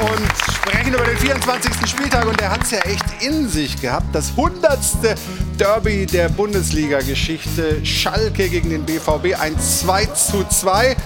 und sprechen über den 24. Spieltag. Und der hat es ja echt in sich gehabt. Das 100. Derby der Bundesliga-Geschichte. Schalke gegen den BVB. Ein 2 zu 2.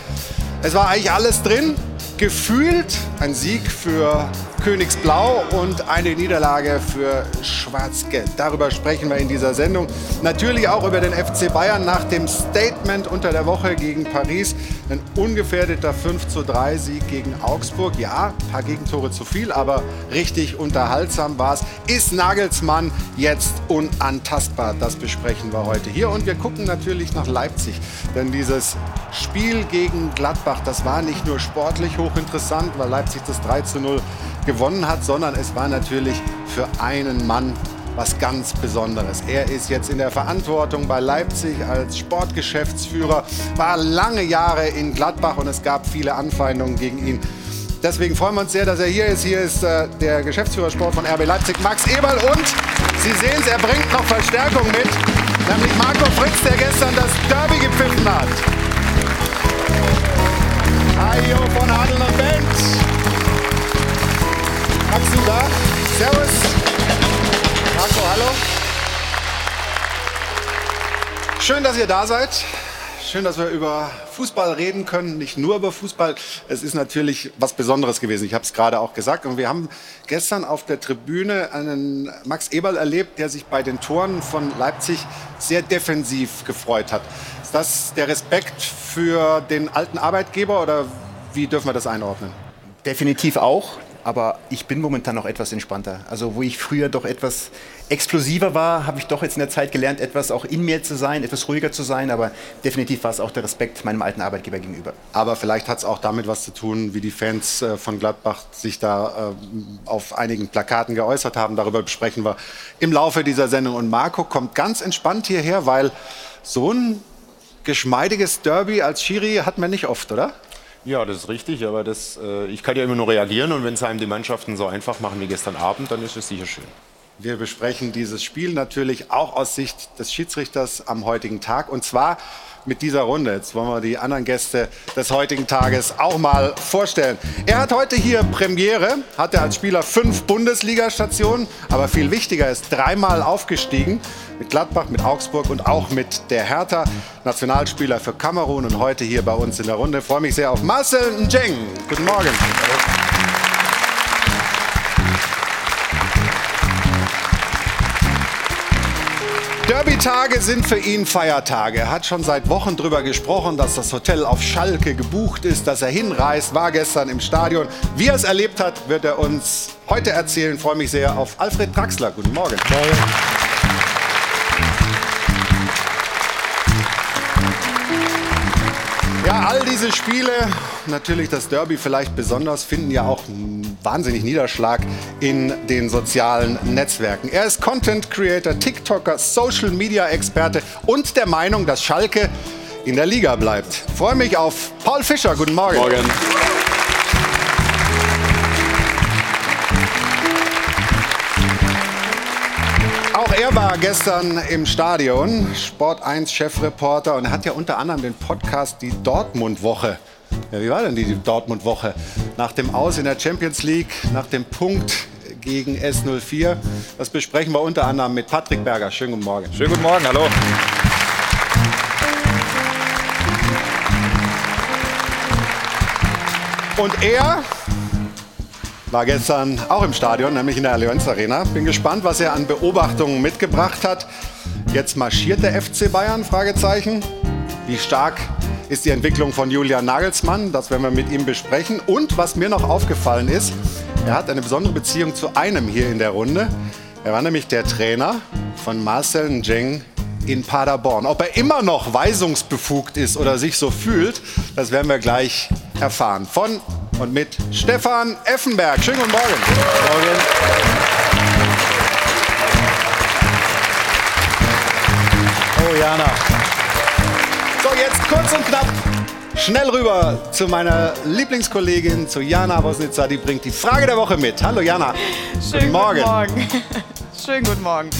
Es war eigentlich alles drin. Gefühlt ein Sieg für Königsblau und eine Niederlage für Schwarz-Gelb. Darüber sprechen wir in dieser Sendung. Natürlich auch über den FC Bayern nach dem Statement unter der Woche gegen Paris. Ein ungefährdeter 5 zu 3 Sieg gegen Augsburg. Ja, ein paar Gegentore zu viel, aber richtig unterhaltsam war es. Ist Nagelsmann jetzt unantastbar? Das besprechen wir heute hier. Und wir gucken natürlich nach Leipzig. Denn dieses Spiel gegen Gladbach, das war nicht nur sportlich hochinteressant, weil Leipzig das 3 zu 0 gewonnen hat, sondern es war natürlich für einen Mann was ganz Besonderes. Er ist jetzt in der Verantwortung bei Leipzig als Sportgeschäftsführer, war lange Jahre in Gladbach und es gab viele Anfeindungen gegen ihn. Deswegen freuen wir uns sehr, dass er hier ist. Hier ist äh, der Geschäftsführer Sport von RB Leipzig, Max Eberl. Und Sie sehen es, er bringt noch Verstärkung mit, nämlich Marco Fritz, der gestern das Derby gepfiffen hat. Ajo von Adel und Bent. Max, du da? Servus. Marco, hallo. Schön, dass ihr da seid. Schön, dass wir über Fußball reden können. Nicht nur über Fußball. Es ist natürlich was Besonderes gewesen. Ich habe es gerade auch gesagt. Und wir haben gestern auf der Tribüne einen Max Eberl erlebt, der sich bei den Toren von Leipzig sehr defensiv gefreut hat. Ist das der Respekt für den alten Arbeitgeber oder wie dürfen wir das einordnen? Definitiv auch aber ich bin momentan noch etwas entspannter. Also wo ich früher doch etwas explosiver war, habe ich doch jetzt in der Zeit gelernt, etwas auch in mir zu sein, etwas ruhiger zu sein, aber definitiv war es auch der Respekt meinem alten Arbeitgeber gegenüber. Aber vielleicht hat es auch damit was zu tun, wie die Fans äh, von Gladbach sich da äh, auf einigen Plakaten geäußert haben. Darüber besprechen wir im Laufe dieser Sendung. Und Marco kommt ganz entspannt hierher, weil so ein geschmeidiges Derby als Schiri hat man nicht oft, oder? Ja, das ist richtig, aber das, äh, ich kann ja immer nur reagieren und wenn es einem die Mannschaften so einfach machen wie gestern Abend, dann ist es sicher schön. Wir besprechen dieses Spiel natürlich auch aus Sicht des Schiedsrichters am heutigen Tag und zwar mit dieser Runde. Jetzt wollen wir die anderen Gäste des heutigen Tages auch mal vorstellen. Er hat heute hier Premiere, hatte als Spieler fünf Bundesliga-Stationen, aber viel wichtiger ist dreimal aufgestiegen mit Gladbach, mit Augsburg und auch mit der Hertha. Nationalspieler für Kamerun und heute hier bei uns in der Runde. Ich freue mich sehr auf Marcel Njeng. Guten Morgen. Derby-Tage sind für ihn Feiertage. Er hat schon seit Wochen darüber gesprochen, dass das Hotel auf Schalke gebucht ist, dass er hinreist, war gestern im Stadion. Wie er es erlebt hat, wird er uns heute erzählen. Ich freue mich sehr auf Alfred Draxler. Guten Morgen. Morgen. Diese Spiele, natürlich das Derby vielleicht besonders, finden ja auch wahnsinnig Niederschlag in den sozialen Netzwerken. Er ist Content Creator, TikToker, Social Media Experte und der Meinung, dass Schalke in der Liga bleibt. Ich freue mich auf Paul Fischer. Guten Morgen. Morgen. Er war gestern im Stadion, Sport 1 Chefreporter und hat ja unter anderem den Podcast Die Dortmund-Woche. Ja, wie war denn die Dortmund-Woche? Nach dem Aus in der Champions League, nach dem Punkt gegen S04. Das besprechen wir unter anderem mit Patrick Berger. Schönen guten Morgen. Schönen guten Morgen, hallo. Und er war gestern auch im Stadion, nämlich in der Allianz Arena. Bin gespannt, was er an Beobachtungen mitgebracht hat. Jetzt marschiert der FC Bayern? Fragezeichen. Wie stark ist die Entwicklung von Julian Nagelsmann? Das werden wir mit ihm besprechen. Und was mir noch aufgefallen ist, er hat eine besondere Beziehung zu einem hier in der Runde. Er war nämlich der Trainer von Marcel Njeng in Paderborn. Ob er immer noch weisungsbefugt ist oder sich so fühlt, das werden wir gleich erfahren. Von und mit Stefan Effenberg. Schönen guten Morgen. Morgen. Oh, Jana. So, jetzt kurz und knapp. Schnell rüber zu meiner Lieblingskollegin, zu Jana Wosnitzer. Die bringt die Frage der Woche mit. Hallo Jana. Schönen guten Morgen. Guten Morgen. Schönen guten Morgen.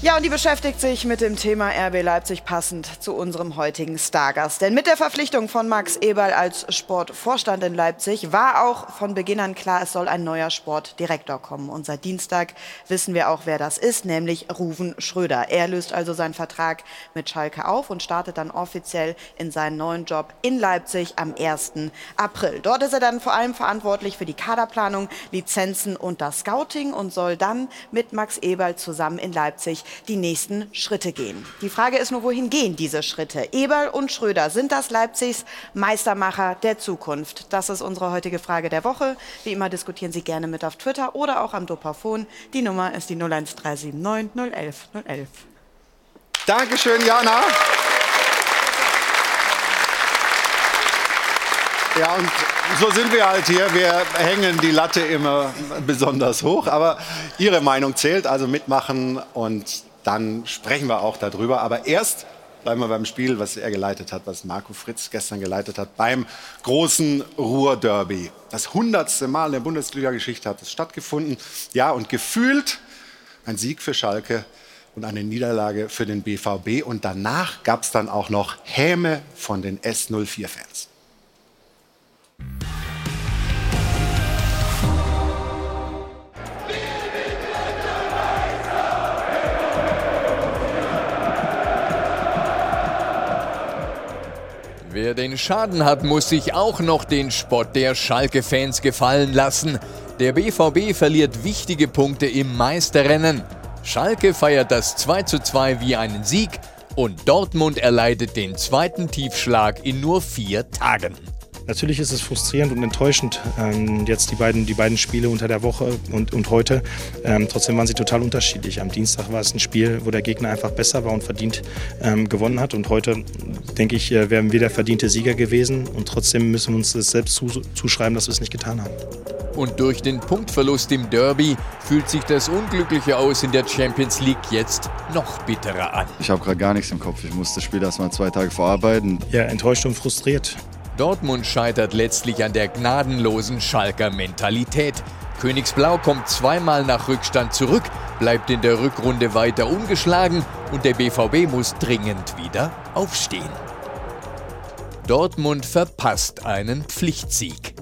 Ja, und die beschäftigt sich mit dem Thema RB Leipzig passend zu unserem heutigen Stargast. Denn mit der Verpflichtung von Max Eberl als Sportvorstand in Leipzig war auch von Beginn an klar, es soll ein neuer Sportdirektor kommen. Und seit Dienstag wissen wir auch, wer das ist, nämlich Ruven Schröder. Er löst also seinen Vertrag mit Schalke auf und startet dann offiziell in seinen neuen Job in Leipzig am 1. April. Dort ist er dann vor allem verantwortlich für die Kaderplanung, Lizenzen und das Scouting und soll dann mit Max Eberl zusammen in Leipzig die nächsten Schritte gehen. Die Frage ist nur, wohin gehen diese Schritte? Eberl und Schröder, sind das Leipzigs Meistermacher der Zukunft? Das ist unsere heutige Frage der Woche. Wie immer diskutieren Sie gerne mit auf Twitter oder auch am Dopafon. Die Nummer ist die 01379 011 011. Dankeschön, Jana. Ja, und so sind wir halt hier. Wir hängen die Latte immer besonders hoch. Aber Ihre Meinung zählt, also mitmachen und dann sprechen wir auch darüber. Aber erst bleiben wir beim Spiel, was er geleitet hat, was Marco Fritz gestern geleitet hat, beim großen Ruhr-Derby. Das hundertste Mal in der Bundesliga-Geschichte hat es stattgefunden. Ja, und gefühlt ein Sieg für Schalke und eine Niederlage für den BVB. Und danach gab es dann auch noch Häme von den S04-Fans. Wer den Schaden hat, muss sich auch noch den Spott der Schalke-Fans gefallen lassen. Der BVB verliert wichtige Punkte im Meisterrennen. Schalke feiert das 2:2 wie einen Sieg und Dortmund erleidet den zweiten Tiefschlag in nur vier Tagen. Natürlich ist es frustrierend und enttäuschend, ähm, jetzt die beiden, die beiden Spiele unter der Woche und, und heute. Ähm, trotzdem waren sie total unterschiedlich. Am Dienstag war es ein Spiel, wo der Gegner einfach besser war und verdient ähm, gewonnen hat. Und heute, denke ich, äh, wären wir der verdiente Sieger gewesen. Und trotzdem müssen wir uns das selbst zu, zuschreiben, dass wir es nicht getan haben. Und durch den Punktverlust im Derby fühlt sich das Unglückliche aus in der Champions League jetzt noch bitterer an. Ich habe gerade gar nichts im Kopf. Ich muss das Spiel erst mal zwei Tage vorarbeiten. Ja, enttäuscht und frustriert. Dortmund scheitert letztlich an der gnadenlosen Schalker Mentalität. Königsblau kommt zweimal nach Rückstand zurück, bleibt in der Rückrunde weiter ungeschlagen und der BVB muss dringend wieder aufstehen. Dortmund verpasst einen Pflichtsieg.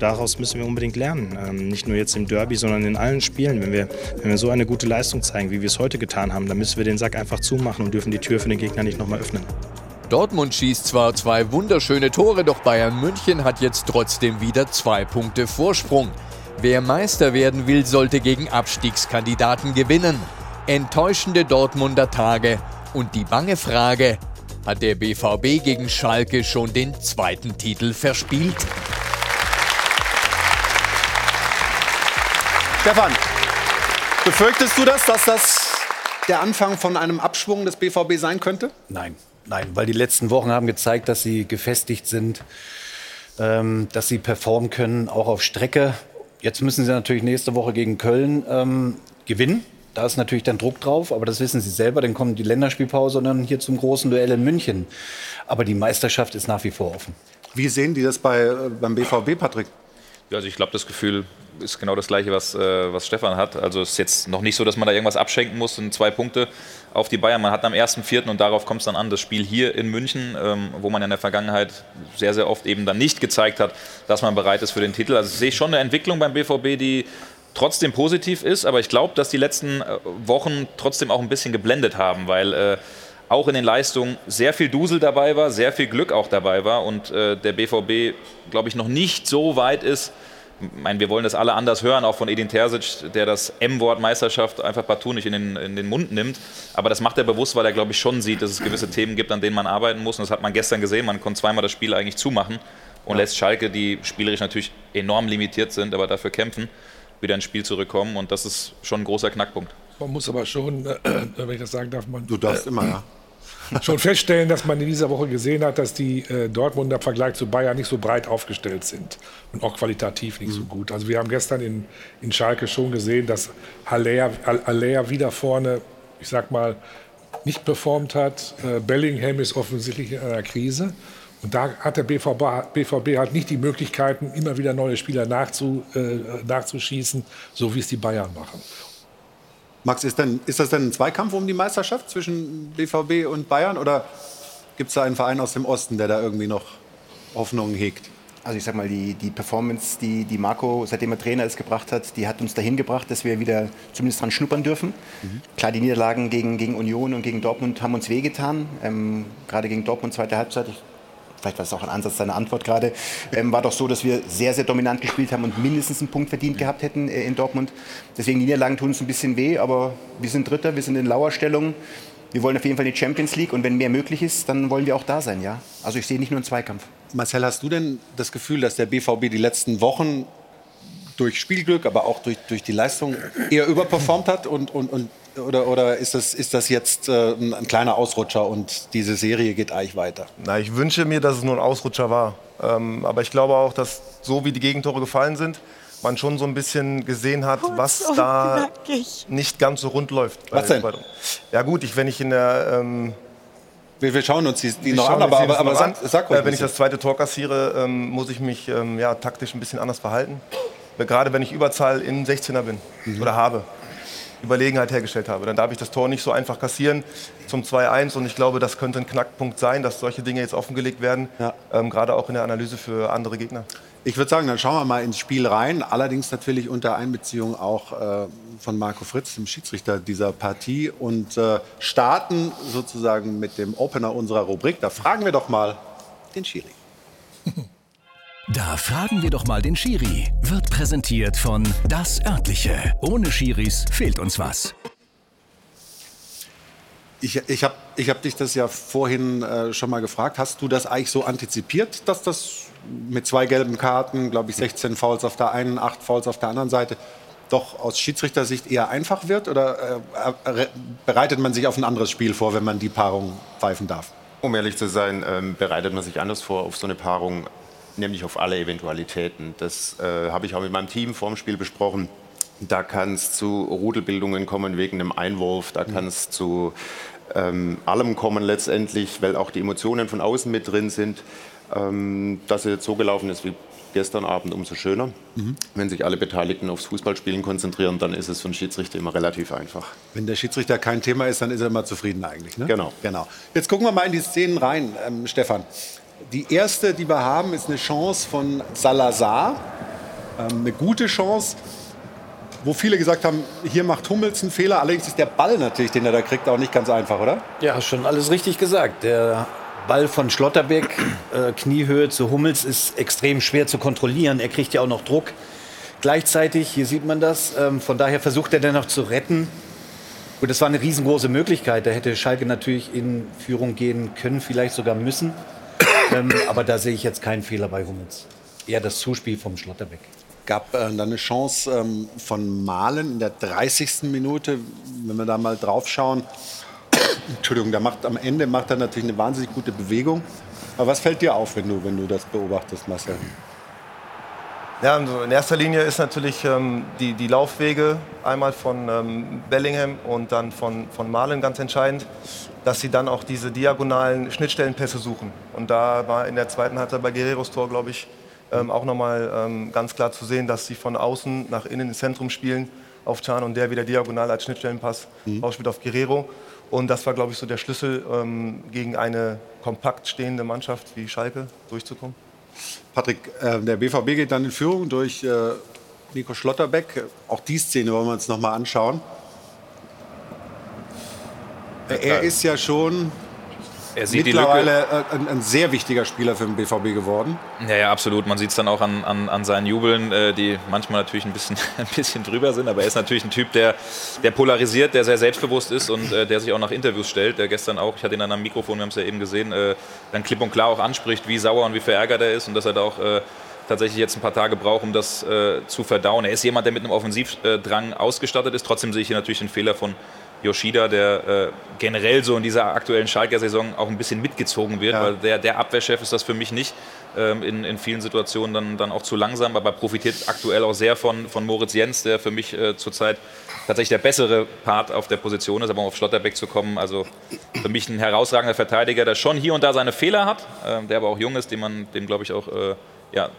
Daraus müssen wir unbedingt lernen. Ähm, nicht nur jetzt im Derby, sondern in allen Spielen. Wenn wir, wenn wir so eine gute Leistung zeigen, wie wir es heute getan haben, dann müssen wir den Sack einfach zumachen und dürfen die Tür für den Gegner nicht nochmal öffnen. Dortmund schießt zwar zwei wunderschöne Tore, doch Bayern München hat jetzt trotzdem wieder zwei Punkte Vorsprung. Wer Meister werden will, sollte gegen Abstiegskandidaten gewinnen. Enttäuschende Dortmunder Tage und die bange Frage, hat der BVB gegen Schalke schon den zweiten Titel verspielt? Stefan, befürchtest du das, dass das der Anfang von einem Abschwung des BVB sein könnte? Nein, nein, weil die letzten Wochen haben gezeigt, dass sie gefestigt sind, ähm, dass sie performen können, auch auf Strecke. Jetzt müssen sie natürlich nächste Woche gegen Köln ähm, gewinnen. Da ist natürlich dann Druck drauf, aber das wissen sie selber. Dann kommt die Länderspielpause und dann hier zum großen Duell in München. Aber die Meisterschaft ist nach wie vor offen. Wie sehen die das bei, äh, beim BVB, Patrick? Ja, also ich glaube, das Gefühl ist genau das gleiche, was, äh, was Stefan hat. Also es ist jetzt noch nicht so, dass man da irgendwas abschenken muss und zwei Punkte auf die Bayern. Man hat am 1.4. und darauf kommt es dann an, das Spiel hier in München, ähm, wo man in der Vergangenheit sehr, sehr oft eben dann nicht gezeigt hat, dass man bereit ist für den Titel. Also ich sehe schon eine Entwicklung beim BVB, die trotzdem positiv ist, aber ich glaube, dass die letzten äh, Wochen trotzdem auch ein bisschen geblendet haben, weil äh, auch in den Leistungen sehr viel Dusel dabei war, sehr viel Glück auch dabei war und äh, der BVB, glaube ich, noch nicht so weit ist. Ich meine, wir wollen das alle anders hören, auch von Edin Terzic, der das M-Wort Meisterschaft einfach partout nicht in den, in den Mund nimmt. Aber das macht er bewusst, weil er, glaube ich, schon sieht, dass es gewisse Themen gibt, an denen man arbeiten muss. Und das hat man gestern gesehen. Man konnte zweimal das Spiel eigentlich zumachen und ja. lässt Schalke, die spielerisch natürlich enorm limitiert sind, aber dafür kämpfen, wieder ins Spiel zurückkommen. Und das ist schon ein großer Knackpunkt. Man muss aber schon, äh, wenn ich das sagen darf, man. Du darfst äh, immer, ja schon feststellen, dass man in dieser Woche gesehen hat, dass die äh, Dortmunder im Vergleich zu Bayern nicht so breit aufgestellt sind und auch qualitativ nicht mhm. so gut. Also wir haben gestern in, in Schalke schon gesehen, dass Haller, Haller wieder vorne, ich sag mal, nicht performt hat. Äh, Bellingham ist offensichtlich in einer Krise. Und da hat der BVB, BVB halt nicht die Möglichkeiten, immer wieder neue Spieler nachzu, äh, nachzuschießen, so wie es die Bayern machen. Max, ist, denn, ist das denn ein Zweikampf um die Meisterschaft zwischen BVB und Bayern oder gibt es da einen Verein aus dem Osten, der da irgendwie noch Hoffnungen hegt? Also ich sag mal, die, die Performance, die, die Marco, seitdem er Trainer ist, gebracht hat, die hat uns dahin gebracht, dass wir wieder zumindest dran schnuppern dürfen. Mhm. Klar, die Niederlagen gegen, gegen Union und gegen Dortmund haben uns wehgetan. Ähm, gerade gegen Dortmund zweite Halbzeit. Ich, vielleicht war es auch ein Ansatz seiner Antwort gerade. Ähm, war doch so, dass wir sehr, sehr dominant gespielt haben und mindestens einen Punkt verdient gehabt hätten äh, in Dortmund. Deswegen die Niederlagen tun uns ein bisschen weh, aber wir sind Dritter, wir sind in Lauerstellung. Wir wollen auf jeden Fall die Champions League und wenn mehr möglich ist, dann wollen wir auch da sein, ja. Also ich sehe nicht nur einen Zweikampf. Marcel, hast du denn das Gefühl, dass der BVB die letzten Wochen durch Spielglück, aber auch durch, durch die Leistung eher überperformt hat? Und, und, und, oder oder ist, das, ist das jetzt äh, ein, ein, kleiner Ausrutscher und diese Serie geht eigentlich weiter? Na, ich wünsche mir, dass es nur ein Ausrutscher war. Ähm, aber ich glaube auch, dass so wie die Gegentore gefallen sind, man schon so ein bisschen gesehen hat, was da nicht ganz so rund läuft. Was denn? Ja gut, ich, wenn ich in der... Ähm, wir, wir, schauen uns die, die noch an, aber, aber, aber sag, sag äh, Wenn ich das zweite Tor kassiere, ähm, muss ich mich ähm, ja, taktisch ein bisschen anders verhalten. Gerade wenn ich Überzahl in 16er bin mhm. oder habe. Überlegenheit hergestellt habe. Dann darf ich das Tor nicht so einfach kassieren zum 2-1 und ich glaube, das könnte ein Knackpunkt sein, dass solche Dinge jetzt offengelegt werden, ja. ähm, gerade auch in der Analyse für andere Gegner. Ich würde sagen, dann schauen wir mal ins Spiel rein. Allerdings natürlich unter Einbeziehung auch äh, von Marco Fritz, dem Schiedsrichter dieser Partie. Und äh, starten sozusagen mit dem Opener unserer Rubrik. Da fragen wir doch mal den Schiri. Da fragen wir doch mal den Schiri. Wird präsentiert von Das Örtliche. Ohne Schiris fehlt uns was. Ich, ich habe ich hab dich das ja vorhin äh, schon mal gefragt. Hast du das eigentlich so antizipiert, dass das mit zwei gelben Karten, glaube ich, 16 Fouls auf der einen, 8 Fouls auf der anderen Seite, doch aus Schiedsrichtersicht eher einfach wird? Oder äh, bereitet man sich auf ein anderes Spiel vor, wenn man die Paarung pfeifen darf? Um ehrlich zu sein, ähm, bereitet man sich anders vor auf so eine Paarung, nämlich auf alle Eventualitäten. Das äh, habe ich auch mit meinem Team vor dem Spiel besprochen. Da kann es zu Rudelbildungen kommen wegen einem Einwurf, da kann es zu ähm, allem kommen letztendlich, weil auch die Emotionen von außen mit drin sind. Ähm, dass es jetzt so gelaufen ist wie gestern Abend, umso schöner. Mhm. Wenn sich alle Beteiligten aufs Fußballspielen konzentrieren, dann ist es für einen Schiedsrichter immer relativ einfach. Wenn der Schiedsrichter kein Thema ist, dann ist er immer zufrieden eigentlich. Ne? Genau. genau. Jetzt gucken wir mal in die Szenen rein, ähm, Stefan. Die erste, die wir haben, ist eine Chance von Salazar. Ähm, eine gute Chance, wo viele gesagt haben, hier macht Hummels einen Fehler. Allerdings ist der Ball natürlich, den er da kriegt, auch nicht ganz einfach, oder? Ja, schon alles richtig gesagt. Der Ball von Schlotterbeck, äh, Kniehöhe zu Hummels, ist extrem schwer zu kontrollieren. Er kriegt ja auch noch Druck. Gleichzeitig, hier sieht man das, ähm, von daher versucht er dann noch zu retten. Und das war eine riesengroße Möglichkeit. Da hätte Schalke natürlich in Führung gehen können, vielleicht sogar müssen. Ähm, aber da sehe ich jetzt keinen Fehler bei Hummels. Eher das Zuspiel vom Schlotterbeck. Gab äh, dann eine Chance ähm, von Malen in der 30. Minute, wenn wir da mal drauf schauen. Entschuldigung, der macht am Ende macht er natürlich eine wahnsinnig gute Bewegung. Aber was fällt dir auf, wenn du, wenn du das beobachtest, Marcel? Ja, also in erster Linie ist natürlich ähm, die, die Laufwege einmal von ähm, Bellingham und dann von, von Malen ganz entscheidend, dass sie dann auch diese diagonalen Schnittstellenpässe suchen. Und da war in der zweiten Halbzeit bei Guerreros Tor, glaube ich, ähm, auch nochmal ähm, ganz klar zu sehen, dass sie von außen nach innen ins Zentrum spielen auf Can und der wieder diagonal als Schnittstellenpass mhm. ausspielt auf Guerrero. Und das war, glaube ich, so der Schlüssel, ähm, gegen eine kompakt stehende Mannschaft wie Schalke durchzukommen. Patrick, äh, der BVB geht dann in Führung durch äh, Nico Schlotterbeck. Auch die Szene wollen wir uns noch mal anschauen. Er ist ja schon er mittlerweile äh, ein, ein, sehr wichtiger Spieler für den BVB geworden. Ja, ja, absolut. Man sieht es dann auch an, an, an seinen Jubeln, äh, die manchmal natürlich ein bisschen, ein bisschen drüber sind. Aber er ist natürlich ein Typ, der, der polarisiert, der sehr selbstbewusst ist und äh, der sich auch nach Interviews stellt. Der gestern auch, ich hatte ihn an einem Mikrofon, wir haben es ja eben gesehen, äh, dann klipp und klar auch anspricht, wie sauer und wie verärgert er ist und dass er da auch tatsächlich jetzt ein paar Tage braucht, um das zu verdauen. Er ist jemand, der mit einem Offensivdrang ausgestattet ist. Trotzdem sehe ich hier natürlich den Fehler von Yoshida, der äh, generell so in dieser aktuellen Schalker Saison auch ein bisschen mitgezogen wird, ja. weil der, der Abwehrchef ist das für mich nicht. Ähm, in, in vielen Situationen dann, dann auch zu langsam, aber profitiert aktuell auch sehr von, von Moritz Jens, der für mich äh, zurzeit tatsächlich der bessere Part auf der Position ist, aber um auf Schlotterbeck zu kommen, also für mich ein herausragender Verteidiger, der schon hier und da seine Fehler hat, äh, der aber auch jung ist, dem man dem glaube ich auch äh, ja,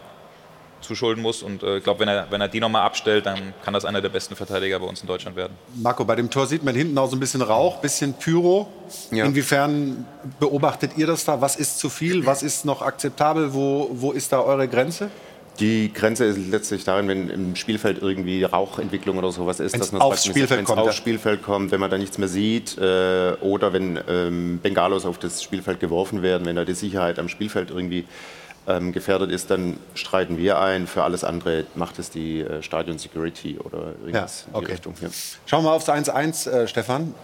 zuschulden muss. Und äh, ich glaube, wenn er, wenn er die nochmal abstellt, dann kann das einer der besten Verteidiger bei uns in Deutschland werden. Marco, bei dem Tor sieht man hinten auch so ein bisschen Rauch, bisschen Pyro. Ja. Inwiefern beobachtet ihr das da? Was ist zu viel? Was ist noch akzeptabel? Wo, wo ist da eure Grenze? Die Grenze ist letztlich darin, wenn im Spielfeld irgendwie Rauchentwicklung oder sowas ist, Wenn's dass man aufs sagt, Spielfeld wenn's kommt, aufs ja. Spielfeld kommt, wenn man da nichts mehr sieht äh, oder wenn ähm, Bengalos auf das Spielfeld geworfen werden, wenn da die Sicherheit am Spielfeld irgendwie ähm, gefährdet ist, dann streiten wir ein. Für alles andere macht es die äh, Stadion Security oder irgendwas Ja, in die okay. Richtung. Ja. Schauen wir aufs 1-1, äh, Stefan.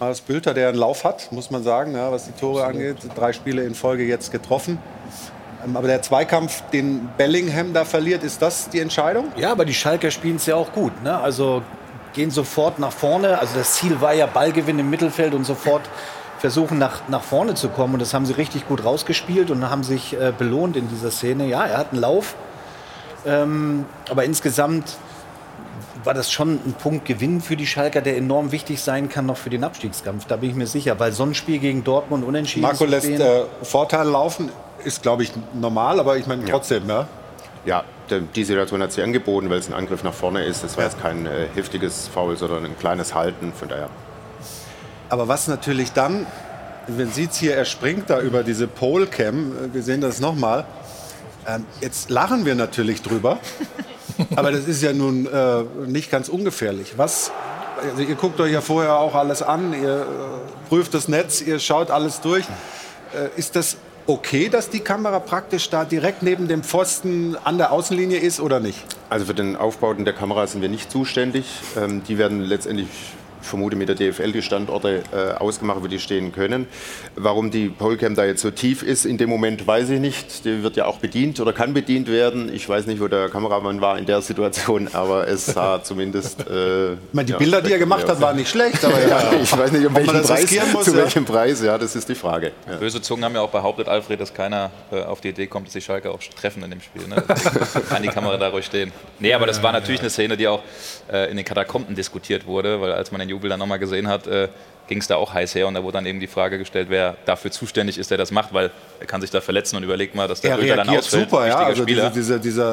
Marius Bülter, der einen Lauf hat, muss man sagen, ja, was die Tore angeht. Drei Spiele in Folge jetzt getroffen. Ähm, aber der Zweikampf, den Bellingham da verliert, ist das die Entscheidung? Ja, aber die Schalker spielen es ja auch gut. Ne? Also gehen sofort nach vorne. Also das Ziel war ja Ballgewinn im Mittelfeld und sofort versuchen nach, nach vorne zu kommen. Und das haben sie richtig gut rausgespielt und haben sich äh, belohnt in dieser Szene. Ja, er hat einen Lauf. Ähm, aber insgesamt war das schon ein Punkt Gewinn für die Schalker, der enorm wichtig sein kann noch für den Abstiegskampf. Da bin ich mir sicher, weil so ein Spiel gegen Dortmund unentschieden Marco zu lässt äh, Vorteile laufen, ist, glaube ich, normal, aber ich meine trotzdem, ja. Ja, der- die Situation hat sich angeboten, weil es ein Angriff nach vorne ist. Das war jetzt kein äh, heftiges Foul, sondern ein kleines Halten. Von daher. Aber was natürlich dann, man sieht es hier, er springt da über diese Polcam, äh, wir sehen das nochmal. Ähm, jetzt lachen wir natürlich drüber, aber das ist ja nun äh, nicht ganz ungefährlich. Was, also ihr guckt euch ja vorher auch alles an, ihr äh, prüft das Netz, ihr schaut alles durch. Äh, ist das okay, dass die Kamera praktisch da direkt neben dem Pfosten an der Außenlinie ist oder nicht? Also für den Aufbau der Kamera sind wir nicht zuständig. Ähm, die werden letztendlich, ich vermute, mit der DFL die Standorte äh, ausgemacht, wo die stehen können. Warum die Polcam da jetzt so tief ist, in dem Moment weiß ich nicht. Die wird ja auch bedient oder kann bedient werden. Ich weiß nicht, wo der Kameramann war in der Situation, aber es sah zumindest... Äh, Ich meine, die Bilder, die er gemacht hat, waren nicht schlecht, aber ja, ich weiß nicht, um ob man welchen das Preis, riskieren muss, zu ja. welchem Preis, ja, das ist die Frage. Ja. Böse Zungen haben ja auch behauptet, Alfred, dass keiner äh, auf die Idee kommt, dass die Schalke auch treffen in dem Spiel. Ne? Kann die Kamera da ruhig stehen. Nee, aber das war natürlich eine Szene, die auch äh, in den Katakomben diskutiert wurde, weil als man den Jubel dann nochmal gesehen hat, äh, ging es da auch heiß her und da wurde dann eben die Frage gestellt, wer dafür zuständig ist, der das macht, weil er kann sich da verletzen und überlegt mal, dass der er dann ausfällt. super, ja. Also Spieler. diese, dieser, dieser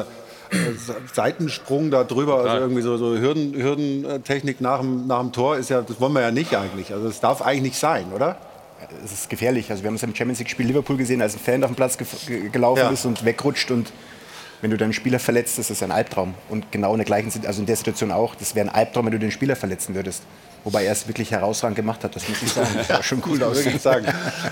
äh, Seitensprung da drüber, also irgendwie so, so Hürden, Hürdentechnik nach dem, nach dem Tor ist ja, das wollen wir ja nicht eigentlich. Also das darf eigentlich nicht sein, oder? Es ist gefährlich. Also wir haben es im Champions League-Spiel Liverpool gesehen, als ein Fan auf dem Platz ge- gelaufen Ja. ist und wegrutscht und wenn du deinen Spieler verletzt, das ist ein Albtraum. Und genau in der gleichen, also in der Situation auch, das wäre ein Albtraum, wenn du den Spieler verletzen würdest. Wobei er es wirklich herausragend gemacht hat, das muss ich sagen. Das sah schon cool aus. wirklich sagen.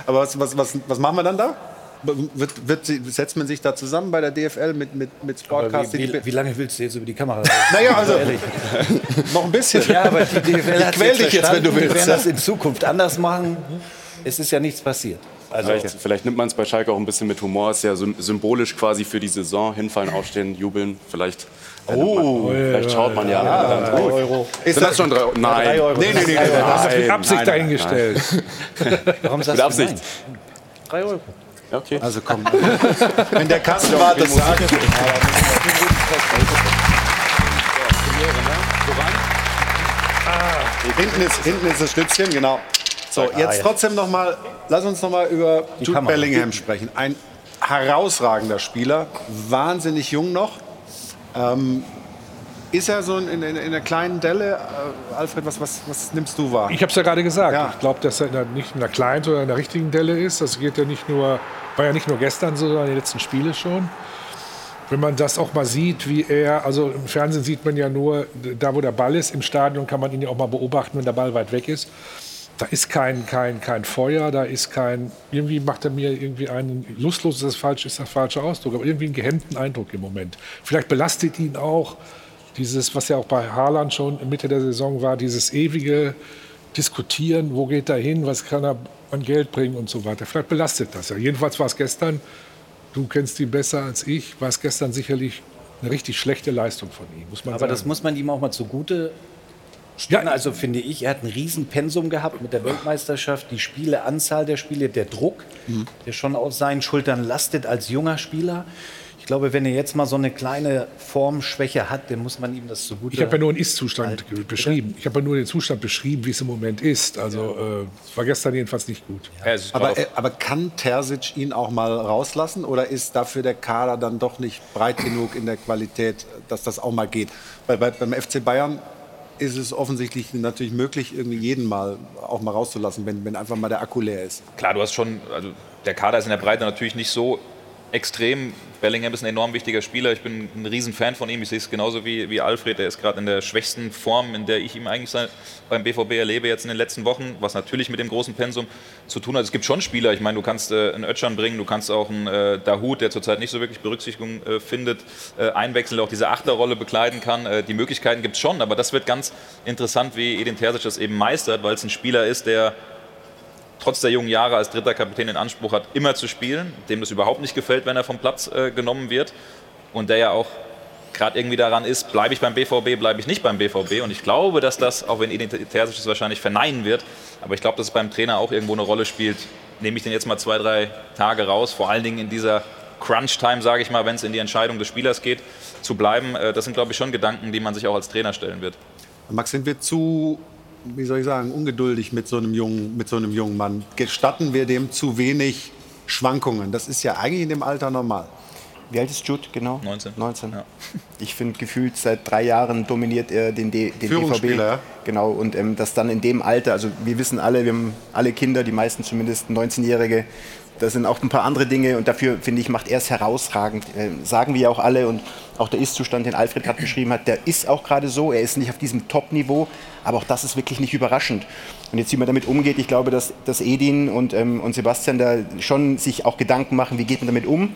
Aber was, was, was, was machen wir dann da? Wird, wird, setzt man sich da zusammen bei der DFL mit, mit, mit Sportcast? wie, wie, wie lange willst du jetzt über die Kamera Naja, also noch ein bisschen. Ja, aber die DFL Ich quäl dich jetzt, wenn du verstanden, Wir willst. werden das in Zukunft anders machen. Es ist ja nichts passiert. Also, Vielleicht, vielleicht nimmt man es bei Schalke auch ein bisschen mit Humor. Ist ja sym- symbolisch quasi für die Saison. Hinfallen, aufstehen, jubeln. Vielleicht, nimmt man, vielleicht schaut man ja. dann drei Euro. Ist Sind das schon drei? Nein. drei Euro. Nee, nee, nee, nee, nee. Das ist mit Nein, Absicht nein, dahingestellt. Warum sagst Mit du Absicht. nein? Drei Euro. Ja, okay. Also komm. Wenn der Kassenwart das sagt. Hinten ist, hinten ist das Stützchen, genau. So, jetzt trotzdem noch mal, lass uns noch mal über Jude Kamera. Bellingham sprechen. Ein herausragender Spieler, wahnsinnig jung noch. Ähm, ist er so in, in, in einer kleinen Delle? Äh, Alfred, was, was, was nimmst du wahr? Ich habe es ja gerade gesagt. Ja. Ich glaube, dass er in der, nicht in der kleinen, sondern in der richtigen Delle ist. Das geht ja nicht nur, war ja nicht nur gestern so, sondern die letzten Spiele schon. Wenn man das auch mal sieht, wie er, also im Fernsehen sieht man ja nur, da wo der Ball ist, im Stadion kann man ihn ja auch mal beobachten, wenn der Ball weit weg ist. Da ist kein, kein, kein Feuer, da ist kein, irgendwie macht er mir irgendwie einen, lustlos ist das falsch, ist der falsche Ausdruck, aber irgendwie einen gehemmten Eindruck im Moment. Vielleicht belastet ihn auch dieses, was ja auch bei Haaland schon Mitte der Saison war, dieses ewige Diskutieren, wo geht er hin, was kann er an Geld bringen und so weiter. Vielleicht belastet das ja. Jedenfalls war es gestern, du kennst ihn besser als ich, war es gestern sicherlich eine richtig schlechte Leistung von ihm, muss man Aber sagen. das muss man ihm auch mal zugute Ja. Also finde ich, er hat ein Riesenpensum gehabt mit der Weltmeisterschaft, die Spiele, Anzahl der Spiele, der Druck, der schon auf seinen Schultern lastet als junger Spieler. Ich glaube, wenn er jetzt mal so eine kleine Formschwäche hat, dann muss man ihm das zugute Ich habe ja nur einen Ist-Zustand beschrieben. Ich habe ja nur den Zustand beschrieben, wie es im Moment ist. Also äh, war gestern jedenfalls nicht gut. aber, äh, aber kann Terzic ihn auch mal rauslassen oder ist dafür der Kader dann doch nicht breit genug in der Qualität, dass das auch mal geht? Weil bei, beim FC Bayern ist es offensichtlich natürlich möglich, irgendwie jeden mal auch mal rauszulassen, wenn, wenn einfach mal der Akku leer ist. Klar, du hast schon, also der Kader ist in der Breite natürlich nicht so extrem. Bellingham ist ein enorm wichtiger Spieler. Ich bin ein Riesenfan von ihm. Ich sehe es genauso wie, wie Alfred. Er ist gerade in der schwächsten Form, in der ich ihn eigentlich beim BVB erlebe jetzt in den letzten Wochen, was natürlich mit dem großen Pensum zu tun hat. Es gibt schon Spieler. Ich meine, du kannst äh, einen Ötschern bringen, du kannst auch einen äh, Dahut, der zurzeit nicht so wirklich Berücksichtigung äh, findet, äh, einwechseln, der auch diese Achterrolle bekleiden kann. Äh, die Möglichkeiten gibt es schon, aber das wird ganz interessant, wie Edin Terzic das eben meistert, weil es ein Spieler ist, der trotz der jungen Jahre als dritter Kapitän den Anspruch hat, immer zu spielen, dem das überhaupt nicht gefällt, wenn er vom Platz äh, genommen wird und der ja auch gerade irgendwie daran ist, bleibe ich beim BVB, bleibe ich nicht beim BVB und ich glaube, dass das, auch wenn Edin Terzic es wahrscheinlich verneinen wird, aber ich glaube, dass es beim Trainer auch irgendwo eine Rolle spielt, nehme ich den jetzt mal zwei, drei Tage raus, vor allen Dingen in dieser Crunch-Time, sage ich mal, wenn es in die Entscheidung des Spielers geht, zu bleiben. Äh, das sind, glaube ich, schon Gedanken, die man sich auch als Trainer stellen wird. Max, sind wir zu wie soll ich sagen, ungeduldig mit so einem jungen, mit so einem jungen Mann. Gestatten wir dem zu wenig Schwankungen? Das ist ja eigentlich in dem Alter normal. Wie alt ist Jude genau? 19. 19. Ja. Ich finde, gefühlt seit drei Jahren dominiert er den, D den. Ja. Genau, und ähm, das dann in dem Alter, also wir wissen alle, wir haben alle Kinder, die meisten zumindest 19-Jährige, da sind auch ein paar andere Dinge und dafür, finde ich, macht er es herausragend. Äh, sagen wir auch alle und auch der Ist-Zustand, den Alfred gerade beschrieben hat, der ist auch gerade so. Er ist nicht auf diesem Top-Niveau, aber auch das ist wirklich nicht überraschend. Und jetzt, wie man damit umgeht, ich glaube, dass, dass Edin und, ähm, und Sebastian da schon sich auch Gedanken machen, wie geht man damit um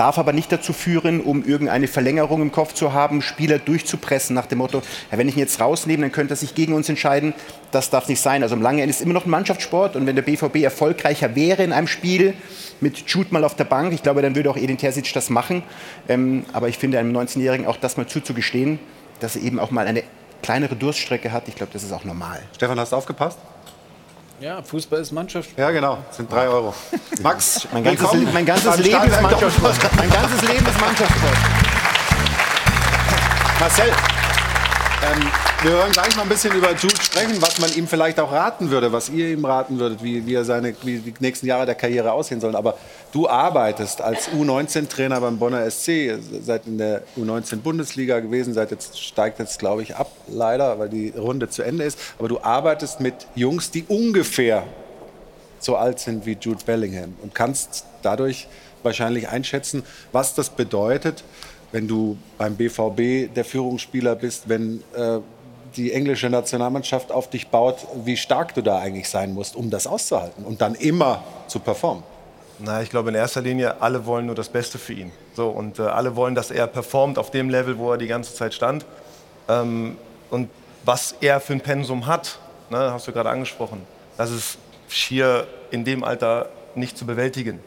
darf aber nicht dazu führen, um irgendeine Verlängerung im Kopf zu haben, Spieler durchzupressen nach dem Motto, ja, wenn ich ihn jetzt rausnehme, dann könnte er sich gegen uns entscheiden. Das darf nicht sein. Also im langen Ende ist immer noch ein Mannschaftssport und wenn der BVB erfolgreicher wäre in einem Spiel mit Jude mal auf der Bank, ich glaube, dann würde auch Edin Terzic das machen. Ähm, aber ich finde einem 19-Jährigen auch das mal zuzugestehen, dass er eben auch mal eine kleinere Durststrecke hat, ich glaube, das ist auch normal. Stefan, hast du aufgepasst? Ja, Fußball ist Mannschaftssport. Ja, genau. Das sind drei Euro. Max, mein ganzes, mein ganzes Leben ist Mannschaftssport. Mein ganzes Leben ist Mannschaftssport. Marcel, ähm, wir hören gleich noch ein bisschen über Jude sprechen, was man ihm vielleicht auch raten würde, was ihr ihm raten würdet, wie, wie, er seine, wie die nächsten Jahre der Karriere aussehen sollen. Aber du arbeitest als U19-Trainer beim Bonner SC, seid in der U19-Bundesliga gewesen, seid jetzt, steigt jetzt, glaube ich, ab, leider, weil die Runde zu Ende ist. Aber du arbeitest mit Jungs, die ungefähr so alt sind wie Jude Bellingham und kannst dadurch wahrscheinlich einschätzen, was das bedeutet, wenn du beim BVB der Führungsspieler bist, wenn äh, die englische Nationalmannschaft auf dich baut, wie stark du da eigentlich sein musst, um das auszuhalten und dann immer zu performen. Na, ich glaube in erster Linie, alle wollen nur das Beste für ihn. So, und äh, alle wollen, dass er performt auf dem Level, wo er die ganze Zeit stand. Ähm, und was er für ein Pensum hat, ne, hast du gerade angesprochen, das ist schier in dem Alter nicht zu bewältigen.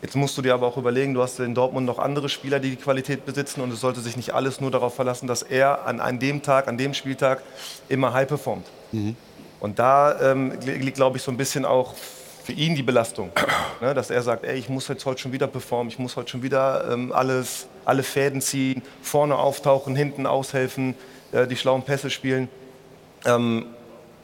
Jetzt musst du dir aber auch überlegen, du hast in Dortmund noch andere Spieler, die die Qualität besitzen und es sollte sich nicht alles nur darauf verlassen, dass er an, an dem Tag, an dem Spieltag immer high performt. Mhm. Und da ähm, liegt, glaube ich, so ein bisschen auch für ihn die Belastung, ne, dass er sagt, ey, ich muss jetzt heute schon wieder performen, ich muss heute schon wieder ähm, alles, alle Fäden ziehen, vorne auftauchen, hinten aushelfen, äh, die schlauen Pässe spielen. Ähm,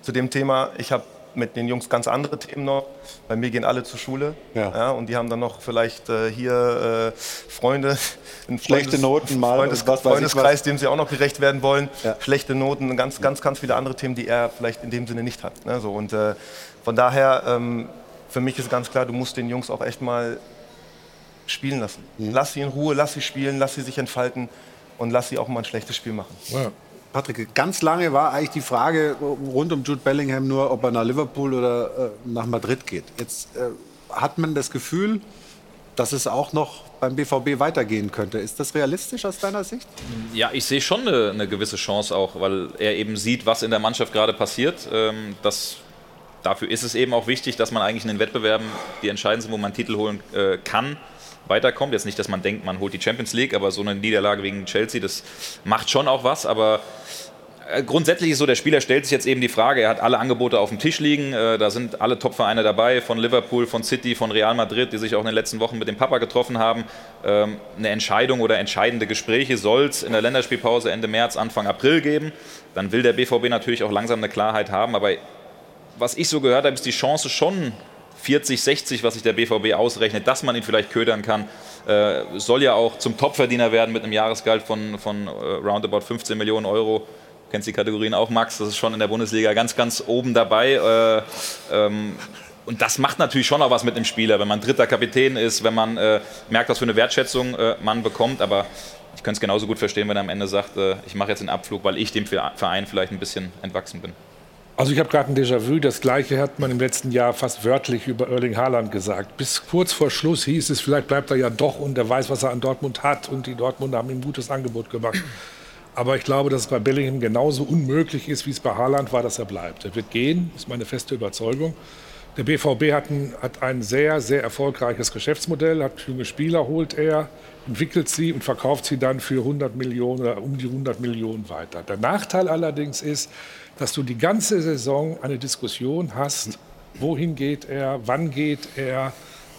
zu dem Thema, ich habe mit den Jungs ganz andere Themen noch. Bei mir gehen alle zur Schule ja. ja und die haben dann noch vielleicht äh, hier äh, Freunde, Schlechte Noten mal Freundes was Freundeskreis, dem sie auch noch gerecht werden wollen. Ja. Schlechte Noten, ganz, ganz, ganz viele andere Themen, die er vielleicht in dem Sinne nicht hat. Ne? So, und äh, von daher, ähm, für mich ist ganz klar, du musst den Jungs auch echt mal spielen lassen. Mhm. Lass sie in Ruhe, lass sie spielen, lass sie sich entfalten und lass sie auch mal ein schlechtes Spiel machen. Ja. Patrick, ganz lange war eigentlich die Frage rund um Jude Bellingham nur, ob er nach Liverpool oder äh, nach Madrid geht. Jetzt äh, hat man das Gefühl, dass es auch noch beim BVB weitergehen könnte. Ist das realistisch aus deiner Sicht? Ja, ich sehe schon eine, eine gewisse Chance auch, weil er eben sieht, was in der Mannschaft gerade passiert. Ähm, das, dafür ist es eben auch wichtig, dass man eigentlich in den Wettbewerben, die entscheidend sind, wo man Titel holen äh, kann, weiterkommt. Jetzt nicht, dass man denkt, man holt die Champions League, aber so eine Niederlage gegen Chelsea, das macht schon auch was. Aber äh, grundsätzlich ist so, der Spieler stellt sich jetzt eben die Frage, er hat alle Angebote auf dem Tisch liegen, äh, da sind alle Top-Vereine dabei, von Liverpool, von City, von Real Madrid, die sich auch in den letzten Wochen mit dem Papa getroffen haben. Ähm, eine Entscheidung oder entscheidende Gespräche soll es in der Länderspielpause Ende März, Anfang April geben. Dann will der BVB natürlich auch langsam eine Klarheit haben, aber was ich so gehört habe, ist die Chance schon 40, 60, was sich der BVB ausrechnet, dass man ihn vielleicht ködern kann. Äh, soll ja auch zum Topverdiener werden mit einem Jahresgehalt von, von äh, roundabout 15 Millionen Euro kennst die Kategorien auch, Max, das ist schon in der Bundesliga ganz, ganz oben dabei. Äh, ähm, und das macht natürlich schon auch was mit dem Spieler, wenn man dritter Kapitän ist, wenn man äh, merkt, was für eine Wertschätzung äh, man bekommt. Aber ich könnte es genauso gut verstehen, wenn er am Ende sagt, äh, ich mache jetzt einen Abflug, weil ich dem Verein vielleicht ein bisschen entwachsen bin. Also ich habe gerade ein Déjà-vu. Das Gleiche hat man im letzten Jahr fast wörtlich über Erling Haaland gesagt. Bis kurz vor Schluss hieß es, vielleicht bleibt er ja doch und er weiß, was er an Dortmund hat. Und die Dortmunder haben ihm ein gutes Angebot gemacht. Aber ich glaube, dass es bei Bellingham genauso unmöglich ist, wie es bei Haaland war, dass er bleibt. Er wird gehen, ist meine feste Überzeugung. Der BVB hat ein, hat ein sehr, sehr erfolgreiches Geschäftsmodell, hat junge Spieler, holt er, entwickelt sie und verkauft sie dann für 100 Millionen oder um die 100 Millionen weiter. Der Nachteil allerdings ist, dass du die ganze Saison eine Diskussion hast, wohin geht er, wann geht er,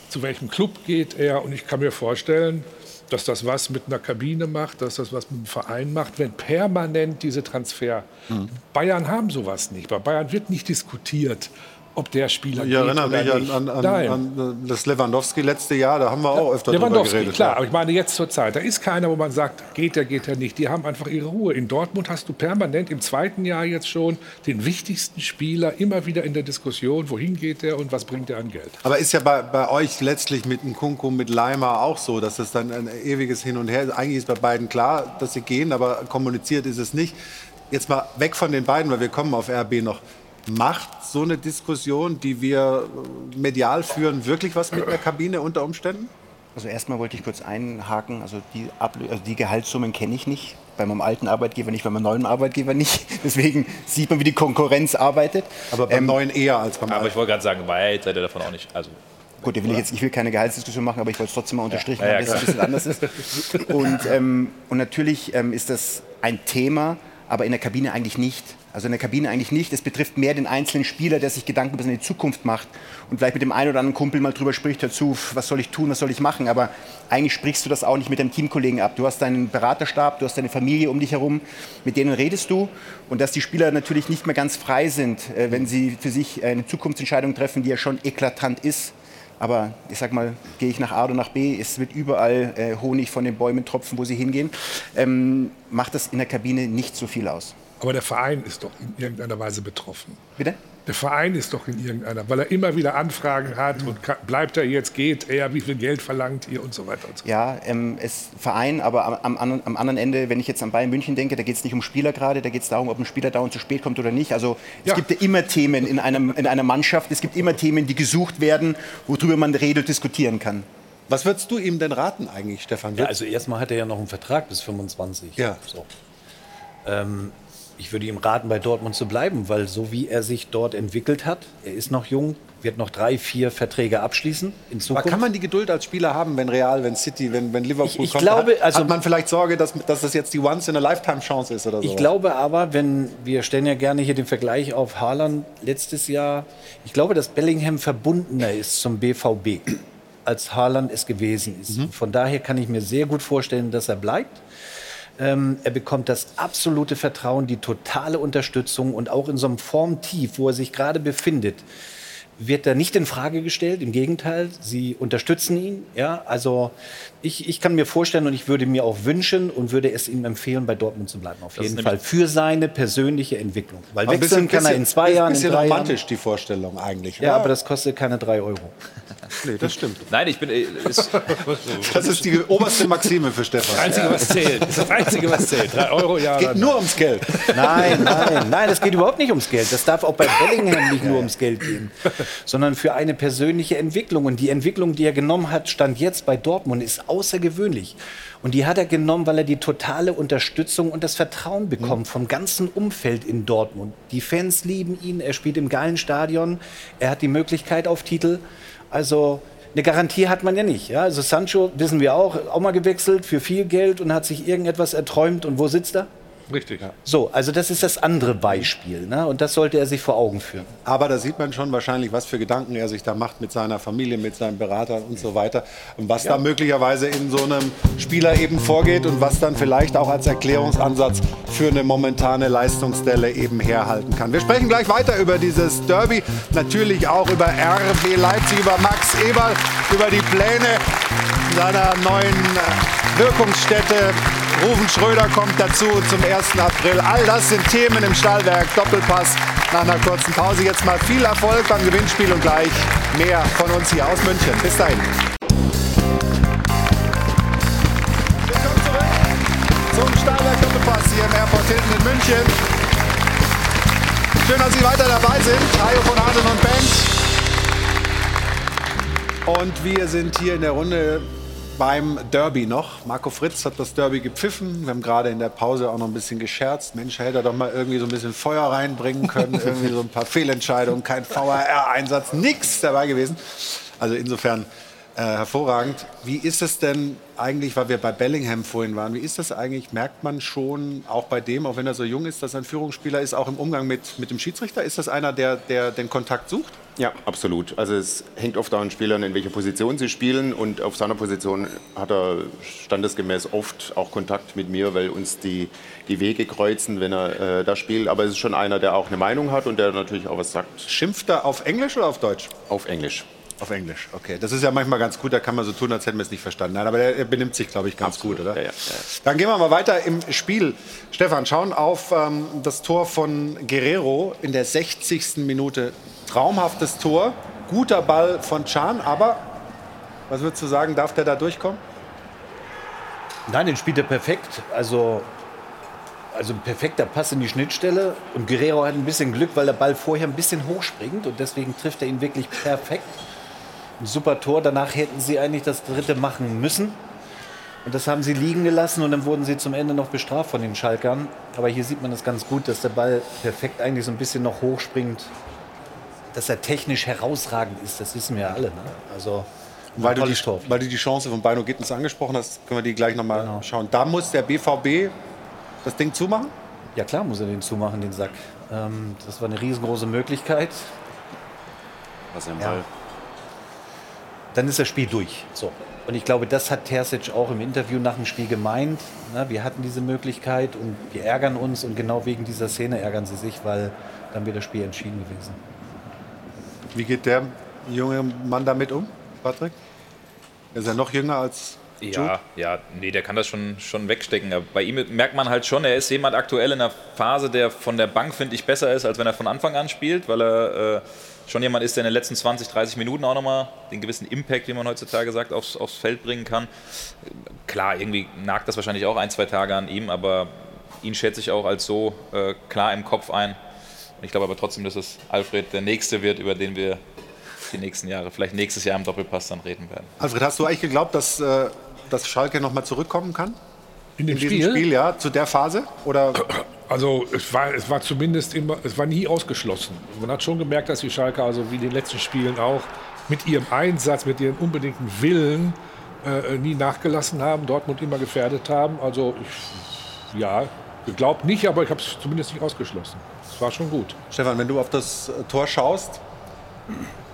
zu welchem Club geht er. Und ich kann mir vorstellen, dass das was mit einer Kabine macht, dass das was mit dem Verein macht, wenn permanent diese Transfer. Mhm. Bayern haben sowas nicht. Bei Bayern wird nicht diskutiert, ob der Spieler Ich erinnere mich an, an, an, das Lewandowski letzte Jahr, da haben wir auch öfter drüber geredet. klar, aber ich meine jetzt zur Zeit, da ist keiner, wo man sagt, geht der, geht der nicht. Die haben einfach ihre Ruhe. In Dortmund hast du permanent im zweiten Jahr jetzt schon den wichtigsten Spieler immer wieder in der Diskussion, wohin geht der und was bringt er an Geld. Aber ist ja bei, bei euch letztlich mit dem Kunku, mit Leimer auch so, dass es dann ein ewiges Hin und Her ist. Eigentlich ist bei beiden klar, dass sie gehen, aber kommuniziert ist es nicht. Jetzt mal weg von den beiden, weil wir kommen auf RB noch. Macht so eine Diskussion, die wir medial führen, wirklich was mit der Kabine unter Umständen? Also erstmal wollte ich kurz einhaken, also die, also die Gehaltssummen kenne ich nicht, bei meinem alten Arbeitgeber nicht, bei meinem neuen Arbeitgeber nicht. Deswegen sieht man, wie die Konkurrenz arbeitet. Aber beim ähm, neuen eher als beim alten. Aber ich wollte gerade sagen, weit seid ihr davon auch nicht. Also Gut, will ich, jetzt, ich will keine Gehaltsdiskussion machen, aber ich wollte es trotzdem mal unterstrichen, ja, ja, weil es ein bisschen anders ist. Und, ähm, und natürlich ähm, ist das ein Thema, aber in der Kabine eigentlich nicht. Also in der Kabine eigentlich nicht. Es betrifft mehr den einzelnen Spieler, der sich Gedanken über seine Zukunft macht und vielleicht mit dem einen oder anderen Kumpel mal drüber spricht, dazu, was soll ich tun, was soll ich machen. Aber eigentlich sprichst du das auch nicht mit deinem Teamkollegen ab. Du hast deinen Beraterstab, du hast deine Familie um dich herum, mit denen redest du. Und dass die Spieler natürlich nicht mehr ganz frei sind, äh, wenn sie für sich eine Zukunftsentscheidung treffen, die ja schon eklatant ist. Aber ich sag mal, gehe ich nach A oder nach B, es wird überall äh, Honig von den Bäumen tropfen, wo sie hingehen, ähm, macht das in der Kabine nicht so viel aus. Aber der Verein ist doch in irgendeiner Weise betroffen. Bitte? Der Verein ist doch in irgendeiner, weil er immer wieder Anfragen hat und bleibt er jetzt, geht er, wie viel Geld verlangt ihr und so weiter und so Ja, ähm, es Verein, aber am, am, am, anderen Ende, wenn ich jetzt an Bayern München denke, da geht es nicht um Spieler gerade, da geht es darum, ob ein Spieler dauernd zu spät kommt oder nicht. Also es ja. gibt ja immer Themen in, einem, in einer Mannschaft, es gibt immer Themen, die gesucht werden, worüber man redet, diskutieren kann. Was würdest du ihm denn raten eigentlich, Stefan? Ja, also erstmal hat er ja noch einen Vertrag bis 25. Ja. So. Ähm, ich würde ihm raten, bei Dortmund zu bleiben, weil so wie er sich dort entwickelt hat, er ist noch jung, wird noch drei, vier Verträge abschließen in Zukunft. Aber kann man die Geduld als Spieler haben, wenn Real, wenn City, wenn, wenn Liverpool ich, ich kommt? Glaube, hat, also, hat man vielleicht Sorge, dass, dass das jetzt die Once-in-a-Lifetime-Chance ist oder so? Ich glaube aber, wenn wir stellen ja gerne hier den Vergleich auf Haaland letztes Jahr, ich glaube, dass Bellingham verbundener ist zum BVB, als Haaland es gewesen ist. Mhm. Von daher kann ich mir sehr gut vorstellen, dass er bleibt. Ähm, er bekommt das absolute Vertrauen, die totale Unterstützung und auch in so einem Formtief, wo er sich gerade befindet, wird er nicht in Frage gestellt. Im Gegenteil, sie unterstützen ihn. Ja, also ich, ich kann mir vorstellen und ich würde mir auch wünschen und würde es ihm empfehlen, bei Dortmund zu bleiben. Auf das jeden Fall für seine persönliche Entwicklung. Weil aber wechseln bisschen, kann er in zwei Jahren. Ist ein bisschen romantisch die Vorstellung eigentlich. Ja, oder? aber das kostet keine drei Euro. nee, das stimmt. Nein, ich bin. Äh, ist das ist die oberste Maxime für Stefan. Das Einzige, was zählt. Das ist das Einzige, was zählt. Drei Euro, ja. Es geht nur ums Geld. Nein, nein, nein, es geht überhaupt nicht ums Geld. Das darf auch bei Bellingham nicht nur ums Geld gehen, sondern für eine persönliche Entwicklung. Und die Entwicklung, die er genommen hat, stand jetzt bei Dortmund, ist außergewöhnlich. Und die hat er genommen, weil er die totale Unterstützung und das Vertrauen bekommt vom ganzen Umfeld in Dortmund. Die Fans lieben ihn, er spielt im geilen Stadion, er hat die Möglichkeit auf Titel. Also eine Garantie hat man ja nicht. Ja? Also Sancho, wissen wir auch, auch mal gewechselt für viel Geld und hat sich irgendetwas erträumt. Und wo sitzt er? Richtig. So, also das ist das andere Beispiel. Ne? Und das sollte er sich vor Augen führen. Aber da sieht man schon wahrscheinlich, was für Gedanken er sich da macht mit seiner Familie, mit seinem Berater und so weiter. Und was da möglicherweise in so einem Spieler eben vorgeht und was dann vielleicht auch als Erklärungsansatz für eine momentane Leistungsstelle eben herhalten kann. Wir sprechen gleich weiter über dieses Derby, natürlich auch über RB Leipzig, über Max Eberl, über die Pläne seiner neuen Wirkungsstätte. Rufen Schröder kommt dazu zum 1. April. All das sind Themen im Stahlwerk Doppelpass. Nach einer kurzen Pause jetzt mal viel Erfolg beim Gewinnspiel und gleich mehr von uns hier aus München. Bis dahin. Willkommen zurück zum Stahlwerk Doppelpass hier im Airport Hilton in München. Schön, dass Sie weiter dabei sind. Hajo von Adel und Bench. Und wir sind hier in der Runde beim Derby noch. Marco Fritz hat das Derby gepfiffen. Wir haben gerade in der Pause auch noch ein bisschen gescherzt. Mensch, hätte er doch mal irgendwie so ein bisschen Feuer reinbringen können. irgendwie so ein paar Fehlentscheidungen, kein VAR-Einsatz, nichts dabei gewesen. Also insofern äh, hervorragend. Wie ist es denn eigentlich, weil wir bei Bellingham vorhin waren, wie ist das eigentlich? Merkt man schon, auch bei dem, auch wenn er so jung ist, dass er ein Führungsspieler ist, auch im Umgang mit, mit dem Schiedsrichter? Ist das einer, der, der den Kontakt sucht? Ja, absolut. Also es hängt oft an Spielern, in welcher Position sie spielen. Und auf seiner Position hat er standesgemäß oft auch Kontakt mit mir, weil uns die, die Wege kreuzen, wenn er äh, da spielt. Aber es ist schon einer, der auch eine Meinung hat und der natürlich auch was sagt. Schimpft er auf Englisch oder auf Deutsch? Auf Englisch. Auf Englisch, okay. Das ist ja manchmal ganz gut, da kann man so tun, als hätten wir es nicht verstanden. Nein, aber er, benimmt sich, glaube ich, ganz Absolut. gut, oder? Ja, ja, ja. Dann gehen wir mal weiter im Spiel. Stefan, schauen auf ähm, das Tor von Guerrero in der 60. Minute. Traumhaftes Tor, guter Ball von Can, aber was würdest du sagen, darf der da durchkommen? Nein, den spielt er perfekt. Also, also ein perfekter Pass in die Schnittstelle. Und Guerrero hat ein bisschen Glück, weil der Ball vorher ein bisschen hochspringt. Und deswegen trifft er ihn wirklich perfekt. Ein super Tor. Danach hätten sie eigentlich das dritte machen müssen. Und das haben sie liegen gelassen und dann wurden sie zum Ende noch bestraft von den Schalkern. Aber hier sieht man das ganz gut, dass der Ball perfekt eigentlich so ein bisschen noch hochspringt. Dass er technisch herausragend ist, das wissen wir ja alle. Ne? Also, Weil du, die, weil du die Chance von Bino Gittens angesprochen hast, können wir die gleich nochmal mal schauen. Da muss der BVB das Ding zumachen? Ja klar muss er den zumachen, den Sack. Ähm, das war eine riesengroße Möglichkeit. Was im Ja. Ball. Dann ist das Spiel durch. So. Und ich glaube, das hat Terzic auch im Interview nach dem Spiel gemeint. Na, wir hatten diese Möglichkeit und wir ärgern uns und genau wegen dieser Szene ärgern sie sich, weil dann wird das Spiel entschieden gewesen. Wie geht der junge Mann damit um, Patrick? Er ist ja noch jünger als Jude. Ja, ja, nee, der kann das schon, schon wegstecken. Aber bei ihm merkt man halt schon, er ist jemand aktuell in einer Phase, der von der Bank, finde ich, besser ist, als wenn er von Anfang an spielt, weil er äh, schon jemand ist, der in den letzten 20, 30 Minuten auch nochmal den gewissen Impact, wie man heutzutage sagt, aufs, aufs Feld bringen kann. Klar, irgendwie nagt das wahrscheinlich auch ein, zwei Tage an ihm, aber ihn schätze ich auch als so äh, klar im Kopf ein. Ich glaube aber trotzdem, dass es Alfred der Nächste wird, über den wir die nächsten Jahre, vielleicht nächstes Jahr im Doppelpass dann reden werden. Alfred, hast du eigentlich geglaubt, dass, äh, dass Schalke noch mal zurückkommen kann? In dem diesem Spiel? Spiel, ja, zu der Phase? Oder Also es war, es war zumindest immer, es war nie ausgeschlossen. Man hat schon gemerkt, dass die Schalke, also wie in den letzten Spielen auch, mit ihrem Einsatz, mit ihrem unbedingten Willen äh, nie nachgelassen haben, Dortmund immer gefährdet haben. Also ich, ja, geglaubt nicht, aber ich habe es zumindest nicht ausgeschlossen. War schon gut. Stefan, wenn du auf das äh, Tor schaust,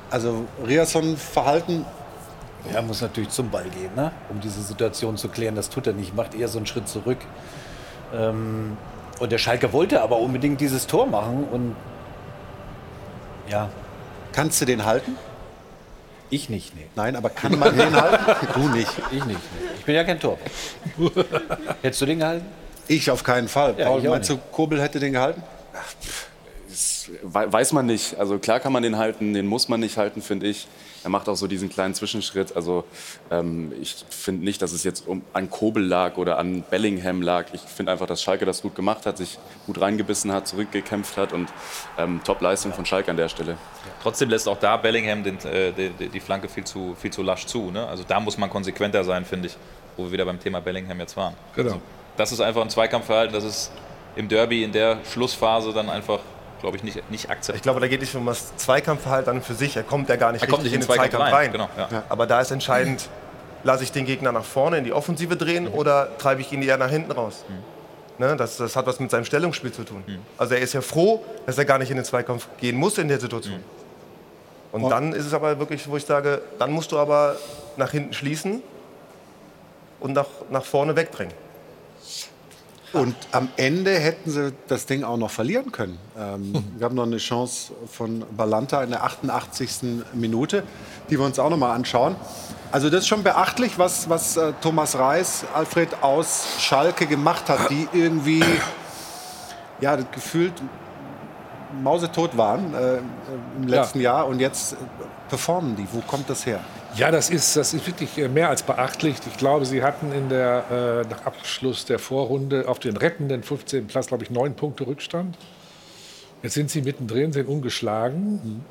also Riasson Verhalten, Er muss natürlich zum Ball gehen, ne? um diese Situation zu klären. Das tut er nicht, macht eher so einen Schritt zurück. Ähm, und der Schalke wollte aber unbedingt dieses Tor machen. Und ja, kannst du den halten? ich nicht, nee. Nein, aber kann man den halten? Du nicht. Ich nicht. Nee. Ich bin ja kein Tor. Hättest du den gehalten? Ich auf keinen Fall. Ja, Paul, meinst du, Kobel hätte den gehalten? Weiß man nicht. Also klar kann man den halten, den muss man nicht halten, finde ich. Er macht auch so diesen kleinen Zwischenschritt. Also ähm, ich finde nicht, dass es jetzt um, an Kobel lag oder an Bellingham lag. Ich finde einfach, dass Schalke das gut gemacht hat, sich gut reingebissen hat, zurückgekämpft hat und ähm, Top-Leistung von Schalke an der Stelle. Trotzdem lässt auch da Bellingham den, äh, die, die- die Flanke viel zu, viel zu lasch zu. Ne? Also da muss man konsequenter sein, finde ich, wo wir wieder beim Thema Bellingham jetzt waren. Genau. Also, das ist einfach ein Zweikampfverhalten, das ist im Derby in der Schlussphase dann einfach, glaube ich, nicht, nicht akzeptiert. Ich glaube, da geht es nicht um das Zweikampfverhalten für sich. Er kommt ja gar nicht Er kommt richtig nicht in den Zweikampf rein, genau, ja. Aber da ist entscheidend, lasse ich den Gegner nach vorne in die Offensive drehen oder treibe ich ihn eher nach hinten raus? Ne, das, das hat was mit seinem Stellungsspiel zu tun. Also er ist ja froh, dass er gar nicht in den Zweikampf gehen muss in der Situation. Und dann ist es aber wirklich, wo ich sage, dann musst du aber nach hinten schließen und nach, nach vorne wegdrängen. Und am Ende hätten sie das Ding auch noch verlieren können. Ähm, wir haben noch eine Chance von Balanta in der 88. Minute, die wir uns auch noch mal anschauen. Also das ist schon beachtlich, was, was äh, Thomas Reis, Alfred aus Schalke gemacht hat, die irgendwie ja, gefühlt mausetot waren äh, im letzten Jahr und jetzt äh, performen die. Wo kommt das her? Ja, das ist, das ist wirklich äh, mehr als beachtlich. Ich glaube, sie hatten in der, äh, nach Abschluss der Vorrunde auf den rettenden 15. Platz, glaube ich, neun Punkte Rückstand. Jetzt sind sie mittendrin, sind ungeschlagen.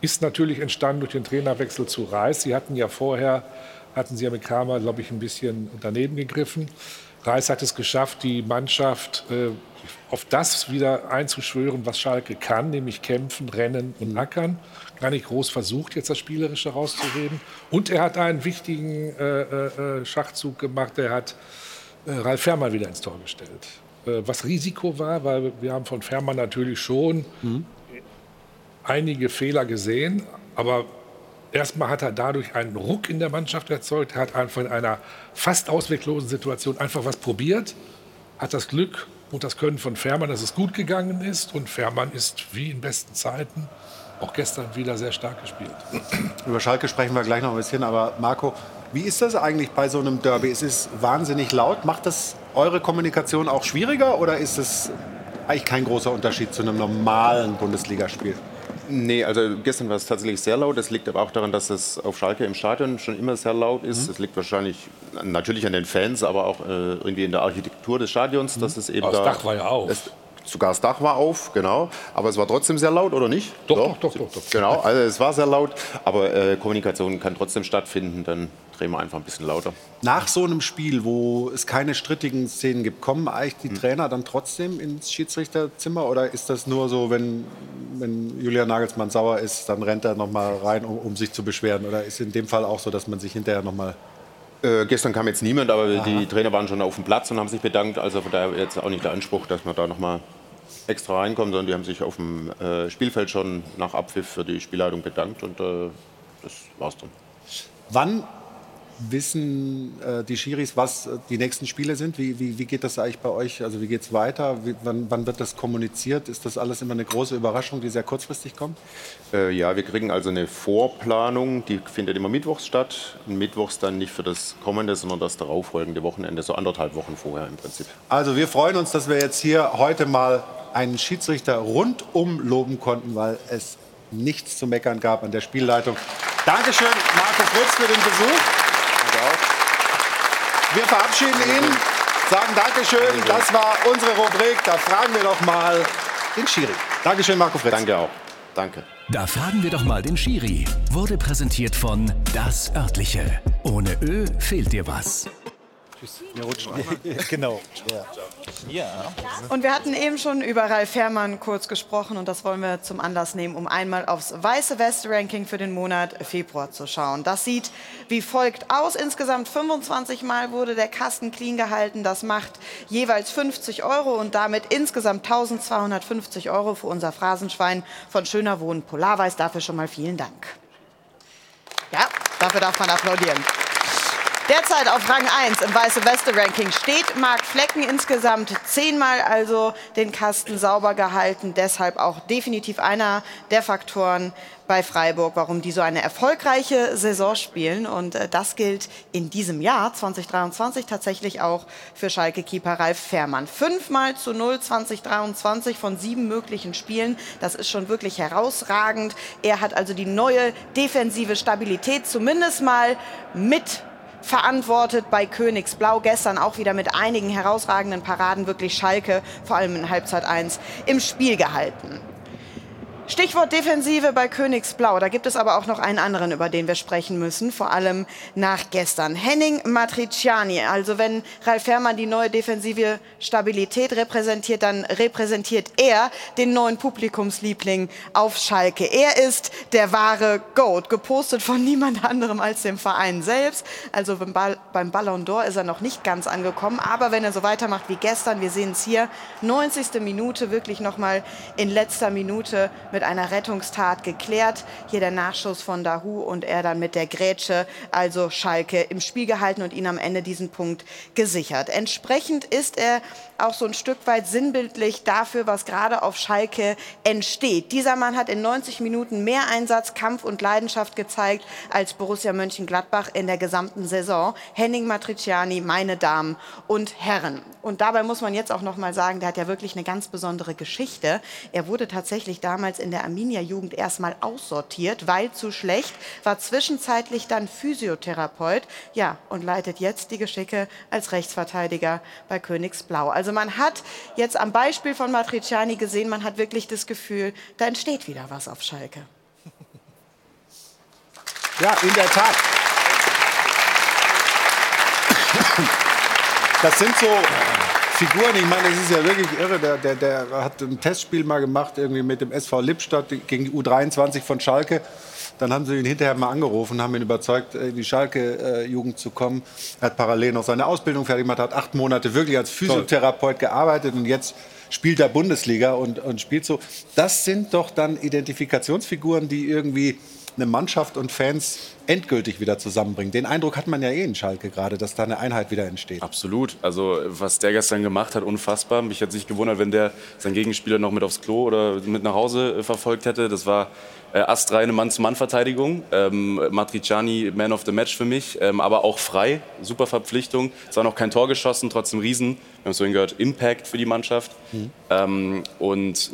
Ist natürlich entstanden durch den Trainerwechsel zu Reis. Sie hatten ja vorher, hatten sie ja mit Kramer, glaube ich, ein bisschen daneben gegriffen. Reis hat es geschafft, die Mannschaft äh, auf das wieder einzuschwören, was Schalke kann, nämlich kämpfen, rennen und ackern. Gar nicht groß versucht, jetzt das Spielerische rauszureden. Und er hat einen wichtigen äh, äh, Schachzug gemacht. Er hat äh, Ralf Fährmann wieder ins Tor gestellt. Äh, was Risiko war, weil wir haben von Fährmann natürlich schon einige Fehler gesehen, aber erstmal hat er dadurch einen Ruck in der Mannschaft erzeugt. Er hat einfach in einer fast ausweglosen Situation einfach was probiert, hat das Glück und das Können von Fährmann, dass es gut gegangen ist. Und Fährmann ist wie in besten Zeiten auch gestern wieder sehr stark gespielt. Über Schalke sprechen wir gleich noch ein bisschen, aber Marco, wie ist das eigentlich bei so einem Derby? Es ist wahnsinnig laut. Macht das eure Kommunikation auch schwieriger oder ist es eigentlich kein großer Unterschied zu einem normalen Bundesligaspiel? Nee, also gestern war es tatsächlich sehr laut. Das liegt aber auch daran, dass es auf Schalke im Stadion schon immer sehr laut ist. Es liegt wahrscheinlich natürlich an den Fans, aber auch äh, irgendwie in der Architektur des Stadions, dass es eben Aber das da Dach war ja auf. Es, sogar das Dach war auf, genau. Aber es war trotzdem sehr laut, oder nicht? Doch, doch, doch, doch, doch. Genau, also es war sehr laut. Aber äh, Kommunikation kann trotzdem stattfinden. Dann drehen wir einfach ein bisschen lauter. Nach so einem Spiel, wo es keine strittigen Szenen gibt, kommen eigentlich Hm. die Trainer dann trotzdem ins Schiedsrichterzimmer oder ist das nur so, wenn, wenn Julian Nagelsmann sauer ist, dann rennt er noch mal rein, um, um sich zu beschweren? Oder ist in dem Fall auch so, dass man sich hinterher noch mal Äh, gestern kam jetzt niemand, aber die Trainer waren schon auf dem Platz und haben sich bedankt. Also von daher jetzt auch nicht der Anspruch, dass man da noch mal extra reinkommt, sondern die haben sich auf dem äh, Spielfeld schon nach Abpfiff für die Spielleitung bedankt und äh, das war's dann. Wann wissen äh, die Schiris, was äh, die nächsten Spiele sind? Wie, wie, wie geht das eigentlich bei euch? Also wie geht es weiter? Wie, wann, wann wird das kommuniziert? Ist das alles immer eine große Überraschung, die sehr kurzfristig kommt? Äh, ja, wir kriegen also eine Vorplanung, die findet immer mittwochs statt. Und mittwochs dann nicht für das kommende, sondern das darauffolgende Wochenende, so anderthalb Wochen vorher im Prinzip. Also wir freuen uns, dass wir jetzt hier heute mal einen Schiedsrichter rundum loben konnten, weil es nichts zu meckern gab an der Spielleitung. Dankeschön, Marco Fritz, für den Besuch. Wir verabschieden ihn, sagen Dankeschön. Das war unsere Rubrik. Da fragen wir doch mal den Schiri. Dankeschön, Marco Fritz. Danke auch. Danke. Da fragen wir doch mal den Schiri. Wurde präsentiert von Das Örtliche. Ohne Ö fehlt dir was. Wir rutschen genau. Und wir hatten eben schon über Ralf Fährmann kurz gesprochen und das wollen wir zum Anlass nehmen, um einmal aufs Weiße West-Ranking für den Monat Februar zu schauen. Das sieht wie folgt aus. Insgesamt 25 Mal wurde der Kasten clean gehalten. Das macht jeweils 50 Euro und damit insgesamt 1250 Euro für unser Phrasenschwein von Schöner Wohnen Polarweiß. Dafür schon mal vielen Dank. Ja, dafür darf man applaudieren. Derzeit auf Rang 1 im Weiße Weste Ranking steht Marc Flecken insgesamt zehnmal also den Kasten sauber gehalten. Deshalb auch definitiv einer der Faktoren bei Freiburg, warum die so eine erfolgreiche Saison spielen. Und äh, das gilt in diesem Jahr 2023 tatsächlich auch für Schalke-Keeper Ralf Fährmann. Fünfmal zu 0 2023 von sieben möglichen Spielen. Das ist schon wirklich herausragend. Er hat also die neue defensive Stabilität zumindest mal mit verantwortet bei Königsblau. Gestern auch wieder mit einigen herausragenden Paraden wirklich Schalke, vor allem in Halbzeit 1, im Spiel gehalten. Stichwort Defensive bei Königsblau. Da gibt es aber auch noch einen anderen, über den wir sprechen müssen, vor allem nach gestern. Henning Matriciani. Also wenn Ralf Herrmann die neue defensive Stabilität repräsentiert, dann repräsentiert er den neuen Publikumsliebling auf Schalke. Er ist der wahre Goat, gepostet von niemand anderem als dem Verein selbst. Also beim, Ball, beim Ballon d'Or ist er noch nicht ganz angekommen, aber wenn er so weitermacht wie gestern, wir sehen es hier, 90. Minute, wirklich nochmal in letzter Minute mit einer Rettungstat geklärt. Hier der Nachschuss von Dahu und er dann mit der Grätsche, also Schalke, im Spiel gehalten und ihn am Ende diesen Punkt gesichert. Entsprechend ist er auch so ein Stück weit sinnbildlich dafür, was gerade auf Schalke entsteht. Dieser Mann hat in 90 Minuten mehr Einsatz, Kampf und Leidenschaft gezeigt als Borussia Mönchengladbach in der gesamten Saison. Henning Matriciani, meine Damen und Herren. Und dabei muss man jetzt auch noch mal sagen, der hat ja wirklich eine ganz besondere Geschichte. Er wurde tatsächlich damals in der Arminia-Jugend erstmal aussortiert, weil zu schlecht, war zwischenzeitlich dann Physiotherapeut, ja, und leitet jetzt die Geschicke als Rechtsverteidiger bei Königsblau. Also man hat jetzt am Beispiel von Matriciani gesehen, man hat wirklich das Gefühl, da entsteht wieder was auf Schalke. Ja, in der Tat. Das sind so Figuren, ich meine, das ist ja wirklich irre. Der, der, der hat ein Testspiel mal gemacht, irgendwie mit dem SV Lippstadt gegen die U23 von Schalke. Dann haben sie ihn hinterher mal angerufen, haben ihn überzeugt, in die Schalke-Jugend zu kommen. Er hat parallel noch seine Ausbildung fertig gemacht, hat acht Monate wirklich als Physiotherapeut gearbeitet und jetzt spielt er Bundesliga und, und spielt so. Das sind doch dann Identifikationsfiguren, die irgendwie eine Mannschaft und Fans endgültig wieder zusammenbringen. Den Eindruck hat man ja eh in Schalke gerade, dass da eine Einheit wieder entsteht. Absolut. Also was der gestern gemacht hat, unfassbar. Mich hat sich gewundert, wenn der seinen Gegenspieler noch mit aufs Klo oder mit nach Hause äh, verfolgt hätte. Das war äh, astreine Mann-zu-Mann-Verteidigung. Ähm, Matriciani Man of the Match für mich, ähm, aber auch frei. Super Verpflichtung. Zwar noch kein Tor geschossen, trotzdem Riesen. Wir haben es vorhin gehört, Impact für die Mannschaft. Mhm. Ähm, und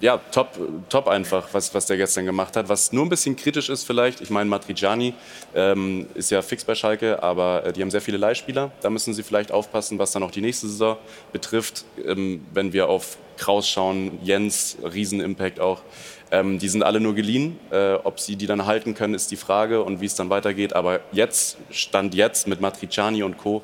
ja, top, top einfach, was, was der gestern gemacht hat. Was nur ein bisschen kritisch ist vielleicht, ich meine, Matriciani ähm, ist ja fix bei Schalke, aber äh, die haben sehr viele Leihspieler. Da müssen sie vielleicht aufpassen, was dann auch die nächste Saison betrifft. Ähm, wenn wir auf Kraus schauen, Jens, Riesenimpact auch. Ähm, die sind alle nur geliehen. Äh, ob sie die dann halten können, ist die Frage und wie es dann weitergeht. Aber jetzt, Stand jetzt mit Matriciani und Co.,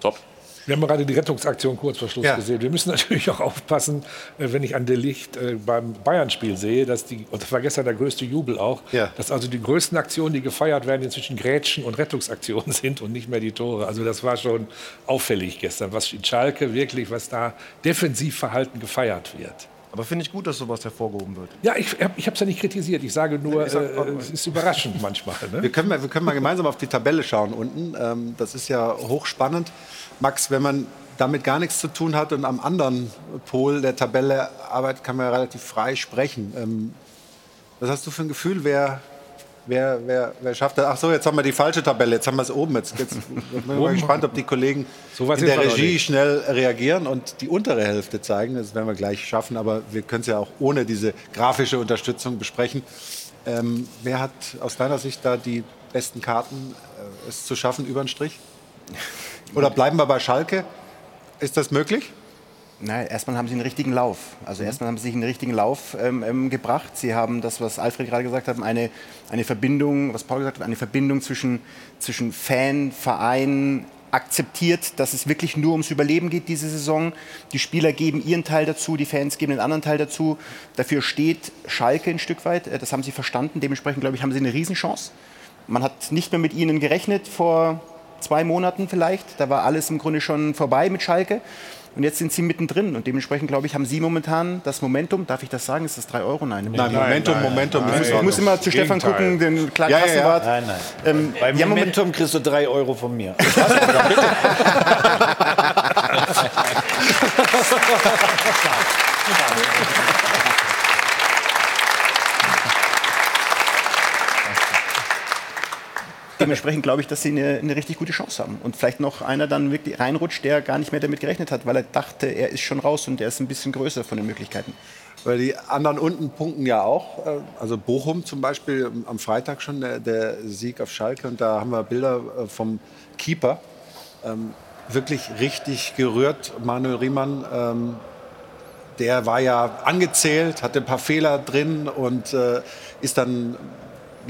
top. Wir haben gerade die Rettungsaktion kurz vor Schluss Ja. gesehen. Wir müssen natürlich auch aufpassen, äh, wenn ich an der Licht äh, beim Bayern-Spiel sehe, dass die, und das war gestern der größte Jubel auch, Ja. dass also die größten Aktionen, die gefeiert werden, inzwischen Grätschen und Rettungsaktionen sind und nicht mehr die Tore. Also das war schon auffällig gestern, was in Schalke wirklich, was da Defensivverhalten gefeiert wird. Aber finde ich gut, dass sowas hervorgehoben wird. Ja, ich habe es ja nicht kritisiert. Ich sage nur, Ich sag- äh, es ist überraschend manchmal. Ne? Wir können, mal, wir können mal gemeinsam auf die Tabelle schauen unten. Ähm, das ist ja hochspannend. Max, wenn man damit gar nichts zu tun hat und am anderen Pol der Tabelle arbeitet, kann man ja relativ frei sprechen. Ähm, was hast du für ein Gefühl, wer, wer, wer, wer schafft das? Ach so, jetzt haben wir die falsche Tabelle, jetzt haben wir es oben. Jetzt, jetzt bin ich mal gespannt, ob die Kollegen So in der Regie schnell reagieren und die untere Hälfte zeigen. Das werden wir gleich schaffen, aber wir können es ja auch ohne diese grafische Unterstützung besprechen. Ähm, wer hat aus deiner Sicht da die besten Karten, äh, es zu schaffen über den Strich? Oder bleiben wir bei Schalke? Ist das möglich? Nein, erstmal haben sie einen richtigen Lauf. Also erstmal haben sie sich einen richtigen Lauf ähm, ähm, gebracht. Sie haben das, was Alfred gerade gesagt hat, eine, eine Verbindung, was Paul gesagt hat, eine Verbindung zwischen, zwischen Fan, Verein akzeptiert, dass es wirklich nur ums Überleben geht diese Saison. Die Spieler geben ihren Teil dazu, die Fans geben den anderen Teil dazu. Dafür steht Schalke ein Stück weit. Äh, Das haben sie verstanden. Dementsprechend, glaube ich, haben sie eine Riesenchance. Man hat nicht mehr mit ihnen gerechnet vor zwei Monaten vielleicht. Da war alles im Grunde schon vorbei mit Schalke. Und jetzt sind sie mittendrin. Und dementsprechend, glaube ich, haben sie momentan das Momentum. Darf ich das sagen? Ist das 3 Euro? Nein, Nein, Momentum, Momentum. Ich muss, ich muss immer zu Stefan Gegenteil. gucken, den Clark Ja, ja, ja. Nein, nein. Ähm, Beim die haben Momentum kriegst du drei Euro von mir. Dementsprechend glaube ich, dass sie eine, eine richtig gute Chance haben. Und vielleicht noch einer dann wirklich reinrutscht, der gar nicht mehr damit gerechnet hat, weil er dachte, er ist schon raus und er ist ein bisschen größer von den Möglichkeiten. Weil die anderen unten punkten ja auch. äh, Also Bochum zum Beispiel ähm, am Freitag schon der, der Sieg auf Schalke. Und da haben wir Bilder äh, vom Keeper. Ähm, wirklich richtig gerührt. Manuel Riemann. Ähm, der war ja angezählt, hatte ein paar Fehler drin und äh, ist dann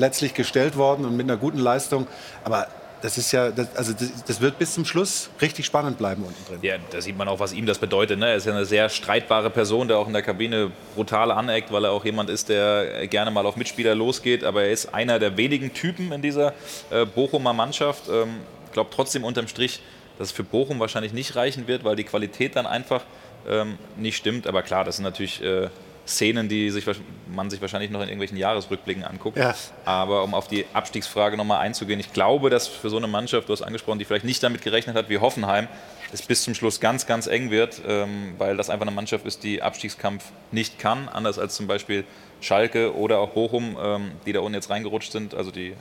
letztlich gestellt worden und mit einer guten Leistung. Aber das ist ja, das, also das, das, wird bis zum Schluss richtig spannend bleiben unten drin. Ja, da sieht man auch, was ihm das bedeutet. Ne? Er ist ja eine sehr streitbare Person, der auch in der Kabine brutal aneckt, weil er auch jemand ist, der gerne mal auf Mitspieler losgeht. Aber er ist einer der wenigen Typen in dieser äh, Bochumer Mannschaft. Ich ähm, glaube trotzdem unterm Strich, dass es für Bochum wahrscheinlich nicht reichen wird, weil die Qualität dann einfach ähm, nicht stimmt. Aber klar, das sind natürlich äh, Szenen, die sich, man sich wahrscheinlich noch in irgendwelchen Jahresrückblicken anguckt. Ja. Aber um auf die Abstiegsfrage nochmal einzugehen, ich glaube, dass für so eine Mannschaft, du hast angesprochen, die vielleicht nicht damit gerechnet hat wie Hoffenheim, es bis zum Schluss ganz, ganz eng wird, ähm, weil das einfach eine Mannschaft ist, die Abstiegskampf nicht kann, anders als zum Beispiel Schalke oder auch Bochum, ähm, die da unten jetzt reingerutscht sind, also die, äh,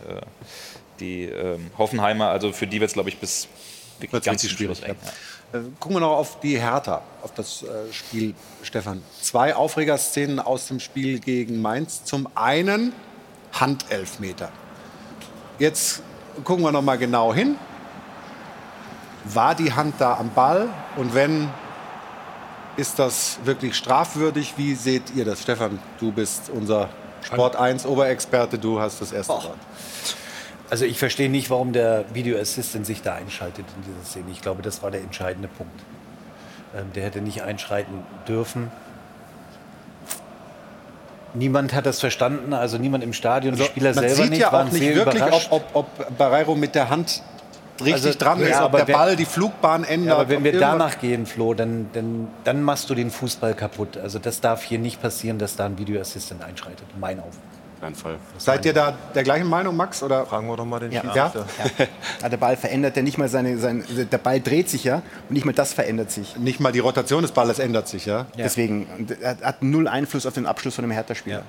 die ähm, Hoffenheimer, also für die wird es, glaube ich, bis wirklich ganz schwierig. Eng, ja. Äh, gucken wir noch auf die Hertha, auf das äh, Spiel, Stefan. Zwei Aufregerszenen aus dem Spiel gegen Mainz. Zum einen Handelfmeter. Jetzt gucken wir noch mal genau hin. War die Hand da am Ball? Und wenn, ist das wirklich strafwürdig? Wie seht ihr das? Stefan, du bist unser Sport 1 Oberexperte, du hast das erste Wort. Also ich verstehe nicht, warum der Video Assistant sich da einschaltet in dieser Szene. Ich glaube, das war der entscheidende Punkt. Ähm, der hätte nicht einschreiten dürfen. Niemand hat das verstanden, also niemand im Stadion, also, die Spieler man selber sieht nicht. ja auch nicht wirklich, ob, ob, ob Barreiro mit der Hand richtig also, dran ist, ja, ob der wenn, Ball die Flugbahn ändert. Ja, aber wenn wir danach gehen, Flo, dann, dann, dann machst du den Fußball kaputt. Also das darf hier nicht passieren, dass da ein Video Assistant einschreitet. Mein Aufwand keinen Fall. Seid ihr da der gleichen Meinung, Max? Oder? Fragen wir doch mal den ja. Schiedsrichter. Ja. ja. Der Ball verändert ja nicht mal seine, seine, Der Ball dreht sich ja und nicht mal das verändert sich. Nicht mal die Rotation des Balles ändert sich, ja? ja. Deswegen, er hat null Einfluss auf den Abschluss von einem Hertha-Spieler.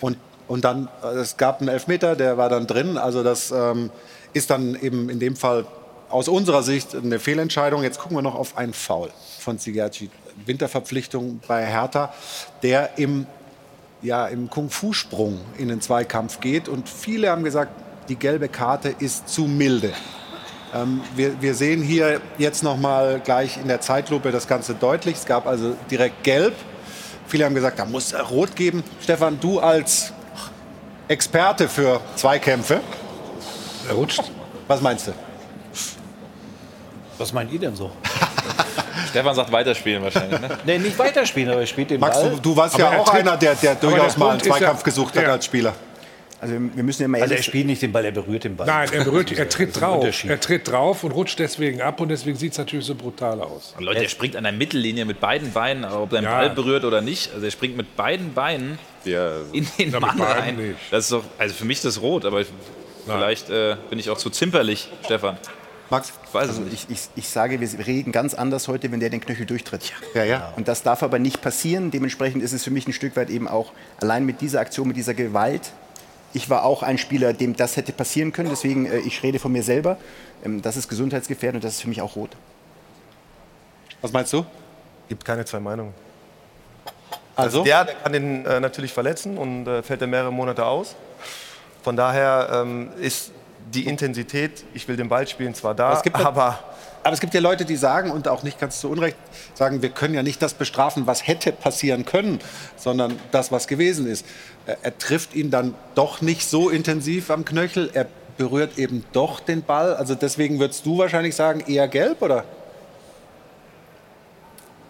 Und, und dann, es gab einen Elfmeter, der war dann drin. Also das ähm, ist dann eben in dem Fall aus unserer Sicht eine Fehlentscheidung. Jetzt gucken wir noch auf einen Foul von Zigerci. Winterverpflichtung bei Hertha, der im ja, im Kung-Fu-Sprung in den Zweikampf geht. Und viele haben gesagt, die gelbe Karte ist zu milde. Ähm, wir, wir, sehen hier jetzt noch mal gleich in der Zeitlupe das Ganze deutlich. Es gab also direkt gelb. Viele haben gesagt, da muss er rot geben. Stefan, du als Experte für Zweikämpfe. Er rutscht. Was meinst du? Was meint ihr denn so? Stefan sagt weiterspielen wahrscheinlich. Ne? nee, nicht weiterspielen, aber er spielt den Max, Ball. Du, du warst aber ja auch einer, der, der durchaus mal einen Zweikampf ja, gesucht hat ja. als Spieler. Also wir müssen ja mal also er spielt nicht den Ball, er berührt den Ball. Nein, er berührt, er tritt drauf. Er tritt drauf und rutscht deswegen ab und deswegen sieht es natürlich so brutal aus. Und Leute, er springt an der Mittellinie mit beiden Beinen, ob er den ja. Ball berührt oder nicht. Also er springt mit beiden Beinen ja. in den ja, Mann rein. Nicht. Das ist doch, also für mich ist das rot, aber vielleicht äh, bin ich auch zu zimperlich, Stefan. Max? Ich weiß also ich, ich, ich, sage, wir reden ganz anders heute, wenn der den Knöchel durchtritt. Ja, ja. Und das darf aber nicht passieren. Dementsprechend ist es für mich ein Stück weit eben auch allein mit dieser Aktion, mit dieser Gewalt. Ich war auch ein Spieler, dem das hätte passieren können. Deswegen, äh, ich rede von mir selber. Ähm, das ist gesundheitsgefährdend und das ist für mich auch rot. Was meinst du? Gibt keine zwei Meinungen. Also? also der, der kann den äh, natürlich verletzen und äh, fällt dann mehrere Monate aus. Von daher ähm, ist die Intensität, ich will den Ball spielen, zwar da, aber, aber aber es gibt ja Leute, die sagen, und auch nicht ganz zu Unrecht, sagen, wir können ja nicht das bestrafen, was hätte passieren können, sondern das, was gewesen ist. Er trifft ihn dann doch nicht so intensiv am Knöchel, er berührt eben doch den Ball. Also deswegen würdest du wahrscheinlich sagen, eher gelb, oder?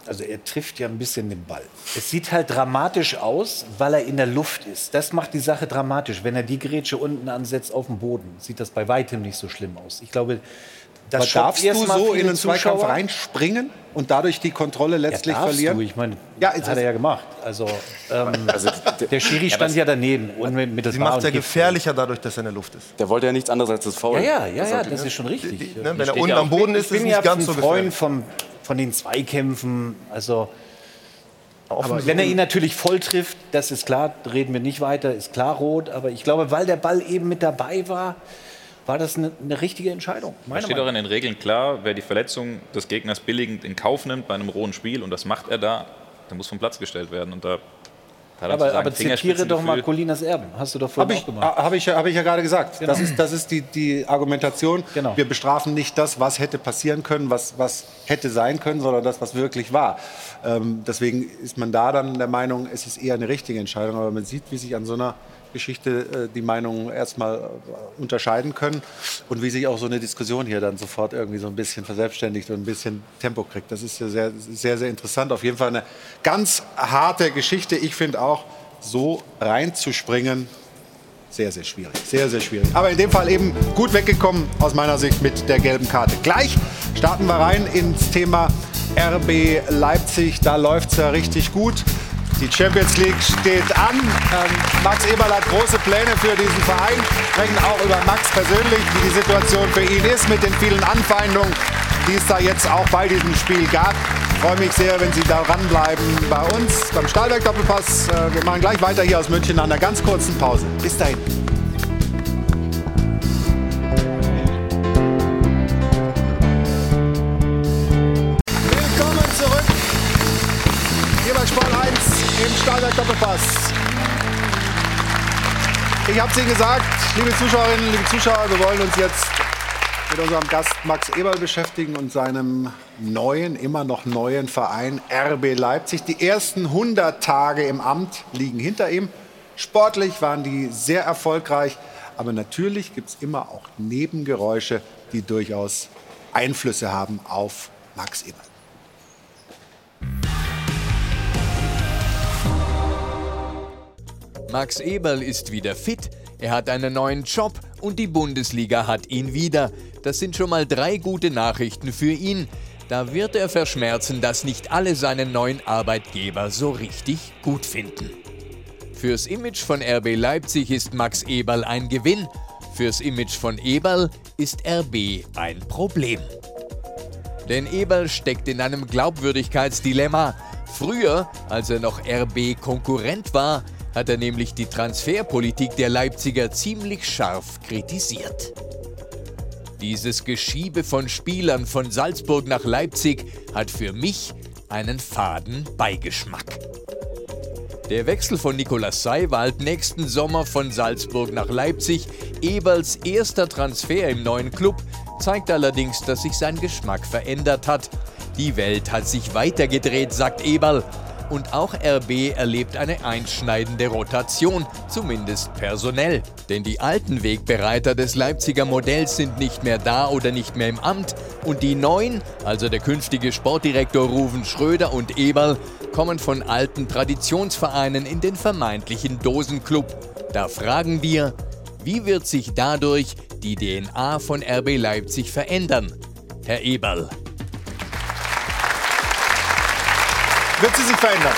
Also er trifft ja ein bisschen den Ball. Es sieht halt dramatisch aus, weil er in der Luft ist. Das macht die Sache dramatisch. Wenn er die Grätsche unten ansetzt auf dem Boden, sieht das bei weitem nicht so schlimm aus. Ich glaube, das Aber darfst du so in einen Zweikampf reinspringen und dadurch die Kontrolle letztlich ja, verlieren? Du. Ich meine, ja, das hat er ja gemacht. Also, ähm, also der Schiri stand ja, daneben. Und mit das Sie macht ja gefährlicher dadurch, dass er in der Luft ist. Der wollte ja nichts anderes als das Foul. Ja, ja, ja, ja das ist schon richtig. Die, die, ne, wenn er unten am Boden ist, ist es nicht ganz so Freund vom von den Zweikämpfen. Also, aber wenn er ihn natürlich voll trifft, das ist klar, reden wir nicht weiter, ist klar rot. Aber ich glaube, weil der Ball eben mit dabei war, war das eine, eine richtige Entscheidung. Es steht auch in den Regeln klar, wer die Verletzung des Gegners billigend in Kauf nimmt bei einem rohen Spiel, und das macht er da, der muss vom Platz gestellt werden. Und da Da Aber, aber zitiere doch mal Colinas Erben. Hast du doch vorhin Habe ich, auch gemacht. hab ich, ja- hab ich ja gerade gesagt. Genau. Das ist, das ist die, die Argumentation. Genau. Wir bestrafen nicht das, was hätte passieren können, was, was hätte sein können, sondern das, was wirklich war. Ähm, deswegen ist man da dann der Meinung, es ist eher eine richtige Entscheidung. Aber man sieht, wie sich an so einer Geschichte äh, die Meinungen erstmal äh, unterscheiden können und wie sich auch so eine Diskussion hier dann sofort irgendwie so ein bisschen verselbstständigt und ein bisschen Tempo kriegt. Das ist ja sehr, sehr, sehr interessant. Auf jeden Fall eine ganz harte Geschichte. Ich finde auch, so reinzuspringen, sehr, sehr schwierig. Sehr, sehr schwierig. Aber in dem Fall eben gut weggekommen aus meiner Sicht mit der gelben Karte. Gleich starten wir rein ins Thema RB Leipzig. Da läuft es ja richtig gut. Die Champions League steht an. Ähm, Max Eberl hat große Pläne für diesen Verein. Sprechen auch über Max persönlich, wie die Situation für ihn ist mit den vielen Anfeindungen, die es da jetzt auch bei diesem Spiel gab. Ich freue mich sehr, wenn Sie da ranbleiben bei uns beim Stahlwerk Doppelpass. Äh, wir machen gleich weiter hier aus München nach einer ganz kurzen Pause. Bis dahin. Stahlwerk Doppelpass. Ich habe es Ihnen gesagt, liebe Zuschauerinnen, liebe Zuschauer, wir wollen uns jetzt mit unserem Gast Max Eberl beschäftigen und seinem neuen, immer noch neuen Verein RB Leipzig. Die ersten 100 Tage im Amt liegen hinter ihm. Sportlich waren die sehr erfolgreich, aber natürlich gibt es immer auch Nebengeräusche, die durchaus Einflüsse haben auf Max Eberl. Max Eberl ist wieder fit, er hat einen neuen Job und die Bundesliga hat ihn wieder. Das sind schon mal drei gute Nachrichten für ihn. Da wird er verschmerzen, dass nicht alle seinen neuen Arbeitgeber so richtig gut finden. Fürs Image von RB Leipzig ist Max Eberl ein Gewinn, fürs Image von Eberl ist RB ein Problem. Denn Eberl steckt in einem Glaubwürdigkeitsdilemma. Früher, als er noch RB-Konkurrent war, hat er nämlich die Transferpolitik der Leipziger ziemlich scharf kritisiert. Dieses Geschiebe von Spielern von Salzburg nach Leipzig hat für mich einen faden Beigeschmack. Der Wechsel von Nicolas Seiwald nächsten Sommer von Salzburg nach Leipzig, Eberls erster Transfer im neuen Club, zeigt allerdings, dass sich sein Geschmack verändert hat. Die Welt hat sich weitergedreht, sagt Eberl. Und auch RB erlebt eine einschneidende Rotation, zumindest personell. Denn die alten Wegbereiter des Leipziger Modells sind nicht mehr da oder nicht mehr im Amt. Und die neuen, also der künftige Sportdirektor Ruven Schröder und Eberl, kommen von alten Traditionsvereinen in den vermeintlichen Dosenclub. Da fragen wir, wie wird sich dadurch die DNA von RB Leipzig verändern? Herr Eberl. Wird sie sich verändern?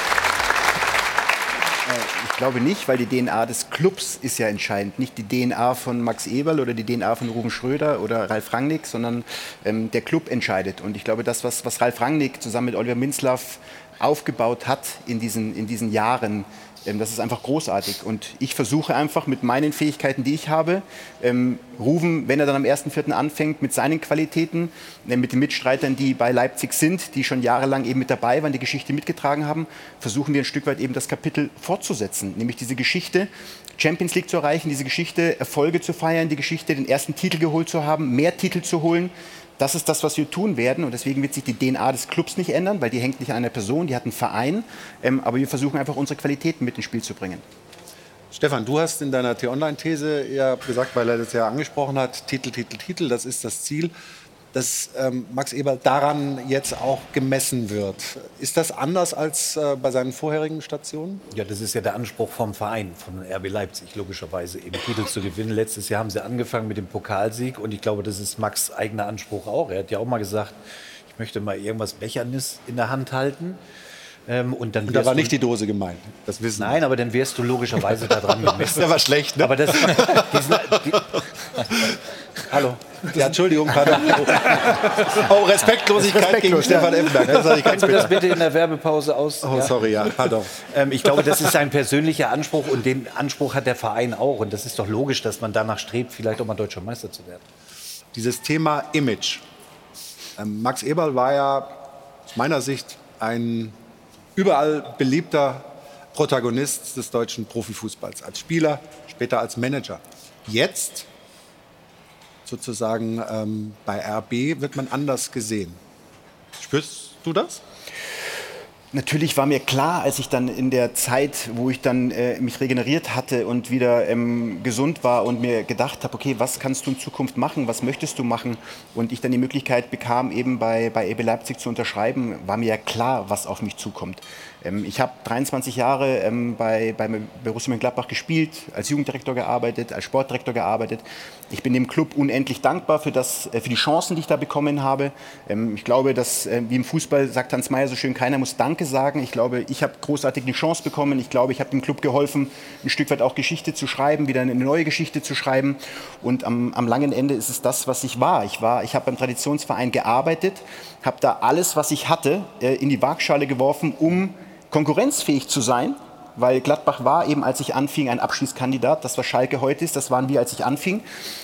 Ich glaube nicht, weil die DNA des Clubs ist ja entscheidend. Nicht die DNA von Max Eberl oder die DNA von Ruben Schröder oder Ralf Rangnick, sondern ähm, der Club entscheidet. Und ich glaube, das, was, was Ralf Rangnick zusammen mit Oliver Minzlaff aufgebaut hat in diesen, in diesen Jahren, das ist einfach großartig. Und ich versuche einfach mit meinen Fähigkeiten, die ich habe, ähm, Ruven, wenn er dann am 1.4. anfängt, mit seinen Qualitäten, äh, mit den Mitstreitern, die bei Leipzig sind, die schon jahrelang eben mit dabei waren, die Geschichte mitgetragen haben, versuchen wir ein Stück weit eben das Kapitel fortzusetzen. Nämlich diese Geschichte, Champions League zu erreichen, diese Geschichte, Erfolge zu feiern, die Geschichte, den ersten Titel geholt zu haben, mehr Titel zu holen. Das ist das, was wir tun werden. Und deswegen wird sich die DNA des Clubs nicht ändern, weil die hängt nicht an einer Person, die hat einen Verein. Ähm, aber wir versuchen einfach unsere Qualitäten mit ins Spiel zu bringen. Stefan, du hast in deiner T-Online-These ja gesagt, weil er das ja angesprochen hat, Titel, Titel, Titel, das ist das Ziel, dass ähm, Max Eberl daran jetzt auch gemessen wird. Ist das anders als äh, bei seinen vorherigen Stationen? Ja, das ist ja der Anspruch vom Verein, von RB Leipzig, logischerweise eben Titel zu gewinnen. Letztes Jahr haben sie angefangen mit dem Pokalsieg und ich glaube, das ist Max eigener Anspruch auch. Er hat ja auch mal gesagt, ich möchte mal irgendwas Bechernis in der Hand halten. Ähm, und dann Und da war nicht die Dose gemeint. Das wissen Nein, aber dann wärst du logischerweise daran gemessen. Der war schlecht, ne? Aber das, diesen, die, Hallo. Ja, Entschuldigung, pardon. Oh, Respektlosigkeit gegen Stefan Effenberg. Das hatte ich ganz wir das bitte in der Werbepause aus? Oh, sorry, ja, pardon. Ähm, ich glaube, das ist sein persönlicher Anspruch und den Anspruch hat der Verein auch. Und das ist doch logisch, dass man danach strebt, vielleicht auch mal deutscher Meister zu werden. Dieses Thema Image. Ähm, Max Eberl war ja aus meiner Sicht ein überall beliebter Protagonist des deutschen Profifußballs. Als Spieler, später als Manager. Jetzt sozusagen ähm, bei RB wird man anders gesehen. Spürst du das? Natürlich war mir klar, als ich dann in der Zeit, wo ich dann äh, mich regeneriert hatte und wieder ähm, gesund war und mir gedacht habe, okay, was kannst du in Zukunft machen, was möchtest du machen und ich dann die Möglichkeit bekam, eben bei, bei EB Leipzig zu unterschreiben, war mir ja klar, was auf mich zukommt. Ähm, ich habe 23 Jahre ähm, bei, bei Borussia Mönchengladbach gespielt, als Jugenddirektor gearbeitet, als Sportdirektor gearbeitet. Ich bin dem Club unendlich dankbar für, das, äh, für die Chancen, die ich da bekommen habe. Ähm, ich glaube, dass, äh, wie im Fußball sagt Hans Meyer so schön, keiner muss Danke sagen. Ich glaube, ich habe großartig die Chance bekommen. Ich glaube, ich habe dem Club geholfen, ein Stück weit auch Geschichte zu schreiben, wieder eine neue Geschichte zu schreiben. Und am, am langen Ende ist es das, was ich war. Ich, war, ich habe beim Traditionsverein gearbeitet, habe da alles, was ich hatte, äh, in die Waagschale geworfen, um konkurrenzfähig zu sein weil Gladbach war eben, als ich anfing, ein Abschießkandidat. Das, was Schalke heute ist, das waren wir, als ich anfing.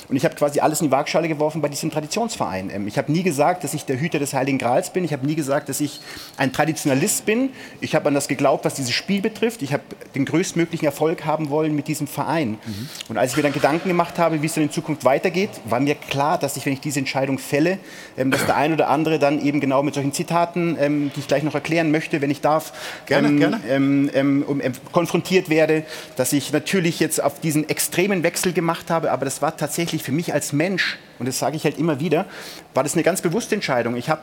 Und ich habe quasi alles in die Waagschale geworfen bei diesem Traditionsverein. Ähm, ich habe nie gesagt, dass ich der Hüter des Heiligen Grals bin. Ich habe nie gesagt, dass ich ein Traditionalist bin. Ich habe an das geglaubt, was dieses Spiel betrifft. Ich habe den größtmöglichen Erfolg haben wollen mit diesem Verein. Mhm. Und als ich mir dann Gedanken gemacht habe, wie es dann in Zukunft weitergeht, war mir klar, dass ich, wenn ich diese Entscheidung fälle, ähm, dass der ein oder andere dann eben genau mit solchen Zitaten, ähm, die ich gleich noch erklären möchte, wenn ich darf, gerne, gerne. Um, konfrontiert werde, dass ich natürlich jetzt auf diesen extremen Wechsel gemacht habe, aber das war tatsächlich für mich als Mensch, und das sage ich halt immer wieder, war das eine ganz bewusste Entscheidung. Ich habe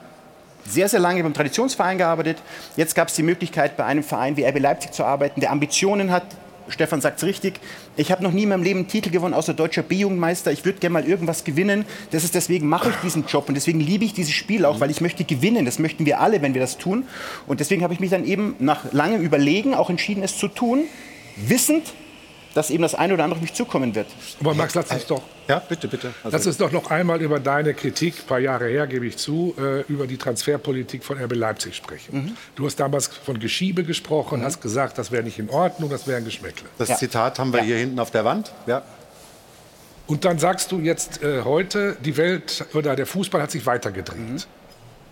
sehr, sehr lange beim Traditionsverein gearbeitet. Jetzt gab es die Möglichkeit, bei einem Verein wie RB Leipzig zu arbeiten, der Ambitionen hat, Stefan sagt es richtig, ich habe noch nie in meinem Leben einen Titel gewonnen, außer deutscher B-Jugendmeister. Ich würde gerne mal irgendwas gewinnen. Das ist deswegen mache ich diesen Job und deswegen liebe ich dieses Spiel auch, weil ich möchte gewinnen. Das möchten wir alle, wenn wir das tun. Und deswegen habe ich mich dann eben nach langem Überlegen auch entschieden, es zu tun, wissend, dass eben das eine oder andere auf mich zukommen wird. Aber Max, lass uns doch. Ja, bitte, bitte. Also lass uns doch noch einmal über deine Kritik, ein paar Jahre her, gebe ich zu, äh, über die Transferpolitik von RB Leipzig sprechen. Mhm. Du hast damals von Geschiebe gesprochen, mhm. hast gesagt, das wäre nicht in Ordnung, das wäre ein Geschmäckle. Das ja. Zitat haben wir ja. hier hinten auf der Wand. Ja. Und dann sagst du jetzt äh, heute, die Welt oder der Fußball hat sich weitergedreht. Mhm.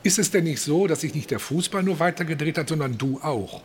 Ist es denn nicht so, dass sich nicht der Fußball nur weitergedreht hat, sondern du auch?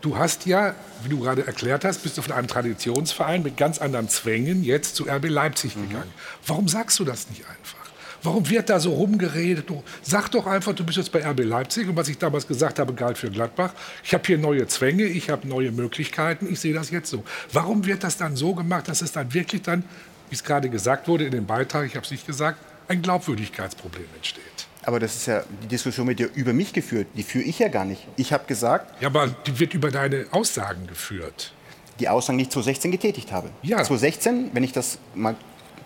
Du hast ja, wie du gerade erklärt hast, bist du von einem Traditionsverein mit ganz anderen Zwängen jetzt zu RB Leipzig mhm. gegangen. Warum sagst du das nicht einfach? Warum wird da so rumgeredet? Du, sag doch einfach, du bist jetzt bei RB Leipzig und was ich damals gesagt habe, galt für Gladbach. Ich habe hier neue Zwänge, ich habe neue Möglichkeiten, ich sehe das jetzt so. Warum wird das dann so gemacht, dass es dann wirklich dann, wie es gerade gesagt wurde in dem Beitrag, ich habe es nicht gesagt, ein Glaubwürdigkeitsproblem entsteht? Aber das ist ja die Diskussion mit dir über mich geführt. Die führe ich ja gar nicht. Ich habe gesagt. Ja, aber die wird über deine Aussagen geführt. Die Aussagen, die ich 2016 getätigt habe. Ja. 2016, wenn ich das mal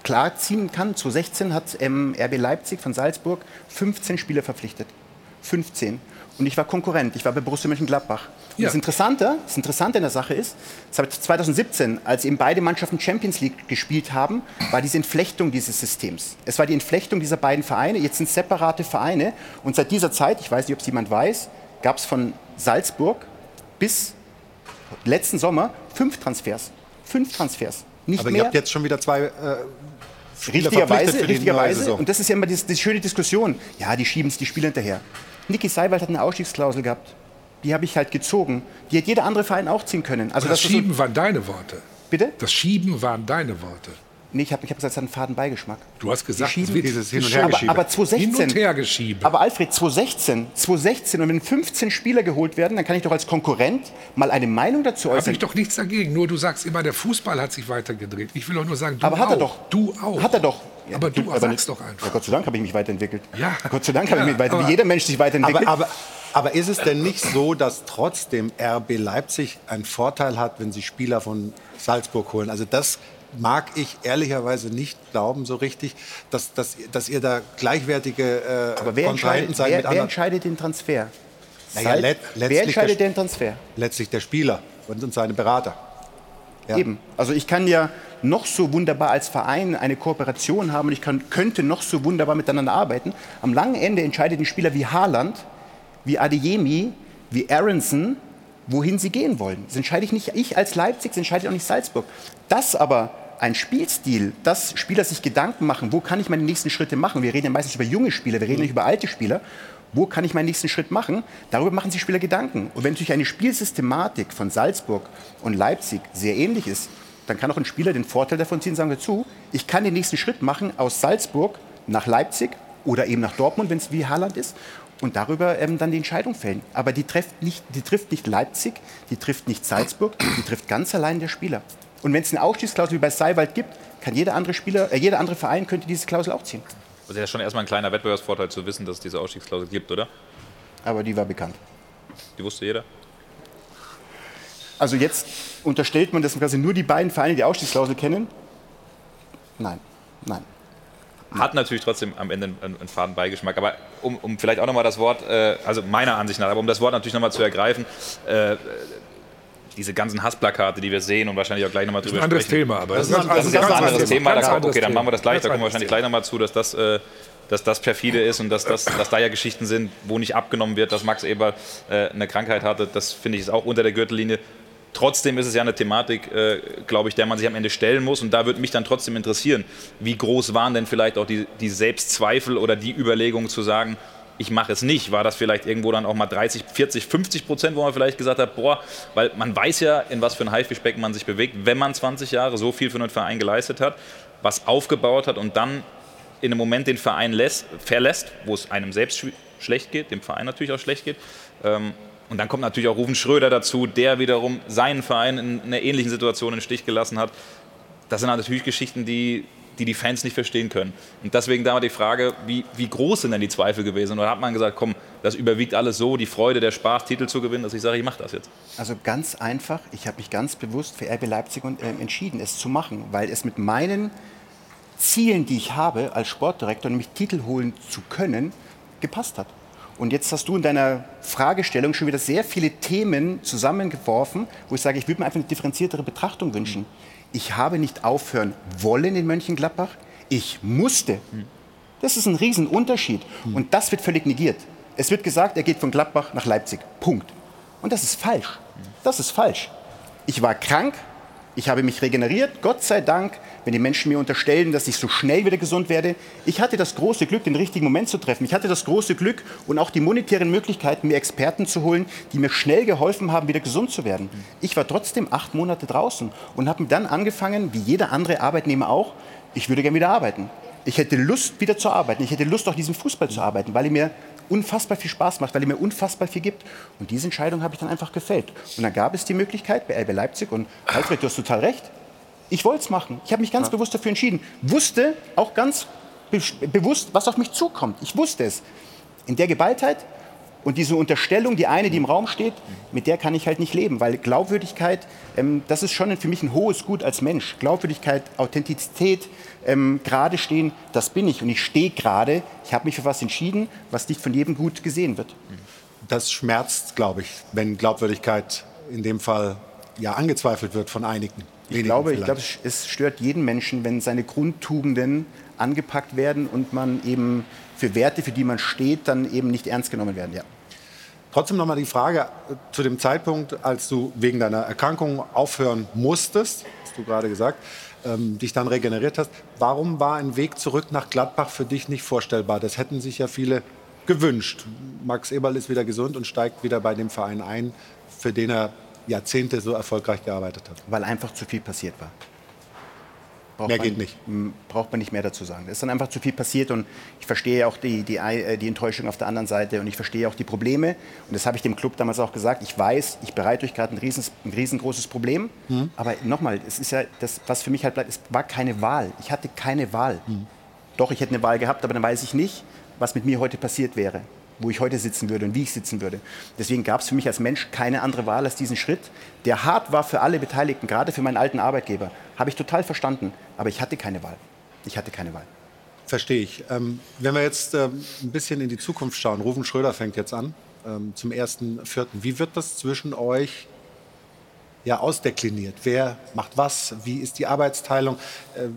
klar ziehen kann, 2016 hat ähm, RB Leipzig von Salzburg 15 Spieler verpflichtet. 15. Und ich war Konkurrent. Ich war bei Borussia Mönchengladbach. Ja. Das, Interessante, das Interessante in der Sache ist, 2017, als eben beide Mannschaften Champions League gespielt haben, war diese Entflechtung dieses Systems. Es war die Entflechtung dieser beiden Vereine. Jetzt sind separate Vereine. Und seit dieser Zeit, ich weiß nicht, ob es jemand weiß, gab es von Salzburg bis letzten Sommer fünf Transfers. Fünf Transfers. Nicht Aber mehr. ihr habt jetzt schon wieder zwei. Äh richtigerweise, richtigerweise. Und das ist ja immer die, die schöne Diskussion. Ja, die schieben es die Spieler hinterher. Niki Seiwald hat eine Ausstiegsklausel gehabt die habe ich halt gezogen. Die hätte jeder andere Verein auch ziehen können. Also das, das Schieben so waren deine Worte. Bitte? Das Schieben waren deine Worte. Nee, ich habe ich hab gesagt, es hat einen faden Beigeschmack. Du hast gesagt, schieben, dieses Hin- und Hergeschiebe. Aber, aber 2016, Hin- und Hergeschiebe. Aber Alfred, 2016, 2016 und wenn 15 Spieler geholt werden, dann kann ich doch als Konkurrent mal eine Meinung dazu äußern. Habe ich doch nichts dagegen. Nur du sagst immer, der Fußball hat sich weitergedreht. Ich will doch nur sagen, du aber hat er doch. Du auch. Hat er doch. Ja, aber du aber sagst nicht, doch einfach. Ja, Gott sei Dank habe ich mich weiterentwickelt. Ja. Gott sei Dank habe ich mich weiterentwickelt. Wie jeder Mensch sich weiterentwickelt. Aber, aber, aber ist es denn nicht so, dass trotzdem RB Leipzig einen Vorteil hat, wenn sie Spieler von Salzburg holen? Also das mag ich ehrlicherweise nicht glauben so richtig, dass, dass, dass ihr da gleichwertige äh, Aber wer entscheidet, seid wer, mit wer entscheidet den Transfer? Naja, let, wer entscheidet der, den Transfer? Letztlich der Spieler und seine Berater. Ja. Eben. Also ich kann ja noch so wunderbar als Verein eine Kooperation haben und ich kann, könnte noch so wunderbar miteinander arbeiten. Am langen Ende entscheidet ein Spieler wie Haaland, wie Adeyemi, wie Aronson, wohin sie gehen wollen. Das entscheide ich nicht ich als Leipzig, das entscheidet auch nicht Salzburg. Das aber ein Spielstil, dass Spieler sich Gedanken machen, wo kann ich meine nächsten Schritte machen. Wir reden ja meistens über junge Spieler, wir reden nicht über alte Spieler. Wo kann ich meinen nächsten Schritt machen? Darüber machen sich Spieler Gedanken. Und wenn natürlich eine Spielsystematik von Salzburg und Leipzig sehr ähnlich ist, dann kann auch ein Spieler den Vorteil davon ziehen, sagen wir zu, ich kann den nächsten Schritt machen aus Salzburg nach Leipzig oder eben nach Dortmund, wenn es wie Haaland ist, und darüber ähm, dann die Entscheidung fällen. Aber die trifft, nicht, die trifft nicht Leipzig, die trifft nicht Salzburg, die trifft ganz allein der Spieler. Und wenn es eine Ausstiegsklausel wie bei Seiwald gibt, kann jeder andere Spieler, äh, jeder andere Verein könnte diese Klausel auch ziehen. Also ja schon erstmal ein kleiner Wettbewerbsvorteil zu wissen, dass es diese Ausstiegsklausel gibt, oder? Aber die war bekannt. Die wusste jeder. Also jetzt unterstellt man, dass quasi nur die beiden Vereine die Ausstiegsklausel kennen? Nein, nein. Hat natürlich trotzdem am Ende einen, einen faden Beigeschmack. Aber um, um vielleicht auch nochmal das Wort, äh, also meiner Ansicht nach, aber um das Wort natürlich nochmal zu ergreifen, äh, diese ganzen Hassplakate, die wir sehen und wahrscheinlich auch gleich nochmal drüber ein anderes sprechen. Thema, aber das, das ist, das ist ein ganz anderes anderes Thema. Thema. Da, Ganz okay, dann machen wir das gleich. Da kommen wir wahrscheinlich gleich nochmal zu, dass das, äh, dass das perfide ist und dass das, dass da ja Geschichten sind, wo nicht abgenommen wird, dass Max Eber äh, eine Krankheit hatte. Das finde ich ist auch unter der Gürtellinie. Trotzdem ist es ja eine Thematik, äh, glaube ich, der man sich am Ende stellen muss. Und da würde mich dann trotzdem interessieren, wie groß waren denn vielleicht auch die, die Selbstzweifel oder die Überlegungen zu sagen, ich mache es nicht. War das vielleicht irgendwo dann auch mal 30, 40, 50 Prozent, wo man vielleicht gesagt hat, boah, weil man weiß ja, in was für ein Haifischbecken man sich bewegt, wenn man 20 Jahre so viel für einen Verein geleistet hat, was aufgebaut hat und dann in einem Moment den Verein lässt, verlässt, wo es einem selbst sch schlecht geht, dem Verein natürlich auch schlecht geht. Ähm, und dann kommt natürlich auch Rufen Schröder dazu, der wiederum seinen Verein in einer ähnlichen Situation in den Stich gelassen hat. Das sind natürlich Geschichten, die, die die Fans nicht verstehen können. Und deswegen da die Frage, wie, wie groß sind denn die Zweifel gewesen? Oder hat man gesagt, komm, das überwiegt alles so, die Freude, der Spaß, Titel zu gewinnen, dass ich sage, ich mache das jetzt? Also ganz einfach, ich habe mich ganz bewusst für RB Leipzig und, äh, entschieden, es zu machen, weil es mit meinen Zielen, die ich habe als Sportdirektor, nämlich Titel holen zu können, gepasst hat. Und jetzt hast du in deiner Fragestellung schon wieder sehr viele Themen zusammengeworfen, wo ich sage, ich würde mir einfach eine differenziertere Betrachtung wünschen. Ich habe nicht aufhören wollen in Mönchengladbach, ich musste. Das ist ein Riesenunterschied. Und das wird völlig negiert. Es wird gesagt, er geht von Gladbach nach Leipzig. Punkt. Und das ist falsch. Das ist falsch. Ich war krank, ich habe mich regeneriert, Gott sei Dank, wenn die Menschen mir unterstellen, dass ich so schnell wieder gesund werde. Ich hatte das große Glück, den richtigen Moment zu treffen. Ich hatte das große Glück und auch die monetären Möglichkeiten, mir Experten zu holen, die mir schnell geholfen haben, wieder gesund zu werden. Ich war trotzdem acht Monate draußen und habe dann angefangen, wie jeder andere Arbeitnehmer auch, ich würde gerne wieder arbeiten. Ich hätte Lust, wieder zu arbeiten. Ich hätte Lust, auch diesen Fußball zu arbeiten, weil er mir unfassbar viel Spaß macht, weil er mir unfassbar viel gibt. Und diese Entscheidung habe ich dann einfach gefällt. Und dann gab es die Möglichkeit bei RB Leipzig und Alfred, du hast total recht. Ich wollte es machen. Ich habe mich ganz bewusst dafür entschieden. Wusste auch ganz be bewusst, was auf mich zukommt. Ich wusste es. In der Geballtheit und diese Unterstellung, die eine, die im Raum steht, mit der kann ich halt nicht leben, weil Glaubwürdigkeit, ähm, das ist schon für mich ein hohes Gut als Mensch. Glaubwürdigkeit, Authentizität, ähm, gerade stehen, das bin ich und ich stehe gerade. Ich habe mich für was entschieden, was nicht von jedem gut gesehen wird. Das schmerzt, glaube ich, wenn Glaubwürdigkeit in dem Fall ja angezweifelt wird von einigen. Ich glaube, ich glaube, es stört jeden Menschen, wenn seine Grundtugenden angepackt werden und man eben für Werte, für die man steht, dann eben nicht ernst genommen werden. Ja. Trotzdem nochmal die Frage äh, zu dem Zeitpunkt, als du wegen deiner Erkrankung aufhören musstest, hast du gerade gesagt, ähm, dich dann regeneriert hast. Warum war ein Weg zurück nach Gladbach für dich nicht vorstellbar? Das hätten sich ja viele gewünscht. Max Eberl ist wieder gesund und steigt wieder bei dem Verein ein, für den er Jahrzehnte so erfolgreich gearbeitet hat. Weil einfach zu viel passiert war. Braucht Mehr man, geht nicht. Braucht man nicht mehr dazu sagen. Es ist dann einfach zu viel passiert und ich verstehe auch die, die, äh, die Enttäuschung auf der anderen Seite und ich verstehe auch die Probleme. Und das habe ich dem Club damals auch gesagt. Ich weiß, ich bereite euch gerade ein, riesen, ein riesengroßes Problem. Mhm. Aber nochmal, es ist ja das, was für mich halt bleibt, es war keine Wahl. Ich hatte keine Wahl. Mhm. Doch, ich hätte eine Wahl gehabt, aber dann weiß ich nicht, was mit mir heute passiert wäre wo ich heute sitzen würde und wie ich sitzen würde. Deswegen gab es für mich als Mensch keine andere Wahl als diesen Schritt, der hart war für alle Beteiligten, gerade für meinen alten Arbeitgeber. Habe ich total verstanden, aber ich hatte keine Wahl. Ich hatte keine Wahl. Verstehe ich. Ähm, wenn wir jetzt ähm, ein bisschen in die Zukunft schauen, Rufen Schröder fängt jetzt an, ähm, zum ersten Vierten. Wie wird das zwischen euch ja, ausdekliniert? Wer macht was? Wie ist die Arbeitsteilung? Ähm,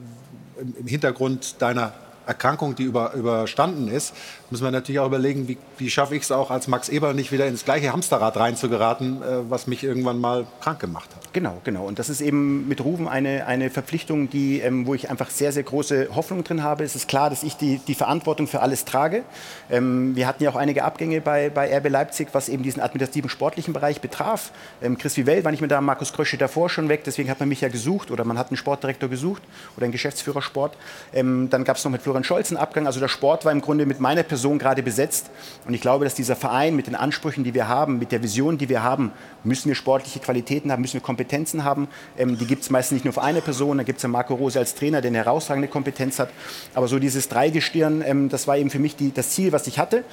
Im Hintergrund deiner Erkrankung, die über, überstanden ist, müssen wir natürlich auch überlegen, wie, wie schaffe ich es auch als Max Eber nicht wieder ins gleiche Hamsterrad reinzugeraten, äh, was mich irgendwann mal krank gemacht hat. Genau, genau. Und das ist eben mit Rufen eine, eine Verpflichtung, die, ähm, wo ich einfach sehr, sehr große Hoffnung drin habe. Es ist klar, dass ich die, die Verantwortung für alles trage. Ähm, wir hatten ja auch einige Abgänge bei, bei RB Leipzig, was eben diesen administrativen sportlichen Bereich betraf. Ähm, Chris Vivell war nicht mehr da, Markus Krösche davor schon weg, deswegen hat man mich ja gesucht oder man hat einen Sportdirektor gesucht oder einen Geschäftsführer Sport. Ähm, dann gab es noch mit Florian Scholz einen Abgang. Also der Sport war im Grunde mit meiner Person gerade besetzt. Und ich glaube, dass dieser Verein mit den Ansprüchen, die wir haben, mit der Vision, die wir haben, müssen wir sportliche Qualitäten haben, müssen wir Kompetenzen haben. Ähm, die gibt es meistens nicht nur für eine Person. Da gibt es ja Marco Rose als Trainer, der eine herausragende Kompetenz hat. Aber so dieses Dreigestirn, ähm, das war eben für mich die, das Ziel, was ich hatte.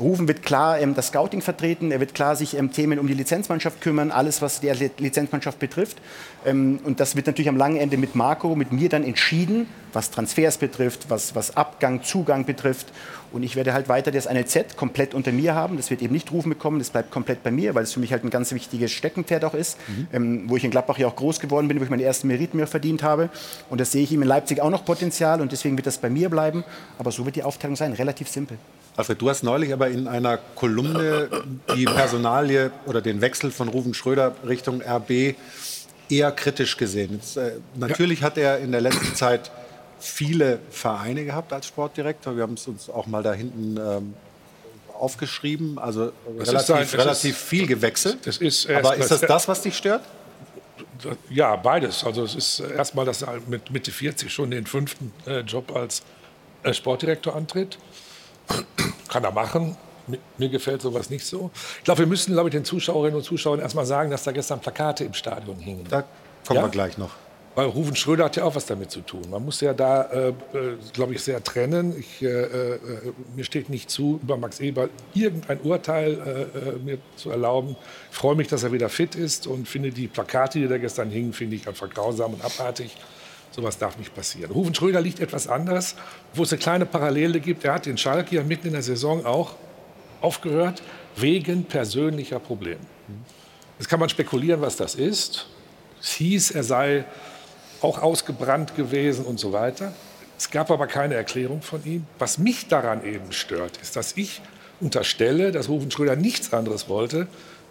Rufen wird klar ähm, das Scouting vertreten, er wird klar sich ähm, Themen um die Lizenzmannschaft kümmern, alles, was die Lizenzmannschaft betrifft. Ähm, und das wird natürlich am langen Ende mit Marco, mit mir dann entschieden, was Transfers betrifft, was, was Abgang, Zugang betrifft. Und ich werde halt weiter das NLZ komplett unter mir haben. Das wird eben nicht Rufen bekommen, das bleibt komplett bei mir, weil es für mich halt ein ganz wichtiges Steckenpferd auch ist, mhm. ähm, wo ich in Gladbach ja auch groß geworden bin, wo ich meine ersten Meriten mir verdient habe. Und das sehe ich ihm in Leipzig auch noch Potenzial und deswegen wird das bei mir bleiben. Aber so wird die Aufteilung sein, relativ simpel. Alfred, du hast neulich aber in einer Kolumne die Personalie oder den Wechsel von Ruven Schröder Richtung RB eher kritisch gesehen. Jetzt, äh, natürlich ja. hat er in der letzten Zeit viele Vereine gehabt als Sportdirektor. Wir haben es uns auch mal da hinten ähm, aufgeschrieben. Also relativ, ein, relativ ist, viel gewechselt. Das ist aber ist das das, was dich stört? Ja, beides. Also es ist erstmal, dass er mit Mitte 40 schon den fünften äh, Job als äh, Sportdirektor antritt. Kann er machen. Mir gefällt sowas nicht so. Ich glaube, wir müssen, glaube ich, den Zuschauerinnen und Zuschauern erstmal sagen, dass da gestern Plakate im Stadion hingen. Da kommen ja? wir gleich noch. Weil Rufen Schröder hat ja auch was damit zu tun. Man muss ja da, äh, äh glaube ich, sehr trennen. Ich, äh, äh, mir steht nicht zu, über Max Eber irgendein Urteil äh, äh, mir zu erlauben. Ich freue mich, dass er wieder fit ist und finde die Plakate, die da gestern hingen, finde ich einfach grausam und abartig. Sowas darf nicht passieren. Rufen Schröder liegt etwas anders, wo es eine kleine Parallele gibt. Er hat den Schalke ja mitten in der Saison auch aufgehört, wegen persönlicher Probleme. Jetzt kann man spekulieren, was das ist. Es hieß, er sei auch ausgebrannt gewesen und so weiter. Es gab aber keine Erklärung von ihm. Was mich daran eben stört, ist, dass ich unterstelle, dass Rufen Schröder nichts anderes wollte,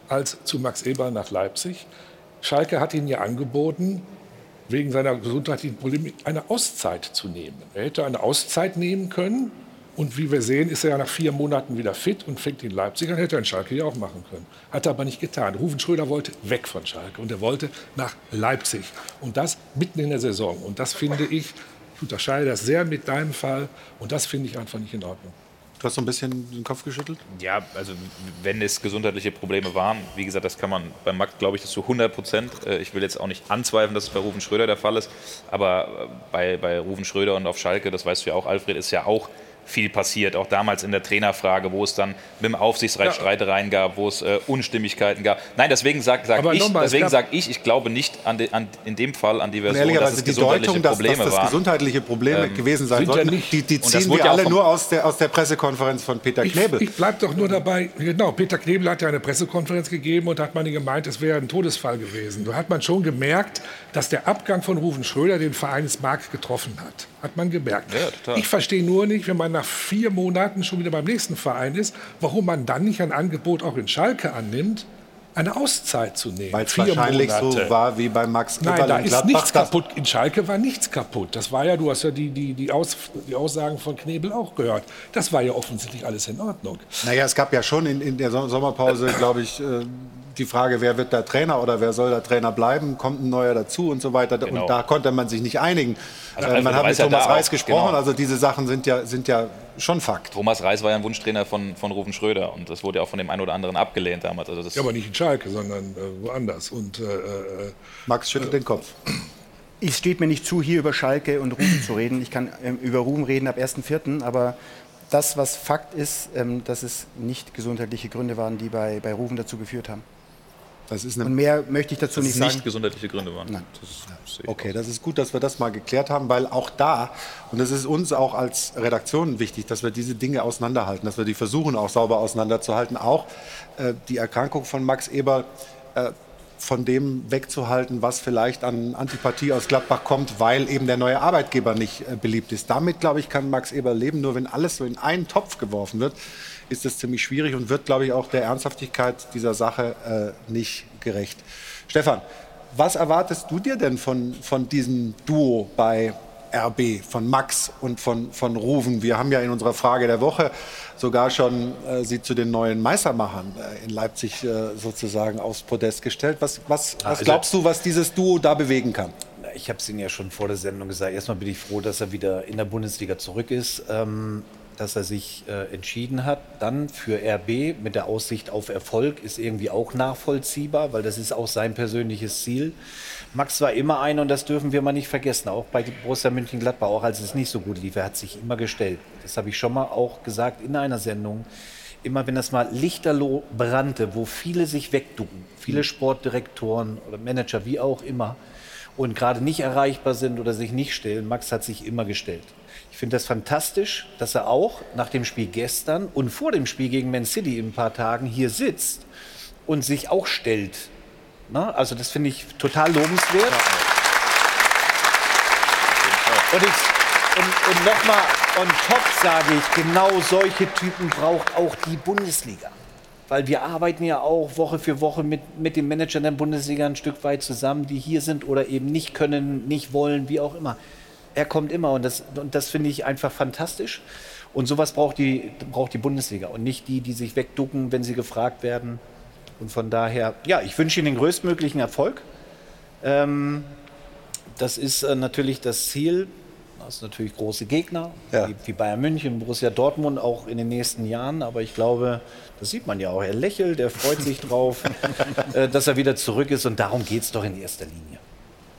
als zu Max Eber nach Leipzig. Schalke hat ihn ja angeboten, wegen seiner gesundheitlichen Probleme eine Auszeit zu nehmen. Er hätte eine Auszeit nehmen können und wie wir sehen, ist er ja nach vier Monaten wieder fit und fängt in Leipzig an. Hätte er in Schalke ja auch machen können. Hat er aber nicht getan. Rufen Schröder wollte weg von Schalke und er wollte nach Leipzig. Und das mitten in der Saison. Und das finde ich, ich unterscheide das sehr mit deinem Fall und das finde ich einfach nicht in Ordnung. Du hast so ein bisschen den Kopf geschüttelt? Ja, also wenn es gesundheitliche Probleme waren, wie gesagt, das kann man bei Max, glaube ich, das zu 100 Prozent. Äh, ich will jetzt auch nicht anzweifeln, dass es bei Rufen Schröder der Fall ist, aber äh, bei, bei Rufen Schröder und auf Schalke, das weißt du ja auch, Alfred, ist ja auch viel passiert, auch damals in der Trainerfrage, wo es dann mit dem Aufsichtsrat ja. Streitereien gab, wo es äh, Unstimmigkeiten gab. Nein, deswegen sage sag ich, deswegen sag ich, ich glaube nicht an, de, an, in dem Fall an die Version, dass es die Deutung, dass, dass das gesundheitliche Probleme ähm, gewesen sein sollten, ja die, die ziehen wir alle nur aus der, aus der Pressekonferenz von Peter Knebel. Ich, ich bleibe doch nur dabei, genau, Peter Knebel hat ja eine Pressekonferenz gegeben und hat man gemeint, es wäre ein Todesfall gewesen. Da hat man schon gemerkt, dass der Abgang von Rufen Schröder den Vereinsmarkt getroffen hat. Hat man gemerkt. Ja, ich verstehe nur nicht, wenn man nach vier Monaten schon wieder beim nächsten Verein ist, warum man dann nicht ein Angebot auch in Schalke annimmt, eine Auszeit zu nehmen. Weil es wahrscheinlich Monate. so war wie bei Max Nein, da ist nichts kaputt. In Schalke war nichts kaputt. Das war ja, du hast ja die, die, die, Aus, die Aussagen von Knebel auch gehört. Das war ja offensichtlich alles in Ordnung. Naja, es gab ja schon in, in der Sommerpause, glaube ich, äh, die Frage, wer wird der Trainer oder wer soll der Trainer bleiben, kommt ein neuer dazu und so weiter. Genau. Und da konnte man sich nicht einigen. Also äh, man hat mit Thomas ja Reis auch, gesprochen, genau. also diese Sachen sind ja, sind ja schon Fakt. Thomas Reis war ja ein Wunschtrainer von, von Rufen Schröder und das wurde ja auch von dem einen oder anderen abgelehnt damals. Also das ja, aber nicht in Schalke, sondern äh, woanders. Und, äh, äh Max schüttelt den Kopf. Es steht mir nicht zu, hier über Schalke und Rufen zu reden. Ich kann ähm, über Rufen reden ab 1.4., aber das, was Fakt ist, ähm, dass es nicht gesundheitliche Gründe waren, die bei, bei Rufen dazu geführt haben. Das ist und mehr möchte ich dazu nicht sagen. nicht gesundheitliche Gründe waren. Nein. Das okay, das ist gut, dass wir das mal geklärt haben, weil auch da, und das ist uns auch als Redaktion wichtig, dass wir diese Dinge auseinanderhalten, dass wir die versuchen auch sauber auseinanderzuhalten. Auch äh, die Erkrankung von Max Eber, äh, von dem wegzuhalten, was vielleicht an Antipathie aus Gladbach kommt, weil eben der neue Arbeitgeber nicht äh, beliebt ist. Damit, glaube ich, kann Max Eber leben. Nur wenn alles so in einen Topf geworfen wird, ist es ziemlich schwierig und wird, glaube ich, auch der Ernsthaftigkeit dieser Sache äh, nicht gerecht. Stefan, was erwartest du dir denn von, von diesem Duo bei RB, von Max und von, von Ruven? Wir haben ja in unserer Frage der Woche sogar schon äh, sie zu den neuen Meistermachern äh, in Leipzig äh, sozusagen aufs Podest gestellt. Was, was, was Also- glaubst du, was dieses Duo da bewegen kann? Ich habe es Ihnen ja schon vor der Sendung gesagt. Erstmal bin ich froh, dass er wieder in der Bundesliga zurück ist, ähm, dass er sich äh, entschieden hat. Dann für RB mit der Aussicht auf Erfolg ist irgendwie auch nachvollziehbar, weil das ist auch sein persönliches Ziel. Max war immer einer, und das dürfen wir mal nicht vergessen, auch bei Borussia Mönchengladbach, auch als es nicht so gut lief, er hat sich immer gestellt. Das habe ich schon mal auch gesagt in einer Sendung. Immer wenn das mal lichterloh brannte, wo viele sich wegducken, viele Sportdirektoren oder Manager, wie auch immer, und gerade nicht erreichbar sind oder sich nicht stellen. Max hat sich immer gestellt. Ich finde das fantastisch, dass er auch nach dem Spiel gestern und vor dem Spiel gegen Man City in ein paar Tagen hier sitzt und sich auch stellt. Na, also das finde ich total lobenswert. Und, ich, und, und nochmal on top sage ich, genau solche Typen braucht auch die Bundesliga. Weil wir arbeiten ja auch Woche für Woche mit, mit den Managern der Bundesliga ein Stück weit zusammen, die hier sind oder eben nicht können, nicht wollen, wie auch immer. Er kommt immer und das, und das finde ich einfach fantastisch. Und sowas braucht die, braucht die Bundesliga und nicht die, die sich wegducken, wenn sie gefragt werden. Und von daher, ja, ich wünsche Ihnen den größtmöglichen Erfolg. Ähm, das ist äh, natürlich das Ziel. Das sind natürlich große Gegner, wie, wie Bayern München, Borussia Dortmund auch in den nächsten Jahren. Aber ich glaube, das sieht man ja auch. Er lächelt, er freut sich drauf, äh, dass er wieder zurück ist. Und darum geht es doch in erster Linie.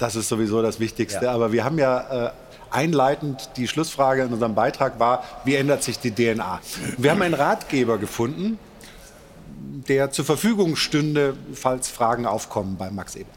Das ist sowieso das Wichtigste. Ja. Aber wir haben ja äh, einleitend die Schlussfrage in unserem Beitrag war, wie ändert sich die DNA? Wir haben einen Ratgeber gefunden, der zur Verfügung stünde, falls Fragen aufkommen bei Max Eber.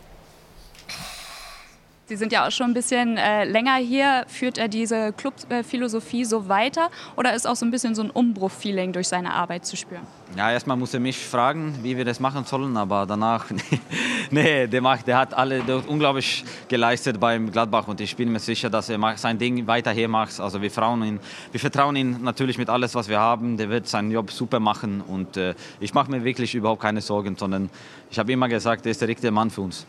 Sie sind ja auch schon ein bisschen äh, länger hier. Führt er diese Clubphilosophie so weiter oder ist auch so ein bisschen so ein Umbruch-Feeling durch seine Arbeit zu spüren? Ja, erstmal muss er mich fragen, wie wir das machen sollen, aber danach, nee, der, macht, der hat alle der hat unglaublich geleistet beim Gladbach und ich bin mir sicher, dass er sein Ding weiter hier macht. Also wir vertrauen ihn, wir vertrauen ihn natürlich mit alles, was wir haben. Der wird seinen Job super machen und äh, ich mache mir wirklich überhaupt keine Sorgen, sondern ich habe immer gesagt, er ist der richtige Mann für uns.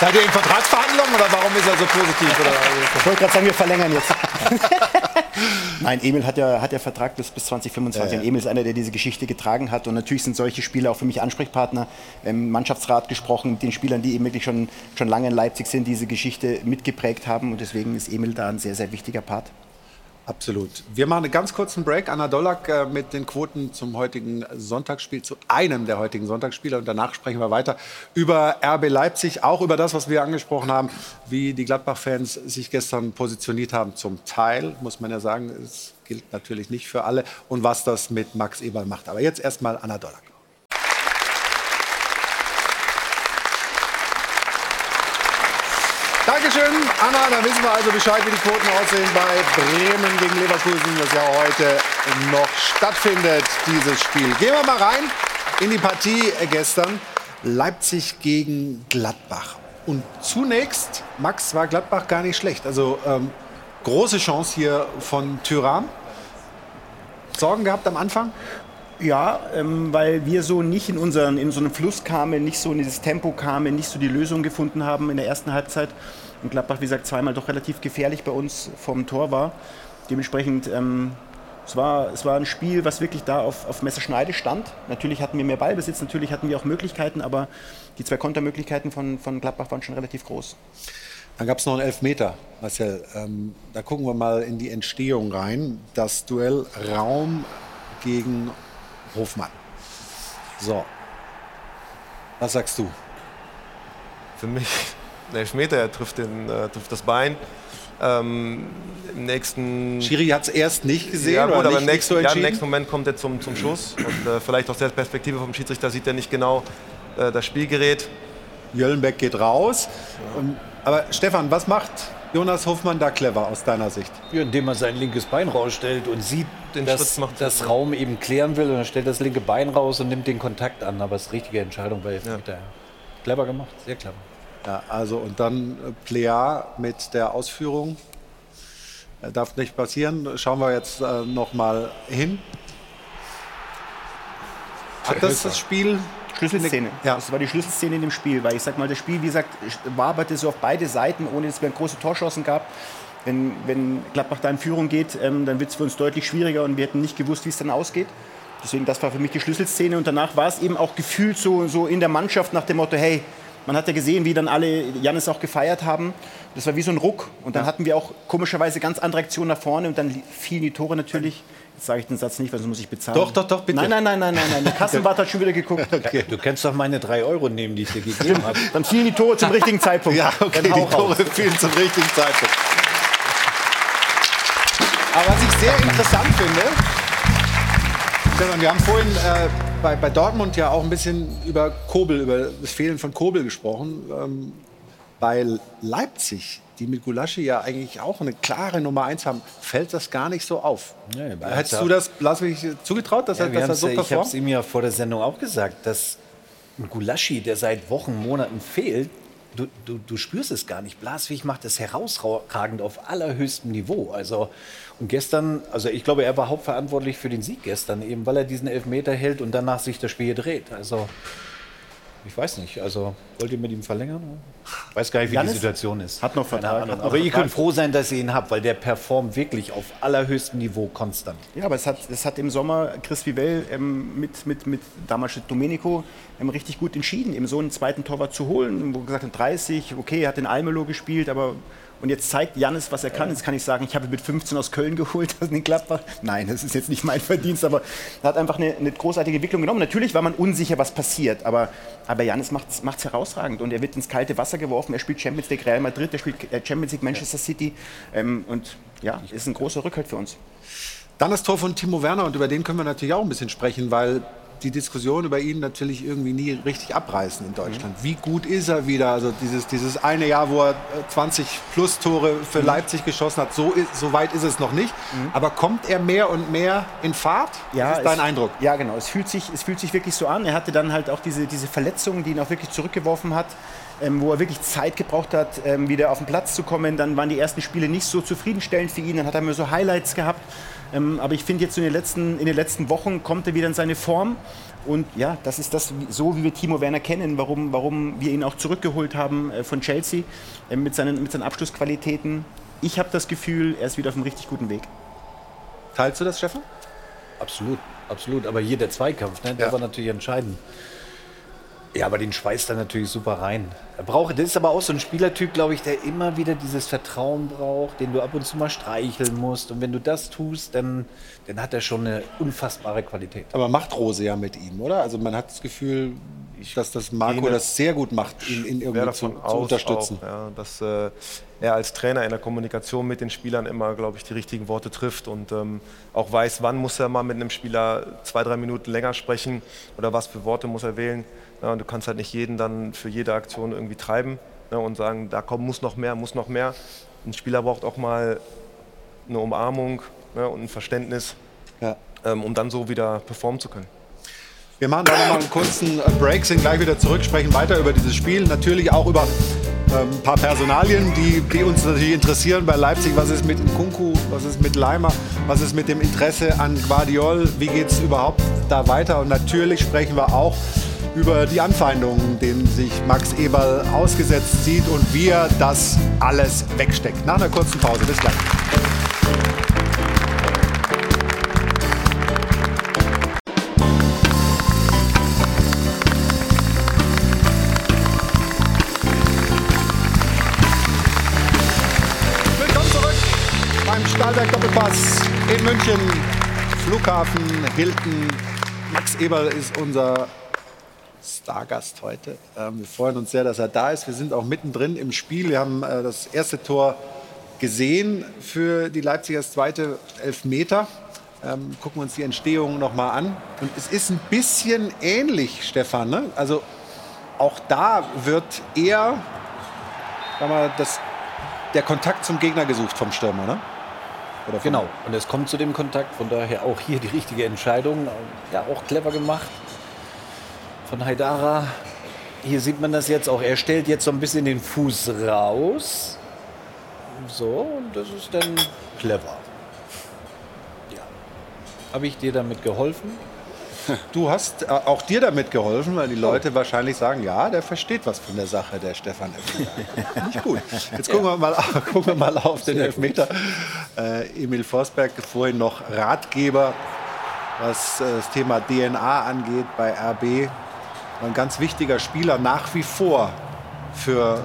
Seid ihr in Vertragsverhandlungen oder warum ist er so positiv? Oder? Ich wollte gerade sagen, wir verlängern jetzt. Nein, Emil hat ja, hat ja Vertrag bis, bis 2025. Ja, ja. Und Emil ist einer, der diese Geschichte getragen hat. Und natürlich sind solche Spieler auch für mich Ansprechpartner. Im Mannschaftsrat gesprochen, mit den Spielern, die eben wirklich schon, schon lange in Leipzig sind, diese Geschichte mitgeprägt haben. Und deswegen ist Emil da ein sehr, sehr wichtiger Part. Absolut. Wir machen einen ganz kurzen Break. Anna Dollack äh, mit den Quoten zum heutigen Sonntagsspiel, zu einem der heutigen Sonntagsspiele. Und danach sprechen wir weiter über RB Leipzig, auch über das, was wir angesprochen haben, wie die Gladbach-Fans sich gestern positioniert haben. Zum Teil, muss man ja sagen, es gilt natürlich nicht für alle. Und was das mit Max Eberl macht. Aber jetzt erstmal Anna Dollack. Dankeschön, Anna. Da wissen wir also Bescheid, wie die Quoten aussehen bei Bremen gegen Leverkusen, das ja heute noch stattfindet, dieses Spiel. Gehen wir mal rein in die Partie gestern. Leipzig gegen Gladbach. Und zunächst, Max, war Gladbach gar nicht schlecht. Also ähm, große Chance hier von Tyram. Sorgen gehabt am Anfang? Ja, ähm, weil wir so nicht in, unseren, in so einen Fluss kamen, nicht so in dieses Tempo kamen, nicht so die Lösung gefunden haben in der ersten Halbzeit. Und Gladbach, wie gesagt, zweimal doch relativ gefährlich bei uns vom Tor war. Dementsprechend, ähm, es, war, es war ein Spiel, was wirklich da auf, auf Messerschneide stand. Natürlich hatten wir mehr Ballbesitz, natürlich hatten wir auch Möglichkeiten, aber die zwei Kontermöglichkeiten von, von Gladbach waren schon relativ groß. Dann gab es noch einen Elfmeter, Marcel. Ähm, da gucken wir mal in die Entstehung rein. Das Duell Raum gegen Hofmann. So. Was sagst du? Für mich ein Elfmeter, er trifft, den, äh, trifft das Bein. Ähm, Im nächsten. Schiri hat es erst nicht gesehen Ja, gut, oder aber nicht, im nicht nächsten, so ja, im nächsten Moment kommt er zum, zum Schuss. Und äh, vielleicht aus der Perspektive vom Schiedsrichter sieht er nicht genau äh, das Spielgerät. Jöllenbeck geht raus. Ähm, Aber Stefan, was macht Jonas Hofmann da clever aus deiner Sicht? Ja, indem er sein linkes Bein rausstellt und sieht, Den dass das. Raum eben klären will und dann stellt das linke Bein raus und nimmt den Kontakt an. Aber es ist die richtige Entscheidung bei Elfmeter. Clever gemacht, sehr clever. Ja, also und dann äh, Plea mit der Ausführung. Äh, darf nicht passieren. Schauen wir jetzt äh, noch mal hin. Hat das das Spiel Schlüsselszene. Ja. Das war die Schlüsselszene in dem Spiel, weil ich sag mal, das Spiel, wie gesagt, waberte so auf beide Seiten, ohne dass es mehr große Torchancen gab. Wenn, wenn Gladbach da in Führung geht, ähm, dann wird es für uns deutlich schwieriger und wir hätten nicht gewusst, wie es dann ausgeht. Deswegen, das war für mich die Schlüsselszene und danach war es eben auch gefühlt so, so in der Mannschaft nach dem Motto, hey, man hat ja gesehen, wie dann alle Jannis auch gefeiert haben. Das war wie so ein Ruck. Und dann hatten wir auch komischerweise ganz andere Aktionen nach vorne und dann fielen die Tore natürlich. Jetzt sage ich den Satz nicht, weil sonst muss ich bezahlen. Doch, doch, doch, bitte. Nein, nein, nein, nein, nein, nein. Der Kassenwart hat schon wieder geguckt. Du kannst doch meine drei Euro nehmen, die ich dir gegeben habe. Dann fielen die Tore zum richtigen Zeitpunkt. Ja, okay, die Tore raus. fielen zum richtigen Zeitpunkt. Aber was ich sehr interessant finde, Stefan, wir haben vorhin äh, bei, bei Dortmund ja auch ein bisschen über Kobel, über das Fehlen von Kobel gesprochen. Ähm, bei Leipzig, die mit Gulaschi ja eigentlich auch eine klare Nummer eins haben, fällt das gar nicht so auf. Nee, Hättest du das, lass mich zugetraut, dass Ja, er, dass er so ja- ich habe es performt? ihm ja vor der Sendung auch gesagt, dass ein Gulaschi, der seit Wochen, Monaten fehlt, du, du, du spürst es gar nicht. Blaswig macht es herausragend auf allerhöchstem Niveau. Also, und gestern, also ich glaube, er war hauptverantwortlich für den Sieg gestern, eben weil er diesen Elfmeter hält und danach sich das Spiel dreht. Also, ich weiß nicht, also wollt ihr mit ihm verlängern? Ich weiß gar nicht, wie Janis die Situation ist. hat noch Vertrag, Ahnung. hat noch Aber ihr könnt froh sein, dass ihr ihn habt, weil der performt wirklich auf allerhöchstem Niveau konstant. Ja, aber es hat, es hat im Sommer Chris Vivell ähm, mit, mit, mit damals mit Domenico ähm, richtig gut entschieden, eben so einen zweiten Torwart zu holen, wo er gesagt hat, 30, okay, er hat den Almelo gespielt, aber und jetzt zeigt Jannis, was er kann. Jetzt kann ich sagen, ich habe mit 15 aus Köln geholt, aus den Gladbach. Nein, das ist jetzt nicht mein Verdienst, aber er hat einfach eine, eine großartige Entwicklung genommen. Natürlich war man unsicher, was passiert, aber, aber Jannis macht es herausragend und er wird ins kalte Wasser geworfen. Er spielt Champions League Real Madrid, er spielt äh, Champions League Manchester City ähm, und ja, ist ein großer Rückhalt für uns. Dann das Tor von Timo Werner und über den können wir natürlich auch ein bisschen sprechen, weil die Diskussion über ihn natürlich irgendwie nie richtig abreißen in Deutschland. Wie gut ist er wieder? Also dieses, dieses eine Jahr, wo er äh, 20 plus Tore für Leipzig geschossen hat, so, ist, so weit ist es noch nicht. Aber kommt er mehr und mehr in Fahrt? Ja, Was ist dein es, Eindruck? Ja, genau. Es fühlt, sich, es fühlt sich wirklich so an. Er hatte dann halt auch diese, diese Verletzung, die ihn auch wirklich zurückgeworfen hat, ähm, wo er wirklich Zeit gebraucht hat, ähm, wieder auf den Platz zu kommen. Dann waren die ersten Spiele nicht so zufriedenstellend für ihn. Dann hat er mir so Highlights gehabt. Ähm, aber ich finde jetzt in den, letzten, in den letzten Wochen kommt er wieder in seine Form. Und ja, das ist das, so wie wir Timo Werner kennen, warum, warum wir ihn auch zurückgeholt haben äh, von Chelsea äh, mit, seinen, mit seinen Abschlussqualitäten. Ich habe das Gefühl, er ist wieder auf einem richtig guten Weg. Teilst du das, Stefan? Absolut, absolut. Aber hier der Zweikampf, ne, der Ja. war natürlich entscheidend. Ja, aber den schweißt er natürlich super rein. Er braucht, das ist aber auch so ein Spielertyp, glaube ich, der immer wieder dieses Vertrauen braucht, den du ab und zu mal streicheln musst. Und wenn du das tust, dann, dann hat er schon eine unfassbare Qualität. Aber macht Rose ja mit ihm, oder? Also man hat das Gefühl, dass das Marco das sehr gut macht, ihn, ihn irgendwie zu, zu unterstützen. Auch, ja, dass äh, er als Trainer in der Kommunikation mit den Spielern immer, glaube ich, die richtigen Worte trifft und ähm, auch weiß, wann muss er mal mit einem Spieler zwei, drei Minuten länger sprechen oder was für Worte muss er wählen. Ja, und du kannst halt nicht jeden dann für jede Aktion irgendwie treiben ne, und sagen, da kommt, muss noch mehr, muss noch mehr. Ein Spieler braucht auch mal eine Umarmung ne, und ein Verständnis, Ja. ähm, um dann so wieder performen zu können. Wir machen da nochmal einen kurzen äh, Break, sind gleich wieder zurück, sprechen weiter über dieses Spiel. Natürlich auch über ähm, ein paar Personalien, die, die uns natürlich interessieren bei Leipzig. Was ist mit Nkunku, was ist mit Leimer, was ist mit dem Interesse an Guardiol, wie geht es überhaupt da weiter? Und natürlich sprechen wir auch über die Anfeindungen, denen sich Max Eberl ausgesetzt sieht und wie er das alles wegsteckt. Nach einer kurzen Pause, bis gleich. Willkommen zurück beim Stahlberg Doppelpass in München. Flughafen Hilton. Max Eberl ist unser Stargast heute. Ähm, wir freuen uns sehr, dass er da ist. Wir sind auch mittendrin im Spiel. Wir haben äh, das erste Tor gesehen für die Leipziger, das zweite Elfmeter. Ähm, gucken wir uns die Entstehung noch mal an. Und es ist ein bisschen ähnlich, Stefan. Ne? Also auch da wird eher, mal, das der Kontakt zum Gegner gesucht vom Stürmer, ne? Genau, und es kommt zu dem Kontakt, von daher auch hier die richtige Entscheidung. Ja, auch clever gemacht von Haidara. Hier sieht man das jetzt auch. Er stellt jetzt so ein bisschen den Fuß raus. So, und das ist dann clever. Ja. Habe ich dir damit geholfen? Du hast äh, auch dir damit geholfen, weil die Leute wahrscheinlich sagen, ja, der versteht was von der Sache, der Stefan Elfmeter. Nicht gut. Jetzt gucken wir mal, gucken wir mal auf den Elfmeter. Äh, Emil Forsberg, vorhin noch Ratgeber, was äh, das Thema DNA angeht bei RB. Ein ganz wichtiger Spieler nach wie vor für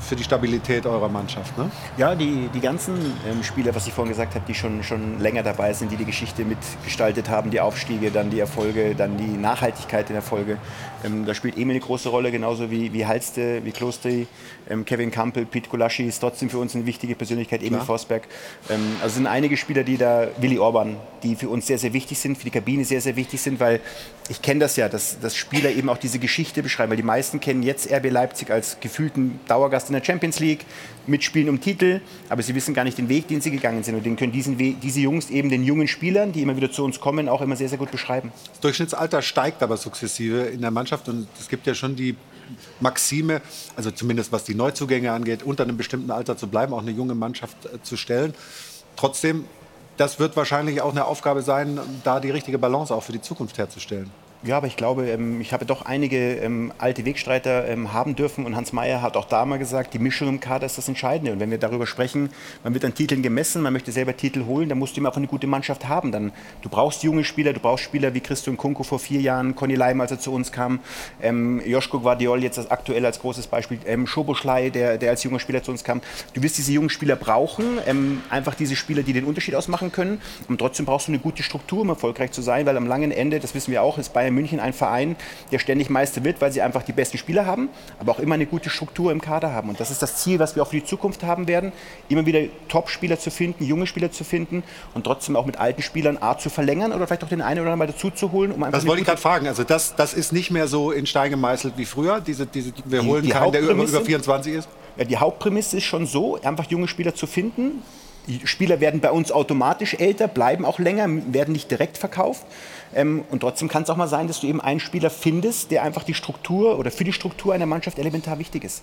für die Stabilität eurer Mannschaft. Ne? Ja, die, die ganzen ähm, Spieler, was ich vorhin gesagt habe, die schon, schon länger dabei sind, die die Geschichte mitgestaltet haben, die Aufstiege, dann die Erfolge, dann die Nachhaltigkeit in Erfolge. Ähm, da spielt Emil eine große Rolle, genauso wie, wie Halste, wie Klostri, ähm, Kevin Campbell, Pete Gulaschi ist trotzdem für uns eine wichtige Persönlichkeit, Emil Klar. Forsberg. Ähm, also sind einige Spieler, die da, Willi Orban, die für uns sehr, sehr wichtig sind, für die Kabine sehr, sehr wichtig sind, weil ich kenne das ja, dass, dass Spieler eben auch diese Geschichte beschreiben, weil die meisten kennen jetzt RB Leipzig als gefühlten Dauergast in der Champions League, mitspielen um Titel, aber sie wissen gar nicht den Weg, den sie gegangen sind. Und den können diesen diese Jungs eben den jungen Spielern, die immer wieder zu uns kommen, auch immer sehr, sehr gut beschreiben. Das Durchschnittsalter steigt aber sukzessive in der Mannschaft und es gibt ja schon die Maxime, also zumindest was die Neuzugänge angeht, unter einem bestimmten Alter zu bleiben, auch eine junge Mannschaft äh, zu stellen. Trotzdem, das wird wahrscheinlich auch eine Aufgabe sein, da die richtige Balance auch für die Zukunft herzustellen. Ja, aber ich glaube, ähm, ich habe doch einige ähm, alte Wegstreiter ähm, haben dürfen und Hans Mayer hat auch da mal gesagt, die Mischung im Kader ist das Entscheidende. Und wenn wir darüber sprechen, man wird an Titeln gemessen, man möchte selber Titel holen, dann musst du immer auch eine gute Mannschaft haben. Dann, du brauchst junge Spieler, du brauchst Spieler wie Christian Kunko vor vier Jahren, Conny Leim, als er zu uns kam, ähm, Joschko Guardiol jetzt aktuell als großes Beispiel, ähm, Schoboschlei, der, der als junger Spieler zu uns kam. Du wirst diese jungen Spieler brauchen, ähm, einfach diese Spieler, die den Unterschied ausmachen können. Und trotzdem brauchst du eine gute Struktur, um erfolgreich zu sein, weil am langen Ende, das wissen wir auch, ist Bayern München ein Verein, der ständig Meister wird, weil sie einfach die besten Spieler haben, aber auch immer eine gute Struktur im Kader haben. Und das ist das Ziel, was wir auch für die Zukunft haben werden, immer wieder Top-Spieler zu finden, junge Spieler zu finden und trotzdem auch mit alten Spielern A zu verlängern oder vielleicht auch den einen oder anderen mal dazu zu holen. Um das wollte ich gerade fragen. Also das, das ist nicht mehr so in Stein gemeißelt wie früher. Diese, diese, wir holen die, keinen, der über, über 24 ist. Ja, die Hauptprämisse ist schon so, einfach junge Spieler zu finden. Die Spieler werden bei uns automatisch älter, bleiben auch länger, werden nicht direkt verkauft. Ähm, und trotzdem kann es auch mal sein, dass du eben einen Spieler findest, der einfach die Struktur oder für die Struktur einer Mannschaft elementar wichtig ist.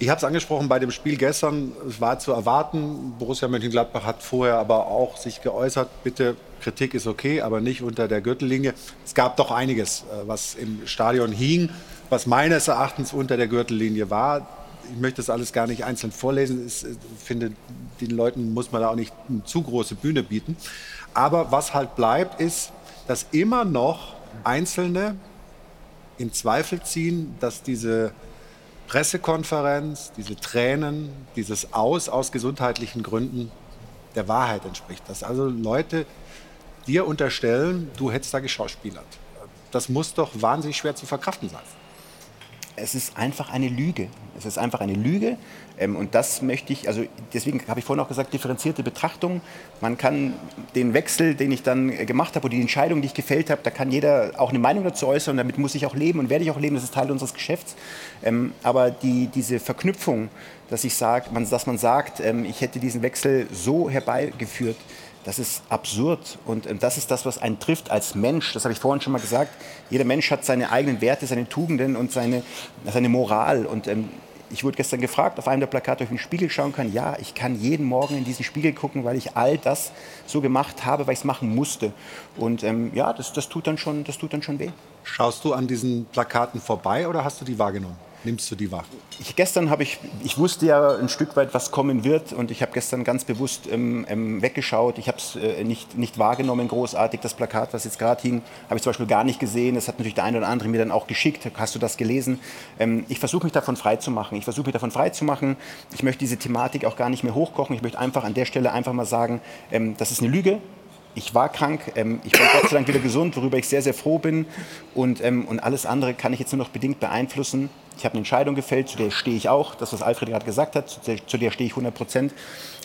Ich habe es angesprochen bei dem Spiel gestern. Es war zu erwarten. Borussia Mönchengladbach hat vorher aber auch sich geäußert. Bitte, Kritik ist okay, aber nicht unter der Gürtellinie. Es gab doch einiges, äh, was im Stadion hing, was meines Erachtens unter der Gürtellinie war. Ich möchte das alles gar nicht einzeln vorlesen. Ich äh, finde, den Leuten muss man da auch nicht eine zu große Bühne bieten. Aber was halt bleibt, ist, dass immer noch Einzelne in Zweifel ziehen, dass diese Pressekonferenz, diese Tränen, dieses Aus aus gesundheitlichen Gründen der Wahrheit entspricht. Dass also Leute dir unterstellen, du hättest da geschauspielert. Das muss doch wahnsinnig schwer zu verkraften sein es ist einfach eine Lüge. Es ist einfach eine Lüge. Ähm, und das möchte ich, also deswegen habe ich vorhin auch gesagt, differenzierte Betrachtung. Man kann den Wechsel, den ich dann äh, gemacht habe, oder die Entscheidung, die ich gefällt habe, da kann jeder auch eine Meinung dazu äußern. Damit muss ich auch leben und werde ich auch leben. Das ist Teil unseres Geschäfts. Ähm, aber die, diese Verknüpfung, dass, ich sag, man, dass man sagt, ähm, ich hätte diesen Wechsel so herbeigeführt, das ist absurd und das ist das, was einen trifft als Mensch. Das habe ich vorhin schon mal gesagt. Jeder Mensch hat seine eigenen Werte, seine Tugenden und seine, seine Moral. Und ich wurde gestern gefragt auf einem der Plakate, ob ich in den Spiegel schauen kann. Ja, ich kann jeden Morgen in diesen Spiegel gucken, weil ich all das so gemacht habe, weil ich es machen musste. Und ähm, ja, das, das, tut dann schon, das tut dann schon weh. Schaust du an diesen Plakaten vorbei oder hast du die wahrgenommen? Nimmst du die wahr? Ich, gestern habe ich, ich wusste ja ein Stück weit, was kommen wird und ich habe gestern ganz bewusst ähm, ähm, weggeschaut. Ich habe es äh, nicht, nicht wahrgenommen, großartig. Das Plakat, was jetzt gerade hing, habe ich zum Beispiel gar nicht gesehen. Das hat natürlich der eine oder andere mir dann auch geschickt. Hast du das gelesen? Ähm, ich versuche mich davon frei zu machen. Ich versuche mich davon frei zu machen. Ich möchte diese Thematik auch gar nicht mehr hochkochen. Ich möchte einfach an der Stelle einfach mal sagen, ähm, das ist eine Lüge ich war krank, ähm, ich bin Gott sei Dank wieder gesund, worüber ich sehr, sehr froh bin. Und, ähm, und alles andere kann ich jetzt nur noch bedingt beeinflussen. Ich habe eine Entscheidung gefällt, zu der stehe ich auch. Das, was Alfred gerade gesagt hat, zu der, zu der stehe ich 100 Prozent.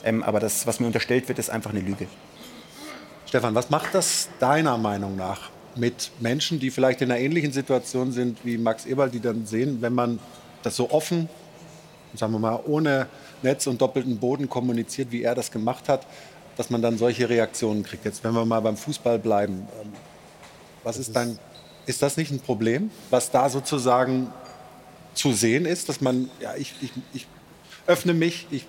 Ähm, aber das, was mir unterstellt wird, ist einfach eine Lüge. Stefan, was macht das deiner Meinung nach mit Menschen, die vielleicht in einer ähnlichen Situation sind wie Max Eberl, die dann sehen, wenn man das so offen, sagen wir mal, ohne Netz und doppelten Boden kommuniziert, wie er das gemacht hat, dass man dann solche Reaktionen kriegt. Jetzt, wenn wir mal beim Fußball bleiben, ähm, was ist dein, ist das nicht ein Problem, was da sozusagen zu sehen ist, dass man, ja, ich, ich, ich öffne mich, ich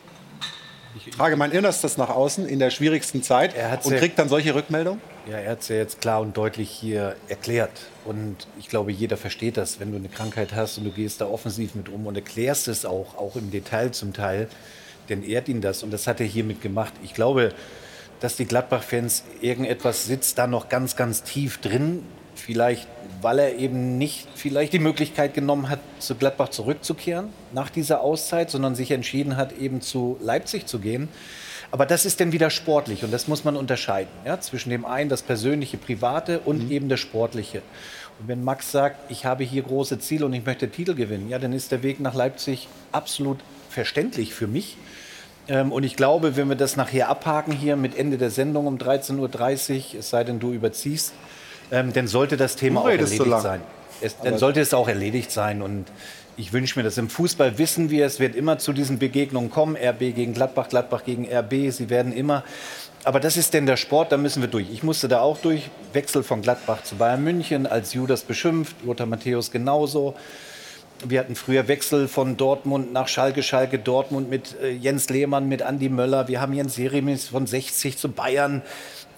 trage mein Innerstes nach außen in der schwierigsten Zeit und kriegt dann solche Rückmeldungen? Ja, er hat es ja jetzt klar und deutlich hier erklärt. Und ich glaube, jeder versteht das, wenn du eine Krankheit hast und du gehst da offensiv mit um und erklärst es auch, auch im Detail zum Teil, dann ehrt ihn das. Und das hat er hiermit gemacht. Ich glaube, dass die Gladbach-Fans irgendetwas sitzt da noch ganz, ganz tief drin. Vielleicht, weil er eben nicht vielleicht die Möglichkeit genommen hat, zu Gladbach zurückzukehren nach dieser Auszeit, sondern sich entschieden hat, eben zu Leipzig zu gehen. Aber das ist dann wieder sportlich und das muss man unterscheiden. Ja? Zwischen dem einen das persönliche, private und eben das sportliche. Und wenn Max sagt, ich habe hier große Ziele und ich möchte Titel gewinnen, ja, dann ist der Weg nach Leipzig absolut verständlich für mich. Ähm, und ich glaube, wenn wir das nachher abhaken hier mit Ende der Sendung um 13.30 Uhr, es sei denn, du überziehst, ähm, dann sollte das Thema auch so erledigt lang. sein. Es, dann sollte es auch erledigt sein. Und ich wünsche mir das. Im Fußball wissen wir, es wird immer zu diesen Begegnungen kommen. RB gegen Gladbach, Gladbach gegen RB. Sie werden immer. Aber das ist denn der Sport, da müssen wir durch. Ich musste da auch durch. Wechsel von Gladbach zu Bayern München, als Judas beschimpft, Lothar Matthäus genauso. Wir hatten früher Wechsel von Dortmund nach Schalke, Schalke, Dortmund mit äh, Jens Lehmann, mit Andi Möller. Wir haben Jens Jeremies von 60 zu Bayern.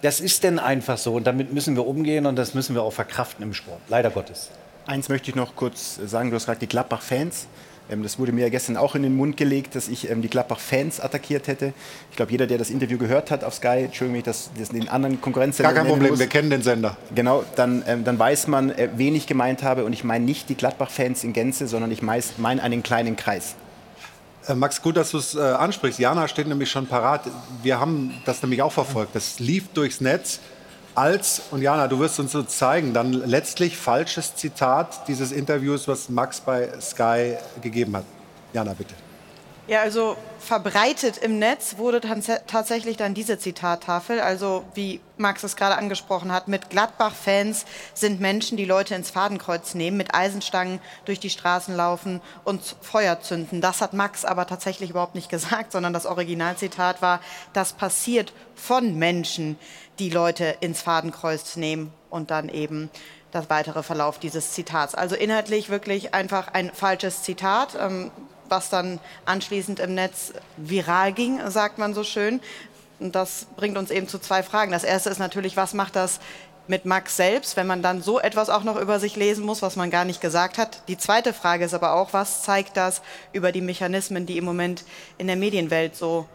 Das ist denn einfach so und damit müssen wir umgehen und das müssen wir auch verkraften im Sport. Leider Gottes. Eins möchte ich noch kurz sagen, du hast gerade die Gladbach-Fans. Ähm, Das wurde mir ja gestern auch in den Mund gelegt, dass ich ähm, die Gladbach-Fans attackiert hätte. Ich glaube, jeder, der das Interview gehört hat auf Sky, Entschuldigung, ich das, das den anderen Konkurrenzsendern Gar kein Problem, muss. wir kennen den Sender. Genau, dann, ähm, dann weiß man, äh, wen ich gemeint habe. Und ich meine nicht die Gladbach-Fans in Gänze, sondern ich meine einen kleinen Kreis. Äh, Max, gut, dass du es äh, ansprichst. Jana steht nämlich schon parat. Wir haben das nämlich auch verfolgt. Das lief durchs Netz als, und Jana, du wirst uns so zeigen, dann letztlich falsches Zitat dieses Interviews, was Max bei Sky gegeben hat. Jana, bitte. Ja, also verbreitet im Netz wurde tatsächlich dann diese Zitattafel. Also wie Max es gerade angesprochen hat, mit Gladbach-Fans sind Menschen, die Leute ins Fadenkreuz nehmen, mit Eisenstangen durch die Straßen laufen und Feuer zünden. Das hat Max aber tatsächlich überhaupt nicht gesagt, sondern das Originalzitat war, das passiert von Menschen, die Leute ins Fadenkreuz nehmen und dann eben das weitere Verlauf dieses Zitats. Also inhaltlich wirklich einfach ein falsches Zitat. Ähm, was dann anschließend im Netz viral ging, sagt man so schön. Und das bringt uns eben zu zwei Fragen. Das erste ist natürlich, was macht das mit Max selbst, wenn man dann so etwas auch noch über sich lesen muss, was man gar nicht gesagt hat. Die zweite Frage ist aber auch, was zeigt das über die Mechanismen, die im Moment in der Medienwelt so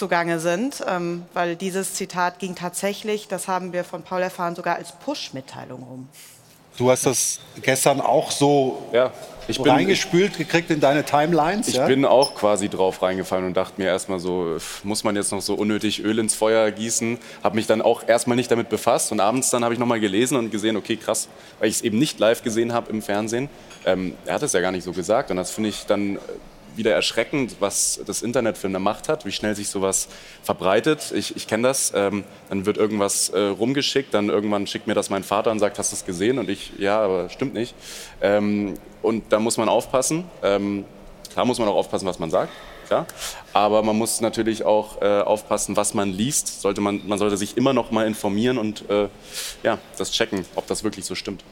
zugange sind, ähm, weil dieses Zitat ging tatsächlich, das haben wir von Paul erfahren, sogar als Push-Mitteilung rum. Du hast das gestern auch so ja, ich bin, reingespült gekriegt in deine Timelines. Ich ja? bin auch quasi drauf reingefallen und dachte mir erstmal so, pff, muss man jetzt noch so unnötig Öl ins Feuer gießen? Habe mich dann auch erstmal nicht damit befasst und abends dann habe ich nochmal gelesen und gesehen, okay, krass, weil ich es eben nicht live gesehen habe im Fernsehen. Ähm, er hat es ja gar nicht so gesagt und das finde ich dann äh, wieder erschreckend, was das Internet für eine Macht hat, wie schnell sich sowas verbreitet. Ich, ich kenne das. Ähm, dann wird irgendwas äh, rumgeschickt, dann irgendwann schickt mir das mein Vater und sagt, hast du es gesehen? Und ich, ja, aber stimmt nicht. Ähm, und da muss man aufpassen. Ähm, klar muss man auch aufpassen, was man sagt. Klar. Aber man muss natürlich auch äh, aufpassen, was man liest. Sollte man, man sollte sich immer noch mal informieren und äh, ja, das checken, ob das wirklich so stimmt.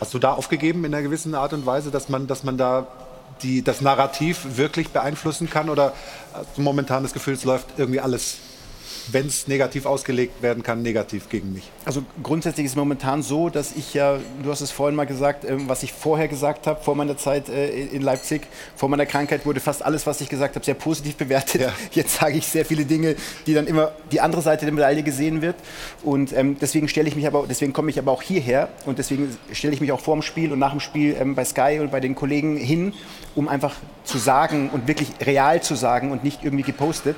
Hast du da aufgegeben in einer gewissen Art und Weise, dass man, dass man da die, das Narrativ wirklich beeinflussen kann? Oder hast du momentan das Gefühl, es läuft irgendwie alles, wenn es negativ ausgelegt werden kann, negativ gegen mich? Also grundsätzlich ist es momentan so, dass ich ja, du hast es vorhin mal gesagt, ähm, was ich vorher gesagt habe, vor meiner Zeit äh, in Leipzig, vor meiner Krankheit wurde fast alles, was ich gesagt habe, sehr positiv bewertet. Jetzt sage ich sehr viele Dinge, die dann immer die andere Seite der Medaille gesehen wird. Und ähm, deswegen stelle ich mich aber, deswegen komme ich aber auch hierher und deswegen stelle ich mich auch vor dem Spiel und nach dem Spiel ähm, bei Sky und bei den Kollegen hin, um einfach zu sagen und wirklich real zu sagen und nicht irgendwie gepostet.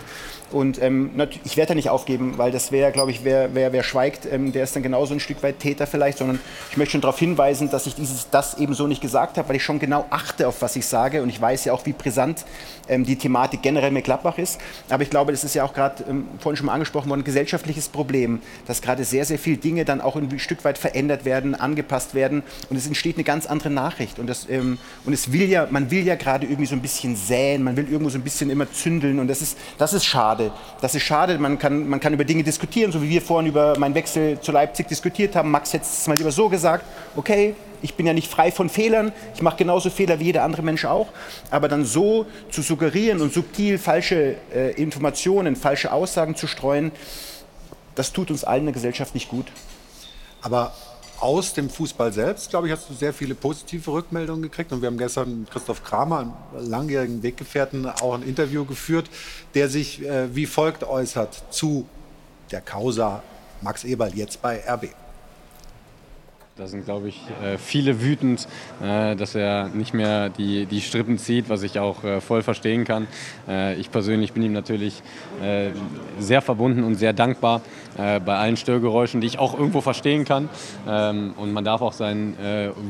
Und ähm, ich werde werde da nicht aufgeben, weil das wäre, glaube ich, wer, wer, wer schweigt, ähm, der ist dann genauso ein Stück weit Täter vielleicht, sondern ich möchte schon darauf hinweisen, dass ich dieses, das eben so nicht gesagt habe, weil ich schon genau achte, auf was ich sage und ich weiß ja auch, wie brisant ähm, die Thematik generell mit Gladbach ist. Aber ich glaube, das ist ja auch gerade ähm, vorhin schon mal angesprochen worden, ein gesellschaftliches Problem, dass gerade sehr, sehr viele Dinge dann auch ein Stück weit verändert werden, angepasst werden und es entsteht eine ganz andere Nachricht und, das, ähm, und es will ja, man will ja gerade irgendwie so ein bisschen säen, man will irgendwo so ein bisschen immer zündeln und das ist, das ist schade. Das ist schade, man kann, man kann über Dinge diskutieren, so wie wir vorhin über meinen Wechsel zu Leipzig diskutiert haben. Max hätte es mal lieber so gesagt, okay, ich bin ja nicht frei von Fehlern, ich mache genauso Fehler wie jeder andere Mensch auch, aber dann so zu suggerieren und subtil falsche äh, Informationen, falsche Aussagen zu streuen, das tut uns allen in der Gesellschaft nicht gut. Aber aus dem Fußball selbst, glaube ich, hast du sehr viele positive Rückmeldungen gekriegt. Und wir haben gestern mit Christoph Kramer, einen langjährigen Weggefährten, auch ein Interview geführt, der sich äh, wie folgt äußert zu der Causa Max Eberl jetzt bei RB. Da sind, glaube ich, äh, viele wütend, äh, dass er nicht mehr die, die Strippen zieht, was ich auch äh, voll verstehen kann. Ich persönlich bin ihm natürlich sehr verbunden und sehr dankbar bei allen Störgeräuschen, die ich auch irgendwo verstehen kann. Ähm, und man darf auch sein,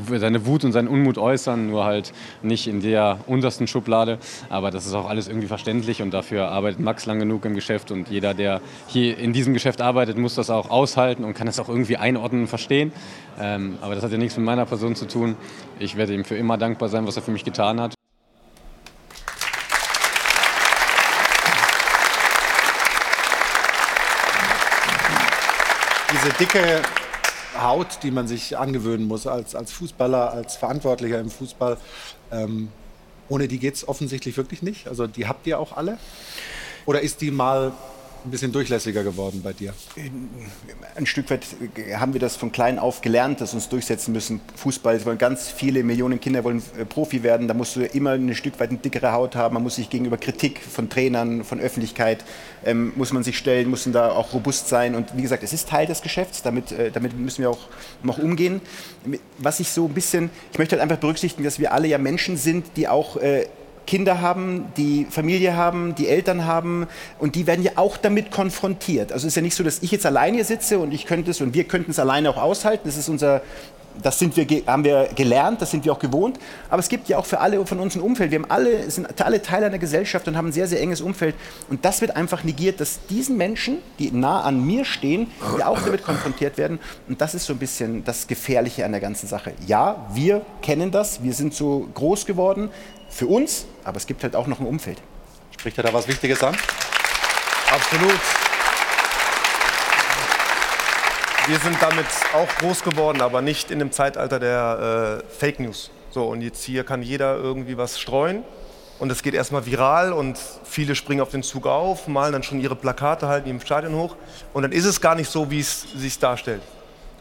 seine Wut und seinen Unmut äußern, nur halt nicht in der untersten Schublade. Aber das ist auch alles irgendwie verständlich und dafür arbeitet Max lang genug im Geschäft und jeder, der hier in diesem Geschäft arbeitet, muss das auch aushalten und kann das auch irgendwie einordnen und verstehen. Ähm, aber das hat ja nichts mit meiner Person zu tun. Ich werde ihm für immer dankbar sein, was er für mich getan hat. Dicke Haut, die man sich angewöhnen muss als, als Fußballer, als Verantwortlicher im Fußball, ähm, ohne die geht es offensichtlich wirklich nicht. Also die habt ihr auch alle? Oder ist die mal ein bisschen durchlässiger geworden bei dir? Ein Stück weit haben wir das von klein auf gelernt, dass wir uns durchsetzen müssen. Fußball, wollen ganz viele Millionen Kinder wollen äh, Profi werden. Da musst du immer ein Stück weit eine dickere Haut haben. Man muss sich gegenüber Kritik von Trainern, von Öffentlichkeit, ähm, muss man sich stellen, muss da auch robust sein. Und wie gesagt, es ist Teil des Geschäfts. Damit, äh, damit müssen wir auch noch umgehen. Was ich so ein bisschen, ich möchte halt einfach berücksichtigen, dass wir alle ja Menschen sind, die auch äh, Kinder haben, die Familie haben, die Eltern haben und die werden ja auch damit konfrontiert. Also es ist ja nicht so, dass ich jetzt alleine hier sitze und ich könnte es und wir könnten es alleine auch aushalten. Das ist unser das sind wir, haben wir gelernt, das sind wir auch gewohnt. Aber es gibt ja auch für alle von uns ein Umfeld. Wir haben alle, sind alle Teil einer Gesellschaft und haben ein sehr, sehr enges Umfeld. Und das wird einfach negiert, dass diesen Menschen, die nah an mir stehen, ja auch damit konfrontiert werden. Und das ist so ein bisschen das Gefährliche an der ganzen Sache. Ja, wir kennen das, wir sind so groß geworden für uns, aber es gibt halt auch noch ein Umfeld. Spricht er da was Wichtiges an? Absolut. Wir sind damit auch groß geworden, aber nicht in dem Zeitalter der äh, Fake News. So, und jetzt hier kann jeder irgendwie was streuen und es geht erstmal viral und viele springen auf den Zug auf, malen dann schon ihre Plakate, halten die im Stadion hoch und dann ist es gar nicht so, wie es sich darstellt.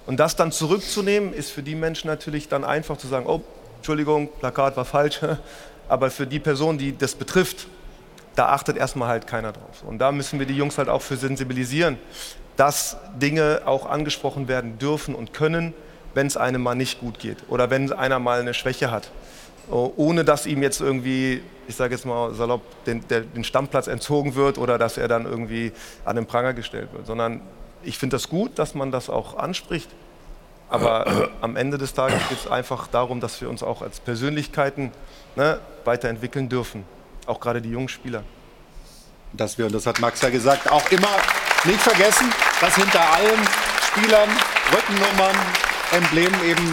Und das dann zurückzunehmen, ist für die Menschen natürlich dann einfach zu sagen, oh, Entschuldigung, Plakat war falsch, aber für die Person, die das betrifft, da achtet erstmal halt keiner drauf. Und da müssen wir die Jungs halt auch für sensibilisieren, dass Dinge auch angesprochen werden dürfen und können, wenn es einem mal nicht gut geht oder wenn einer mal eine Schwäche hat. Ohne dass ihm jetzt irgendwie, ich sage jetzt mal salopp, den, der, den Stammplatz entzogen wird oder dass er dann irgendwie an den Pranger gestellt wird. Sondern ich finde das gut, dass man das auch anspricht. Aber am Ende des Tages geht es einfach darum, dass wir uns auch als Persönlichkeiten ne, weiterentwickeln dürfen. Auch gerade die jungen Spieler. Dass wir, und das hat Max ja gesagt, auch immer nicht vergessen, dass hinter allen Spielern, Rückennummern, Emblemen eben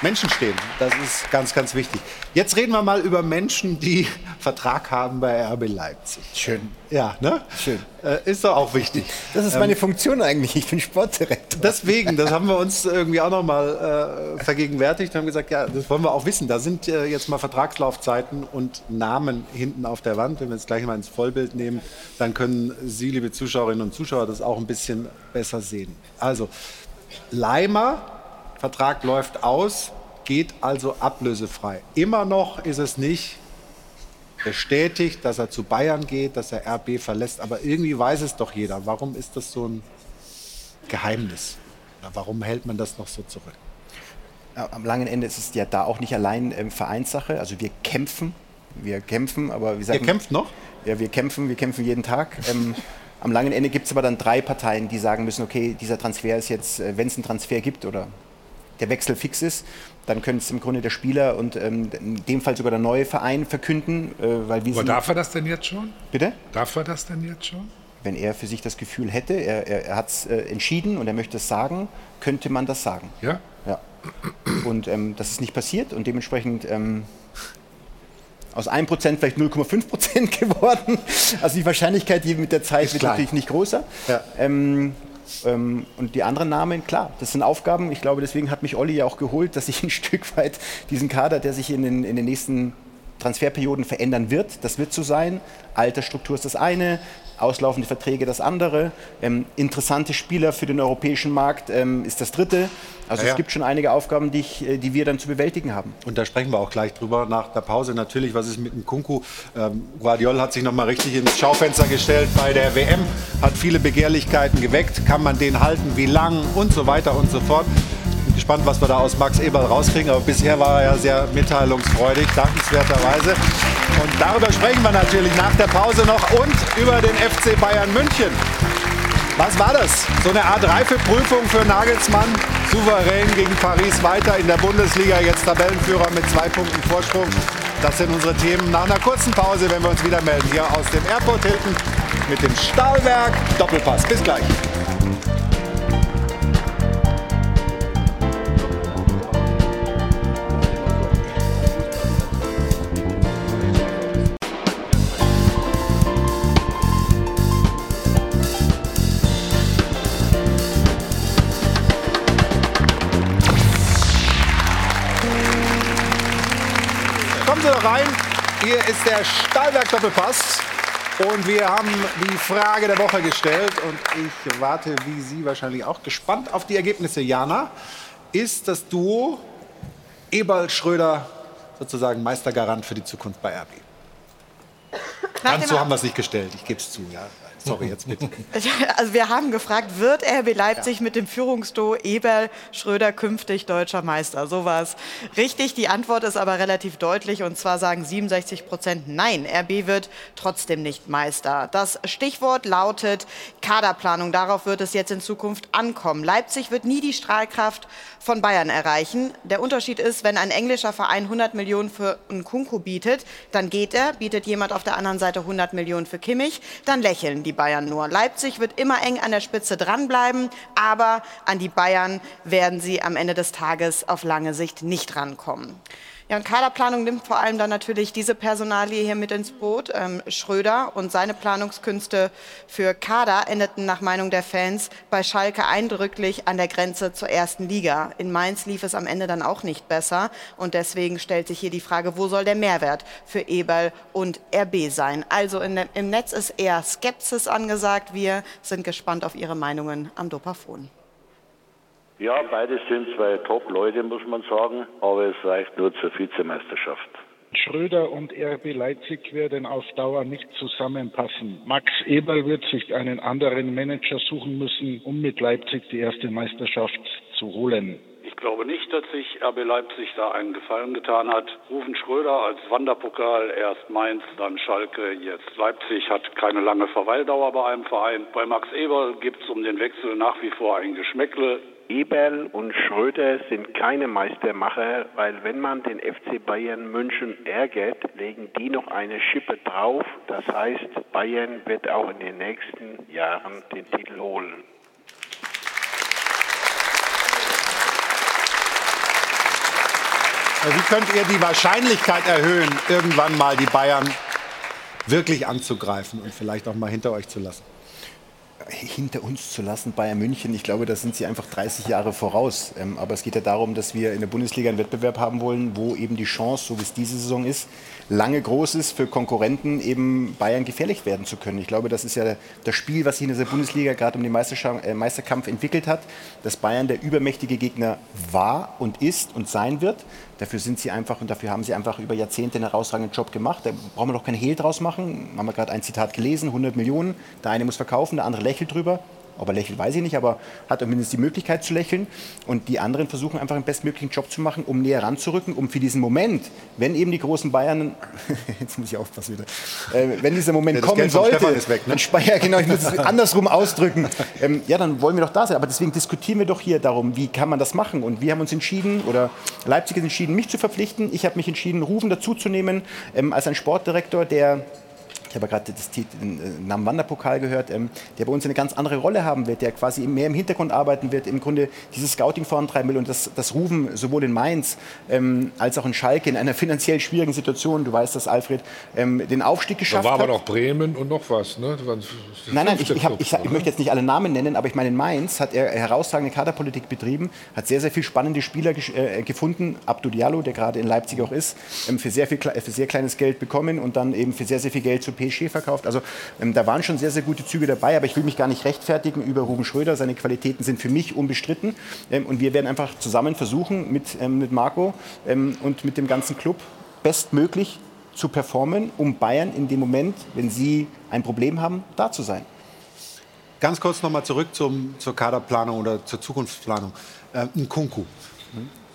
Menschen stehen. Das ist ganz, ganz wichtig. Jetzt reden wir mal über Menschen, die Vertrag haben bei RB Leipzig. Schön. Ja, ne? Schön. Äh, ist doch auch wichtig. Das ist meine ähm, Funktion eigentlich. Ich bin Sportdirektor. Deswegen, das haben wir uns irgendwie auch noch mal äh, vergegenwärtigt und haben gesagt, ja, das wollen wir auch wissen. Da sind äh, jetzt mal Vertragslaufzeiten und Namen hinten auf der Wand. Wenn wir jetzt gleich mal ins Vollbild nehmen, dann können Sie, liebe Zuschauerinnen und Zuschauer, das auch ein bisschen besser sehen. Also, Leimer Vertrag läuft aus, geht also ablösefrei. Immer noch ist es nicht bestätigt, dass er zu Bayern geht, dass er RB verlässt, aber irgendwie weiß es doch jeder. Warum ist das so ein Geheimnis? Oder warum hält man das noch so zurück? Am langen Ende ist es ja da auch nicht allein ähm, Vereinssache. Also wir kämpfen, wir kämpfen, aber wie gesagt. Ihr kämpft noch? Ja, wir kämpfen, wir kämpfen jeden Tag. Ähm, Am langen Ende gibt es aber dann drei Parteien, die sagen müssen, okay, dieser Transfer ist jetzt, äh, wenn es einen Transfer gibt oder der Wechsel fix ist, dann können es im Grunde der Spieler und ähm, in dem Fall sogar der neue Verein verkünden. Äh, weil wir Aber darf er das denn jetzt schon? Bitte? Darf er das denn jetzt schon? Wenn er für sich das Gefühl hätte, er, er, er hat es äh, entschieden und er möchte es sagen, könnte man das sagen. Ja? Ja. Und ähm, das ist nicht passiert und dementsprechend ähm, aus 1% vielleicht 0,5% geworden. Also die Wahrscheinlichkeit die mit der Zeit wird klein. natürlich nicht größer. Ähm, ähm, und die anderen Namen, klar, das sind Aufgaben. Ich glaube, deswegen hat mich Olli ja auch geholt, dass ich ein Stück weit diesen Kader, der sich in den, in den nächsten Transferperioden verändern wird, das wird so sein. Altersstruktur ist das eine, auslaufende Verträge das andere. Ähm, interessante Spieler für den europäischen Markt ähm, ist das dritte. Also Ja, ja. es gibt schon einige Aufgaben, die, ich, äh, die wir dann zu bewältigen haben. Und da sprechen wir auch gleich drüber nach der Pause. Natürlich, was ist mit dem Kunku? Ähm, Guardiol hat sich noch mal richtig ins Schaufenster gestellt bei der WM, hat viele Begehrlichkeiten geweckt. Kann man den halten? Wie lang? Und so weiter und so fort. Gespannt, was wir da aus Max Eberl rauskriegen. Aber bisher war er ja sehr mitteilungsfreudig, dankenswerterweise. Und darüber sprechen wir natürlich nach der Pause noch und über den FC Bayern München. Was war das? So eine Art Reifeprüfung für Nagelsmann. Souverän gegen Paris weiter in der Bundesliga. Jetzt Tabellenführer mit zwei Punkten Vorsprung. Das sind unsere Themen nach einer kurzen Pause, wenn wir uns wieder melden. Hier aus dem Airport Hilton mit dem Stahlwerk Doppelpass. Bis gleich. Rein. Hier ist der Stahlwerk Doppelpass. Und wir haben die Frage der Woche gestellt. Und ich warte, wie Sie wahrscheinlich auch, gespannt auf die Ergebnisse. Jana, ist das Duo Eberl-Schröder sozusagen Meistergarant für die Zukunft bei RB? So haben wir es nicht gestellt. Ich gebe es zu. Ja. Sorry, jetzt bitte. Also wir haben gefragt, wird RB Leipzig mit dem Führungsduo Eberl Schröder künftig deutscher Meister? So war es richtig. Die Antwort ist aber relativ deutlich und zwar sagen 67 Prozent nein. RB wird trotzdem nicht Meister. Das Stichwort lautet Kaderplanung. Darauf wird es jetzt in Zukunft ankommen. Leipzig wird nie die Strahlkraft von Bayern erreichen. Der Unterschied ist, wenn ein englischer Verein 100 Millionen für Nkunku bietet, dann geht er, bietet jemand auf der anderen Seite 100 Millionen für Kimmich, dann lächeln die Bayern nur. Leipzig wird immer eng an der Spitze dranbleiben, aber an die Bayern werden sie am Ende des Tages auf lange Sicht nicht rankommen. Ja, und Kaderplanung nimmt vor allem dann natürlich diese Personalie hier mit ins Boot. Ähm, Schröder und seine Planungskünste für Kader endeten nach Meinung der Fans bei Schalke eindrücklich an der Grenze zur ersten Liga. In Mainz lief es am Ende dann auch nicht besser. Und deswegen stellt sich hier die Frage, wo soll der Mehrwert für Eberl und RB sein? Also der- im Netz ist eher Skepsis angesagt. Wir sind gespannt auf Ihre Meinungen am Dopafon. Ja, beide sind zwei Top-Leute, muss man sagen, aber es reicht nur zur Vizemeisterschaft. Schröder und RB Leipzig werden auf Dauer nicht zusammenpassen. Max Eberl wird sich einen anderen Manager suchen müssen, um mit Leipzig die erste Meisterschaft zu holen. Ich glaube nicht, dass sich RB Leipzig da einen Gefallen getan hat. Rufen Schröder als Wanderpokal, erst Mainz, dann Schalke, jetzt Leipzig, hat keine lange Verweildauer bei einem Verein. Bei Max Eberl gibt es um den Wechsel nach wie vor ein Geschmäckle. Eberl und Schröder sind keine Meistermacher, weil wenn man den FC Bayern München ärgert, legen die noch eine Schippe drauf. Das heißt, Bayern wird auch in den nächsten Jahren den Titel holen. Wie könnt ihr die Wahrscheinlichkeit erhöhen, irgendwann mal die Bayern wirklich anzugreifen und vielleicht auch mal hinter euch zu lassen? Hinter uns zu lassen, Bayern München, ich glaube, da sind sie einfach 30 Jahre voraus. Ähm, aber es geht ja darum, dass wir in der Bundesliga einen Wettbewerb haben wollen, wo eben die Chance, so wie es diese Saison ist, lange groß ist für Konkurrenten, eben Bayern gefährlich werden zu können. Ich glaube, das ist ja das Spiel, was sich in dieser Bundesliga gerade um den äh, Meisterkampf entwickelt hat, dass Bayern der übermächtige Gegner war und ist und sein wird. Dafür sind sie einfach und dafür haben sie einfach über Jahrzehnte einen herausragenden Job gemacht. Da brauchen wir doch kein Hehl draus machen. Haben wir gerade ein Zitat gelesen, 100 Millionen. Der eine muss verkaufen, der andere lächelt drüber. Ob er lächelt, weiß ich nicht, aber hat zumindest die Möglichkeit zu lächeln. Und die anderen versuchen einfach den bestmöglichen Job zu machen, um näher ranzurücken, um für diesen Moment, wenn eben die großen Bayern, jetzt muss ich aufpassen wieder, äh, wenn dieser Moment Ja, kommen Geld sollte, ist weg, ne? dann Speyer, genau, ich muss es andersrum ausdrücken, ähm, ja, dann wollen wir doch da sein. Aber deswegen diskutieren wir doch hier darum, wie kann man das machen. Und wir haben uns entschieden, oder Leipzig hat entschieden, mich zu verpflichten. Ich habe mich entschieden, Rufen dazuzunehmen ähm, als ein Sportdirektor, der ich habe ja gerade den äh, Namen Wanderpokal gehört, ähm, der bei uns eine ganz andere Rolle haben wird, der quasi mehr im Hintergrund arbeiten wird, im Grunde dieses Scouting vorantreiben will und das, das Rufen sowohl in Mainz ähm, als auch in Schalke in einer finanziell schwierigen Situation, du weißt das, Alfred, ähm, den Aufstieg Da geschafft war aber hat. noch Bremen und noch was. Ne? Nein, nein, ich, ich, hab, ich, ich möchte jetzt nicht alle Namen nennen, aber ich meine, in Mainz hat er herausragende Kaderpolitik betrieben, hat sehr, sehr viel spannende Spieler äh, gefunden. Abdou Diallo, der gerade in Leipzig auch ist, ähm, für, sehr viel, für sehr kleines Geld bekommen und dann eben für sehr, sehr viel Geld zu PSG verkauft. Also ähm, da waren schon sehr, sehr gute Züge dabei, aber ich will mich gar nicht rechtfertigen über Ruben Schröder. Seine Qualitäten sind für mich unbestritten ähm, und wir werden einfach zusammen versuchen, mit, ähm, mit Marco ähm, und mit dem ganzen Club bestmöglich zu performen, um Bayern in dem Moment, wenn sie ein Problem haben, da zu sein. Ganz kurz nochmal zurück zum, zur Kaderplanung oder zur Zukunftsplanung. Ähm, Nkunku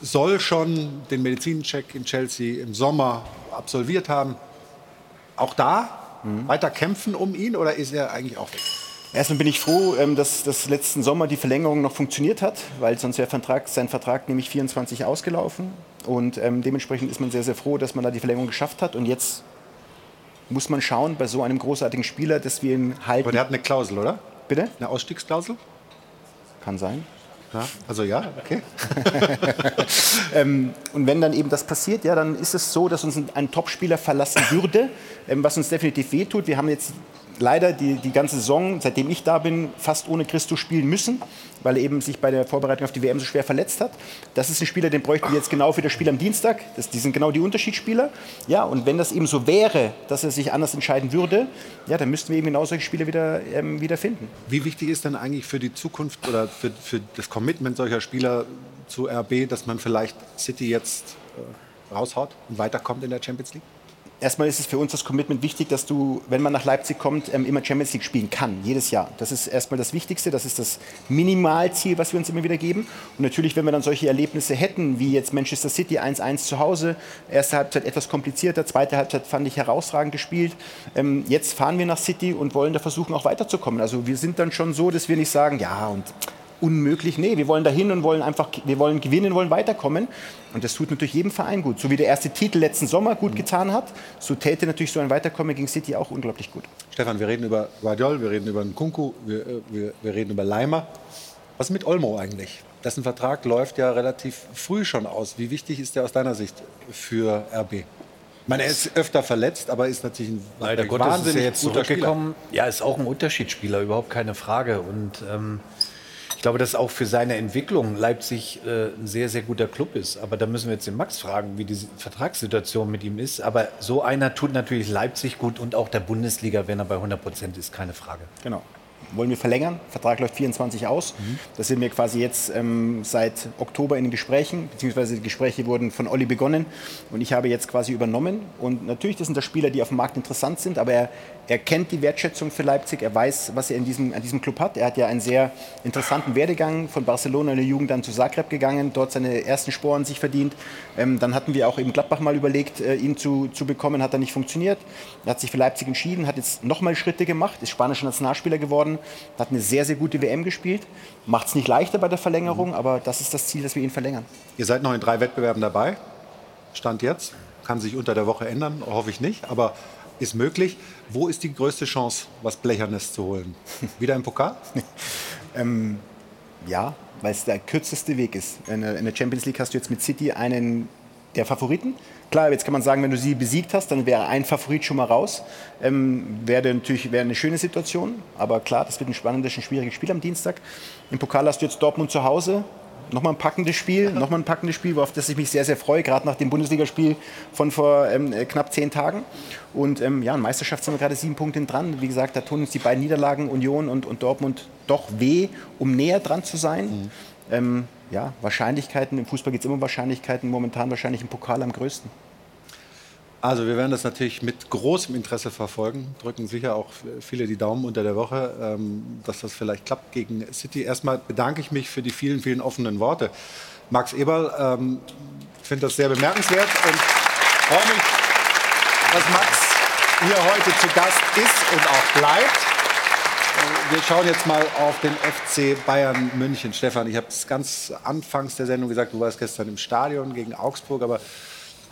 soll schon den Medizincheck in Chelsea im Sommer absolviert haben. Auch da weiter kämpfen um ihn oder ist er eigentlich auch weg? Erstmal bin ich froh, ähm, dass das letzten Sommer die Verlängerung noch funktioniert hat, weil sonst wäre Vertrag, sein Vertrag nämlich 24 ausgelaufen. Und ähm, dementsprechend ist man sehr, sehr froh, dass man da die Verlängerung geschafft hat. Und jetzt muss man schauen, bei so einem großartigen Spieler, dass wir ihn halten. Aber der hat eine Klausel, oder? Bitte? Eine Ausstiegsklausel? Kann sein. Ja, also ja, okay. ähm, und wenn dann eben das passiert, ja, dann ist es so, dass uns ein, Topspieler verlassen würde, ähm, was uns definitiv wehtut. Wir haben jetzt leider die, die ganze Saison, seitdem ich da bin, fast ohne Christo spielen müssen, weil er eben sich bei der Vorbereitung auf die WM so schwer verletzt hat. Das ist ein Spieler, den bräuchten wir jetzt genau für das Spiel am Dienstag. Das, die sind genau die Unterschiedsspieler. Ja, und wenn das eben so wäre, dass er sich anders entscheiden würde, ja, dann müssten wir eben genau solche Spieler wieder, ähm, wieder finden. Wie wichtig ist denn eigentlich für die Zukunft oder für, für das Commitment solcher Spieler zu RB, dass man vielleicht City jetzt äh, raushaut und weiterkommt in der Champions League? Erstmal ist es für uns das Commitment wichtig, dass du, wenn man nach Leipzig kommt, ähm, immer Champions League spielen kann, jedes Jahr. Das ist erstmal das Wichtigste, das ist das Minimalziel, was wir uns immer wieder geben. Und natürlich, wenn wir dann solche Erlebnisse hätten, wie jetzt Manchester City 1-1 zu Hause, erste Halbzeit etwas komplizierter, zweite Halbzeit fand ich herausragend gespielt. Ähm, jetzt fahren wir nach City und wollen da versuchen, auch weiterzukommen. Also wir sind dann schon so, dass wir nicht sagen, ja und unmöglich. Nee, wir wollen dahin und wollen einfach, wir wollen gewinnen, wollen weiterkommen. Und das tut natürlich jedem Verein gut. So wie der erste Titel letzten Sommer gut getan hat, so täte natürlich so ein Weiterkommen gegen City auch unglaublich gut. Stefan, wir reden über Guardiol, wir reden über Nkunku, wir, äh, wir, wir reden über Leimer. Was ist mit Olmo eigentlich? Dessen Vertrag läuft ja relativ früh schon aus. Wie wichtig ist der aus deiner Sicht für RB? Ich meine, er ist öfter verletzt, aber ist natürlich ein Leider Gottes ist wahnsinnig er jetzt guter zurückgekommen. Ja, ist auch ein Unterschiedsspieler, überhaupt keine Frage. Und ähm, glaube, dass auch für seine Entwicklung Leipzig äh, ein sehr, sehr guter Club ist. Aber da müssen wir jetzt den Max fragen, wie die Vertragssituation mit ihm ist. Aber so einer tut natürlich Leipzig gut und auch der Bundesliga, wenn er bei 100 Prozent ist, keine Frage. Genau. Wollen wir verlängern? Vertrag läuft 24 aus. Da sind wir quasi jetzt ähm, seit Oktober in den Gesprächen, beziehungsweise die Gespräche wurden von Olli begonnen und ich habe jetzt quasi übernommen. Und natürlich, das sind das Spieler, die auf dem Markt interessant sind, aber er, er kennt die Wertschätzung für Leipzig, er weiß, was er in diesem, an diesem Club hat. Er hat ja einen sehr interessanten Werdegang von Barcelona in der Jugend dann zu Zagreb gegangen, dort seine ersten Sporen sich verdient. Ähm, dann hatten wir auch eben Gladbach mal überlegt, äh, ihn zu, zu bekommen, hat dann nicht funktioniert. Er hat sich für Leipzig entschieden, hat jetzt nochmal Schritte gemacht, ist spanischer Nationalspieler geworden, hat eine sehr, sehr gute WM gespielt. Macht es nicht leichter bei der Verlängerung, aber das ist das Ziel, dass wir ihn verlängern. Ihr seid noch in drei Wettbewerben dabei. Stand jetzt. Kann sich unter der Woche ändern, hoffe ich nicht. Aber ist möglich. Wo ist die größte Chance, was Blechernes zu holen? Wieder im Pokal? ähm, ja, weil es der kürzeste Weg ist. In der, Champions League hast du jetzt mit City einen der Favoriten. Klar, jetzt kann man sagen, wenn du sie besiegt hast, dann wäre ein Favorit schon mal raus. Ähm, wäre natürlich wäre eine schöne Situation. Aber klar, das wird ein spannendes, ein schwieriges Spiel am Dienstag. Im Pokal hast du jetzt Dortmund zu Hause. Nochmal ein packendes Spiel, nochmal ein packendes Spiel, auf das ich mich sehr, sehr freue, gerade nach dem Bundesligaspiel von vor ähm, knapp zehn Tagen. Und ähm, ja, in Meisterschaft sind wir gerade sieben Punkte dran. Wie gesagt, da tun uns die beiden Niederlagen, Union und, und Dortmund, doch weh, um näher dran zu sein. Mhm. Ähm, ja, Wahrscheinlichkeiten, im Fußball geht es immer um Wahrscheinlichkeiten, momentan wahrscheinlich im Pokal am größten. Also wir werden das natürlich mit großem Interesse verfolgen, drücken sicher auch viele die Daumen unter der Woche, ähm, dass das vielleicht klappt gegen City. Erstmal bedanke ich mich für die vielen, vielen offenen Worte. Max Eberl, ähm, finde das sehr bemerkenswert und freue mich, dass Max hier heute zu Gast ist und auch bleibt. Wir schauen jetzt mal auf den FC Bayern München. Stefan, ich habe es ganz anfangs der Sendung gesagt, du warst gestern im Stadion gegen Augsburg, aber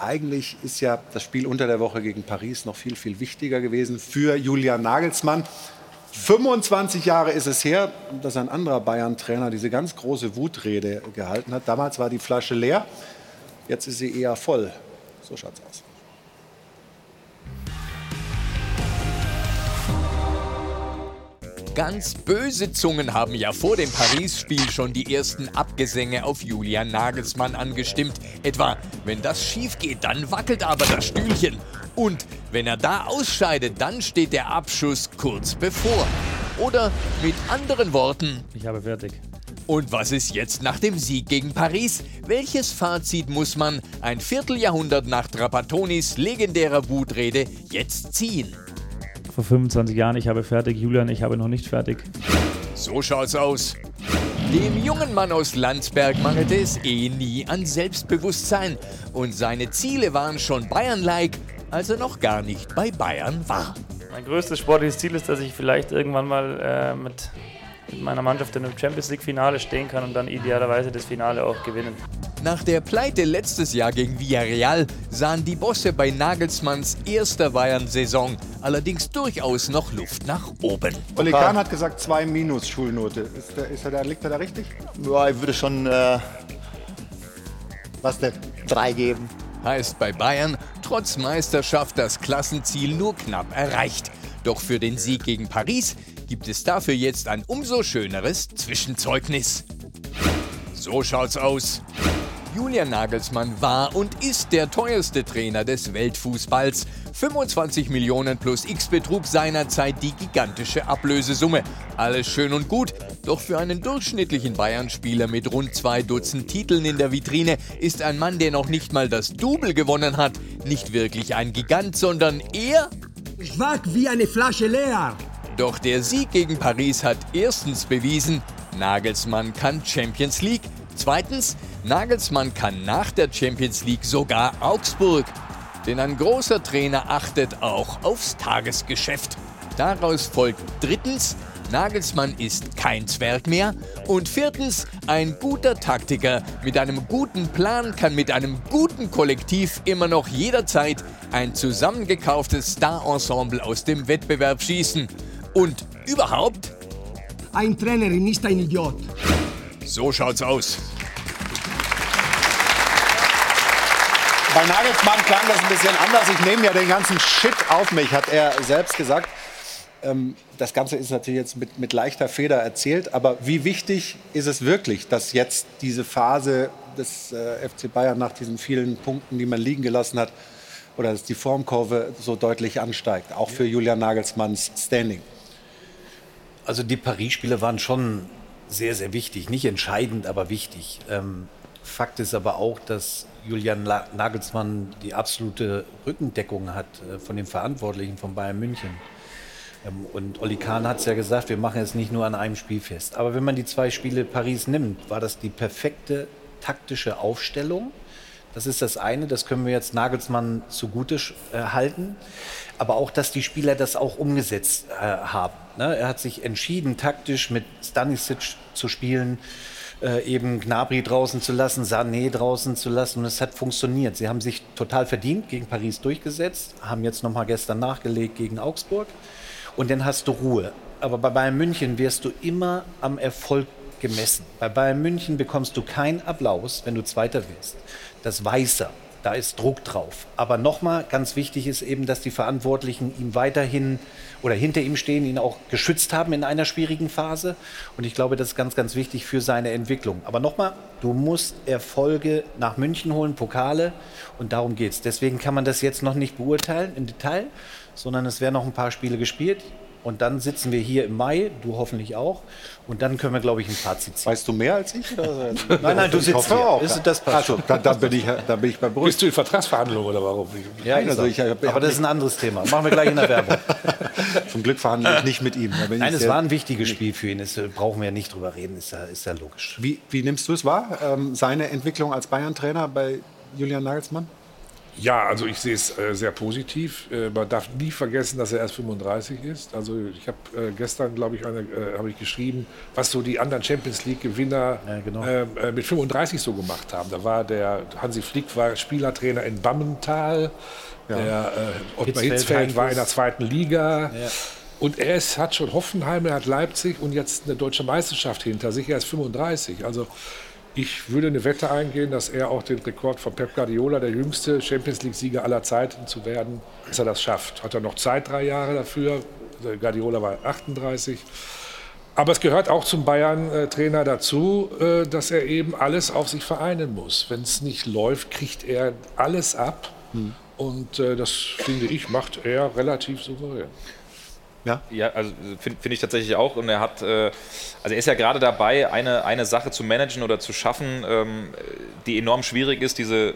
eigentlich ist ja das Spiel unter der Woche gegen Paris noch viel, viel wichtiger gewesen für Julian Nagelsmann. 25 Jahre ist es her, dass ein anderer Bayern-Trainer diese ganz große Wutrede gehalten hat. Damals war die Flasche leer, jetzt ist sie eher voll. So schaut's aus. Ganz böse Zungen haben ja vor dem Paris-Spiel schon die ersten Abgesänge auf Julian Nagelsmann angestimmt. Etwa, wenn das schief geht, dann wackelt aber das Stühlchen. Und wenn er da ausscheidet, dann steht der Abschuss kurz bevor. Oder mit anderen Worten. Ich habe fertig. Und was ist jetzt nach dem Sieg gegen Paris? Welches Fazit muss man ein Vierteljahrhundert nach Trapattonis legendärer Wutrede jetzt ziehen? Vor 25 Jahren, ich habe fertig. Julian, ich habe noch nicht fertig. So schaut's aus. Dem jungen Mann aus Landsberg mangelte es eh nie an Selbstbewusstsein. Und seine Ziele waren schon Bayern-like, als er noch gar nicht bei Bayern war. Mein größtes sportliches Ziel ist, dass ich vielleicht irgendwann mal äh, mit, mit meiner Mannschaft in einem Champions League-Finale stehen kann und dann idealerweise das Finale auch gewinnen. Nach der Pleite letztes Jahr gegen Villarreal sahen die Bosse bei Nagelsmanns erster Bayern-Saison allerdings durchaus noch Luft nach oben. Oli Kahn hat gesagt, zwei minus Schulnote. Ist der, ist er da, liegt er da richtig? Ja, ich würde schon. Äh, Was denn? Drei geben. Heißt bei Bayern trotz Meisterschaft das Klassenziel nur knapp erreicht. Doch für den Sieg gegen Paris gibt es dafür jetzt ein umso schöneres Zwischenzeugnis. So schaut's aus. Julian Nagelsmann war und ist der teuerste Trainer des Weltfußballs. 25 Millionen plus X betrug seinerzeit die gigantische Ablösesumme. Alles schön und gut, doch für einen durchschnittlichen Bayern-Spieler mit rund zwei Dutzend Titeln in der Vitrine ist ein Mann, der noch nicht mal das Double gewonnen hat, nicht wirklich ein Gigant, sondern eher Schwach wie eine Flasche leer. Doch der Sieg gegen Paris hat erstens bewiesen, Nagelsmann kann Champions League. Zweitens, Nagelsmann kann nach der Champions League sogar Augsburg. Denn ein großer Trainer achtet auch aufs Tagesgeschäft. Daraus folgt drittens, Nagelsmann ist kein Zwerg mehr. Und viertens, ein guter Taktiker mit einem guten Plan kann mit einem guten Kollektiv immer noch jederzeit ein zusammengekauftes Star-Ensemble aus dem Wettbewerb schießen. Und überhaupt, Ein Trainer ist ein Idiot. so schaut's aus. Bei Nagelsmann klang das ein bisschen anders. Ich nehme ja den ganzen Shit auf mich, hat er selbst gesagt. Ähm, das Ganze ist natürlich jetzt mit, mit leichter Feder erzählt, aber wie wichtig ist es wirklich, dass jetzt diese Phase des äh, FC Bayern nach diesen vielen Punkten, die man liegen gelassen hat, oder dass die Formkurve so deutlich ansteigt, auch für Julian Nagelsmanns Standing? Also die Paris-Spiele waren schon sehr, sehr wichtig. Nicht entscheidend, aber wichtig. Ähm, Fakt ist aber auch, dass Julian Nagelsmann die absolute Rückendeckung hat äh, von den Verantwortlichen von Bayern München. Ähm, und Oli Kahn hat es ja gesagt, wir machen es nicht nur an einem Spiel fest. Aber wenn man die zwei Spiele Paris nimmt, war das die perfekte taktische Aufstellung. Das ist das eine, das können wir jetzt Nagelsmann zugute äh, halten. Aber auch, dass die Spieler das auch umgesetzt äh, haben. Ne? Er hat sich entschieden, taktisch mit Stanisic zu spielen, äh, eben Gnabry draußen zu lassen, Sané draußen zu lassen. Und es hat funktioniert. Sie haben sich total verdient gegen Paris durchgesetzt, haben jetzt nochmal gestern nachgelegt gegen Augsburg. Und dann hast du Ruhe. Aber bei Bayern München wirst du immer am Erfolg gemessen. Bei Bayern München bekommst du keinen Applaus, wenn du Zweiter wirst. Das weiß er. Da ist Druck drauf. Aber nochmal, ganz wichtig ist eben, dass die Verantwortlichen ihm weiterhin oder hinter ihm stehen, ihn auch geschützt haben in einer schwierigen Phase. Und ich glaube, das ist ganz, ganz wichtig für seine Entwicklung. Aber nochmal, du musst Erfolge nach München holen, Pokale. Und darum geht's. Deswegen kann man das jetzt noch nicht beurteilen im Detail, sondern es werden noch ein paar Spiele gespielt. Und dann sitzen wir hier im Mai, du hoffentlich auch. Und dann können wir, glaube ich, ein Fazit ziehen. Weißt du mehr als ich? Nein, nein, du Ich sitzt hier. auch. Ist, das passt Also, schon. dann, dann, bin ich, dann bin ich bei Brüssel. Bist du in Vertragsverhandlungen oder warum? Ja, Nein, also ich hab- aber das ist ein anderes Thema. Machen wir gleich in der Werbung. Zum Glück verhandle ich nicht mit ihm. Da bin Nein, ich es sehr- war ein wichtiges Spiel für ihn. Das äh, brauchen wir ja nicht drüber reden. Ist ja, ist ja logisch. Wie, wie nimmst du es wahr, ähm, seine Entwicklung als Bayern-Trainer bei Julian Nagelsmann? Ja, also ich sehe es äh, sehr positiv. Äh, man darf nie vergessen, dass er erst 35 ist. Also ich habe äh, gestern, glaube ich, eine, äh, habe ich geschrieben, was so die anderen Champions League-Gewinner genau. ähm, äh, mit 35 so gemacht haben. Da war der Hansi Flick war Spielertrainer in Bammental. Ja. Der äh, Ottmar Hitzfeld, war in der zweiten Liga. Ja. Und er ist, hat schon Hoffenheim, er hat Leipzig und jetzt eine deutsche Meisterschaft hinter sich. Er ist 35. Also ich würde eine Wette eingehen, dass er auch den Rekord von Pep Guardiola, der jüngste Champions League-Sieger aller Zeiten zu werden, dass er das schafft. Hat er noch Zeit, drei Jahre dafür. Der Guardiola war 38. Aber es gehört auch zum Bayern-Trainer dazu, äh, dass er eben alles auf sich vereinen muss. Wenn es nicht läuft, kriegt er alles ab. Und äh, das, finde ich, macht er relativ souverän. Ja, ja also finde find ich tatsächlich auch. Und er hat, äh, also er ist ja gerade dabei, eine, eine Sache zu managen oder zu schaffen, ähm, die enorm schwierig ist, diese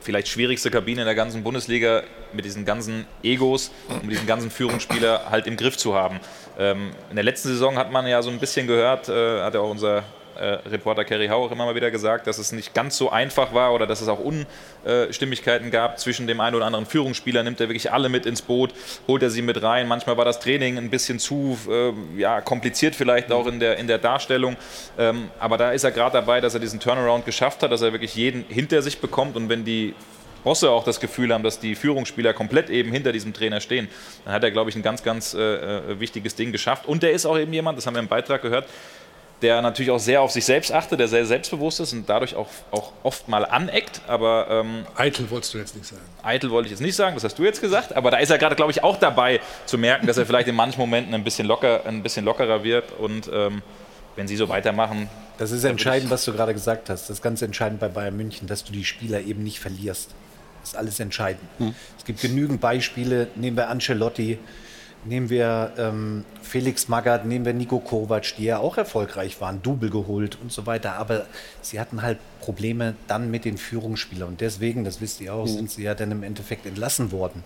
vielleicht schwierigste Kabine in der ganzen Bundesliga mit diesen ganzen Egos und mit diesen ganzen Führungsspieler halt im Griff zu haben. Ähm, in der letzten Saison hat man ja so ein bisschen gehört, äh, hat ja auch unser äh, Reporter Kerry Hau auch immer mal wieder gesagt, dass es nicht ganz so einfach war oder dass es auch Unstimmigkeiten gab zwischen dem einen oder anderen Führungsspieler. Nimmt er wirklich alle mit ins Boot, holt er sie mit rein. Manchmal war das Training ein bisschen zu äh, ja, kompliziert vielleicht auch in der, in der Darstellung. Ähm, aber da ist er gerade dabei, dass er diesen Turnaround geschafft hat, dass er wirklich jeden hinter sich bekommt und wenn die Bosse auch das Gefühl haben, dass die Führungsspieler komplett eben hinter diesem Trainer stehen, dann hat er, glaube ich, ein ganz, ganz äh, äh, wichtiges Ding geschafft. Und der ist auch eben jemand, das haben wir im Beitrag gehört, der natürlich auch sehr auf sich selbst achtet, der sehr selbstbewusst ist und dadurch auch, auch oft mal aneckt. Aber ähm, Eitel wolltest du jetzt nicht sagen. eitel wollte ich jetzt nicht sagen, das hast du jetzt gesagt. Aber da ist er gerade, glaube ich, auch dabei zu merken, dass er vielleicht in manchen Momenten ein bisschen, locker, ein bisschen lockerer wird. Und ähm, wenn sie so weitermachen. Das ist entscheidend, was du gerade gesagt hast. Das ist ganz entscheidend bei Bayern München, dass du die Spieler eben nicht verlierst. Das ist alles entscheidend. Es gibt genügend Beispiele. Nehmen wir Ancelotti, nehmen wir ähm, Felix Magath, nehmen wir Nico Kovac, die ja auch erfolgreich waren, Double geholt und so weiter. Aber sie hatten halt Probleme dann mit den Führungsspielern. Und deswegen, das wisst ihr auch, Mhm. sind sie ja dann im Endeffekt entlassen worden.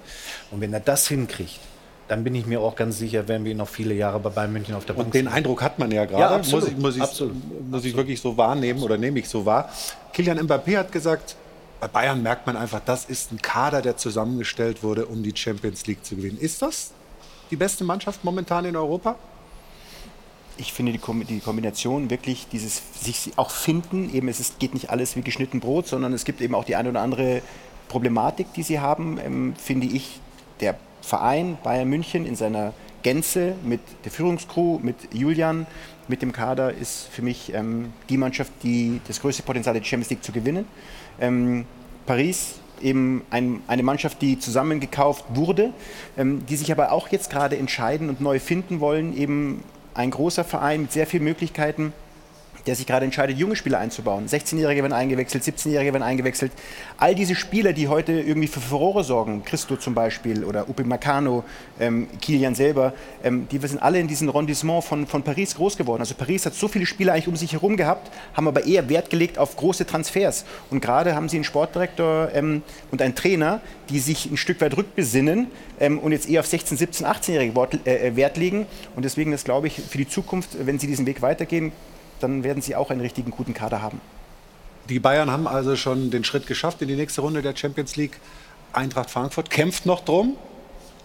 Und wenn er das hinkriegt, dann bin ich mir auch ganz sicher, werden wir ihn noch viele Jahre bei Bayern München auf der Bank Und den sehen. Eindruck hat man ja gerade, Ja, absolut. muss, ich, muss, ich, Absolut. muss ich wirklich so wahrnehmen oder nehme ich so wahr. Kilian Mbappé hat gesagt, bei Bayern merkt man einfach, das ist ein Kader, der zusammengestellt wurde, um die Champions League zu gewinnen. Ist das die beste Mannschaft momentan in Europa? ich finde die, Kom die Kombination wirklich dieses sich auch finden, eben es ist, geht nicht alles wie geschnitten Brot, sondern es gibt eben auch die eine oder andere Problematik, die sie haben, ähm, finde ich, der Verein Bayern München in seiner Gänze mit der Führungscrew, mit Julian, mit dem Kader ist für mich ähm, die Mannschaft, die das größte Potenzial hat, die Champions League zu gewinnen. Ähm, Paris eben ein, eine Mannschaft, die zusammengekauft wurde, ähm, die sich aber auch jetzt gerade entscheiden und neu finden wollen, eben ein großer Verein mit sehr vielen Möglichkeiten, der sich gerade entscheidet, junge Spieler einzubauen. 16-Jährige werden eingewechselt, 17-Jährige werden eingewechselt. All diese Spieler, die heute irgendwie für Furore sorgen, Christo zum Beispiel oder Upi Macano, ähm, Kilian selber, ähm, die sind alle in diesem Rondissement von, von Paris groß geworden. Also Paris hat so viele Spieler eigentlich um sich herum gehabt, haben aber eher Wert gelegt auf große Transfers. Und gerade haben sie einen Sportdirektor ähm, und einen Trainer, die sich ein Stück weit rückbesinnen ähm, und jetzt eher auf 16, 17, 18-Jährige Wort- äh, Wert legen. Und deswegen ist, glaube ich, für die Zukunft, wenn sie diesen Weg weitergehen, dann werden sie auch einen richtigen guten Kader haben. Die Bayern haben also schon den Schritt geschafft in die nächste Runde der Champions League. Eintracht Frankfurt kämpft noch drum,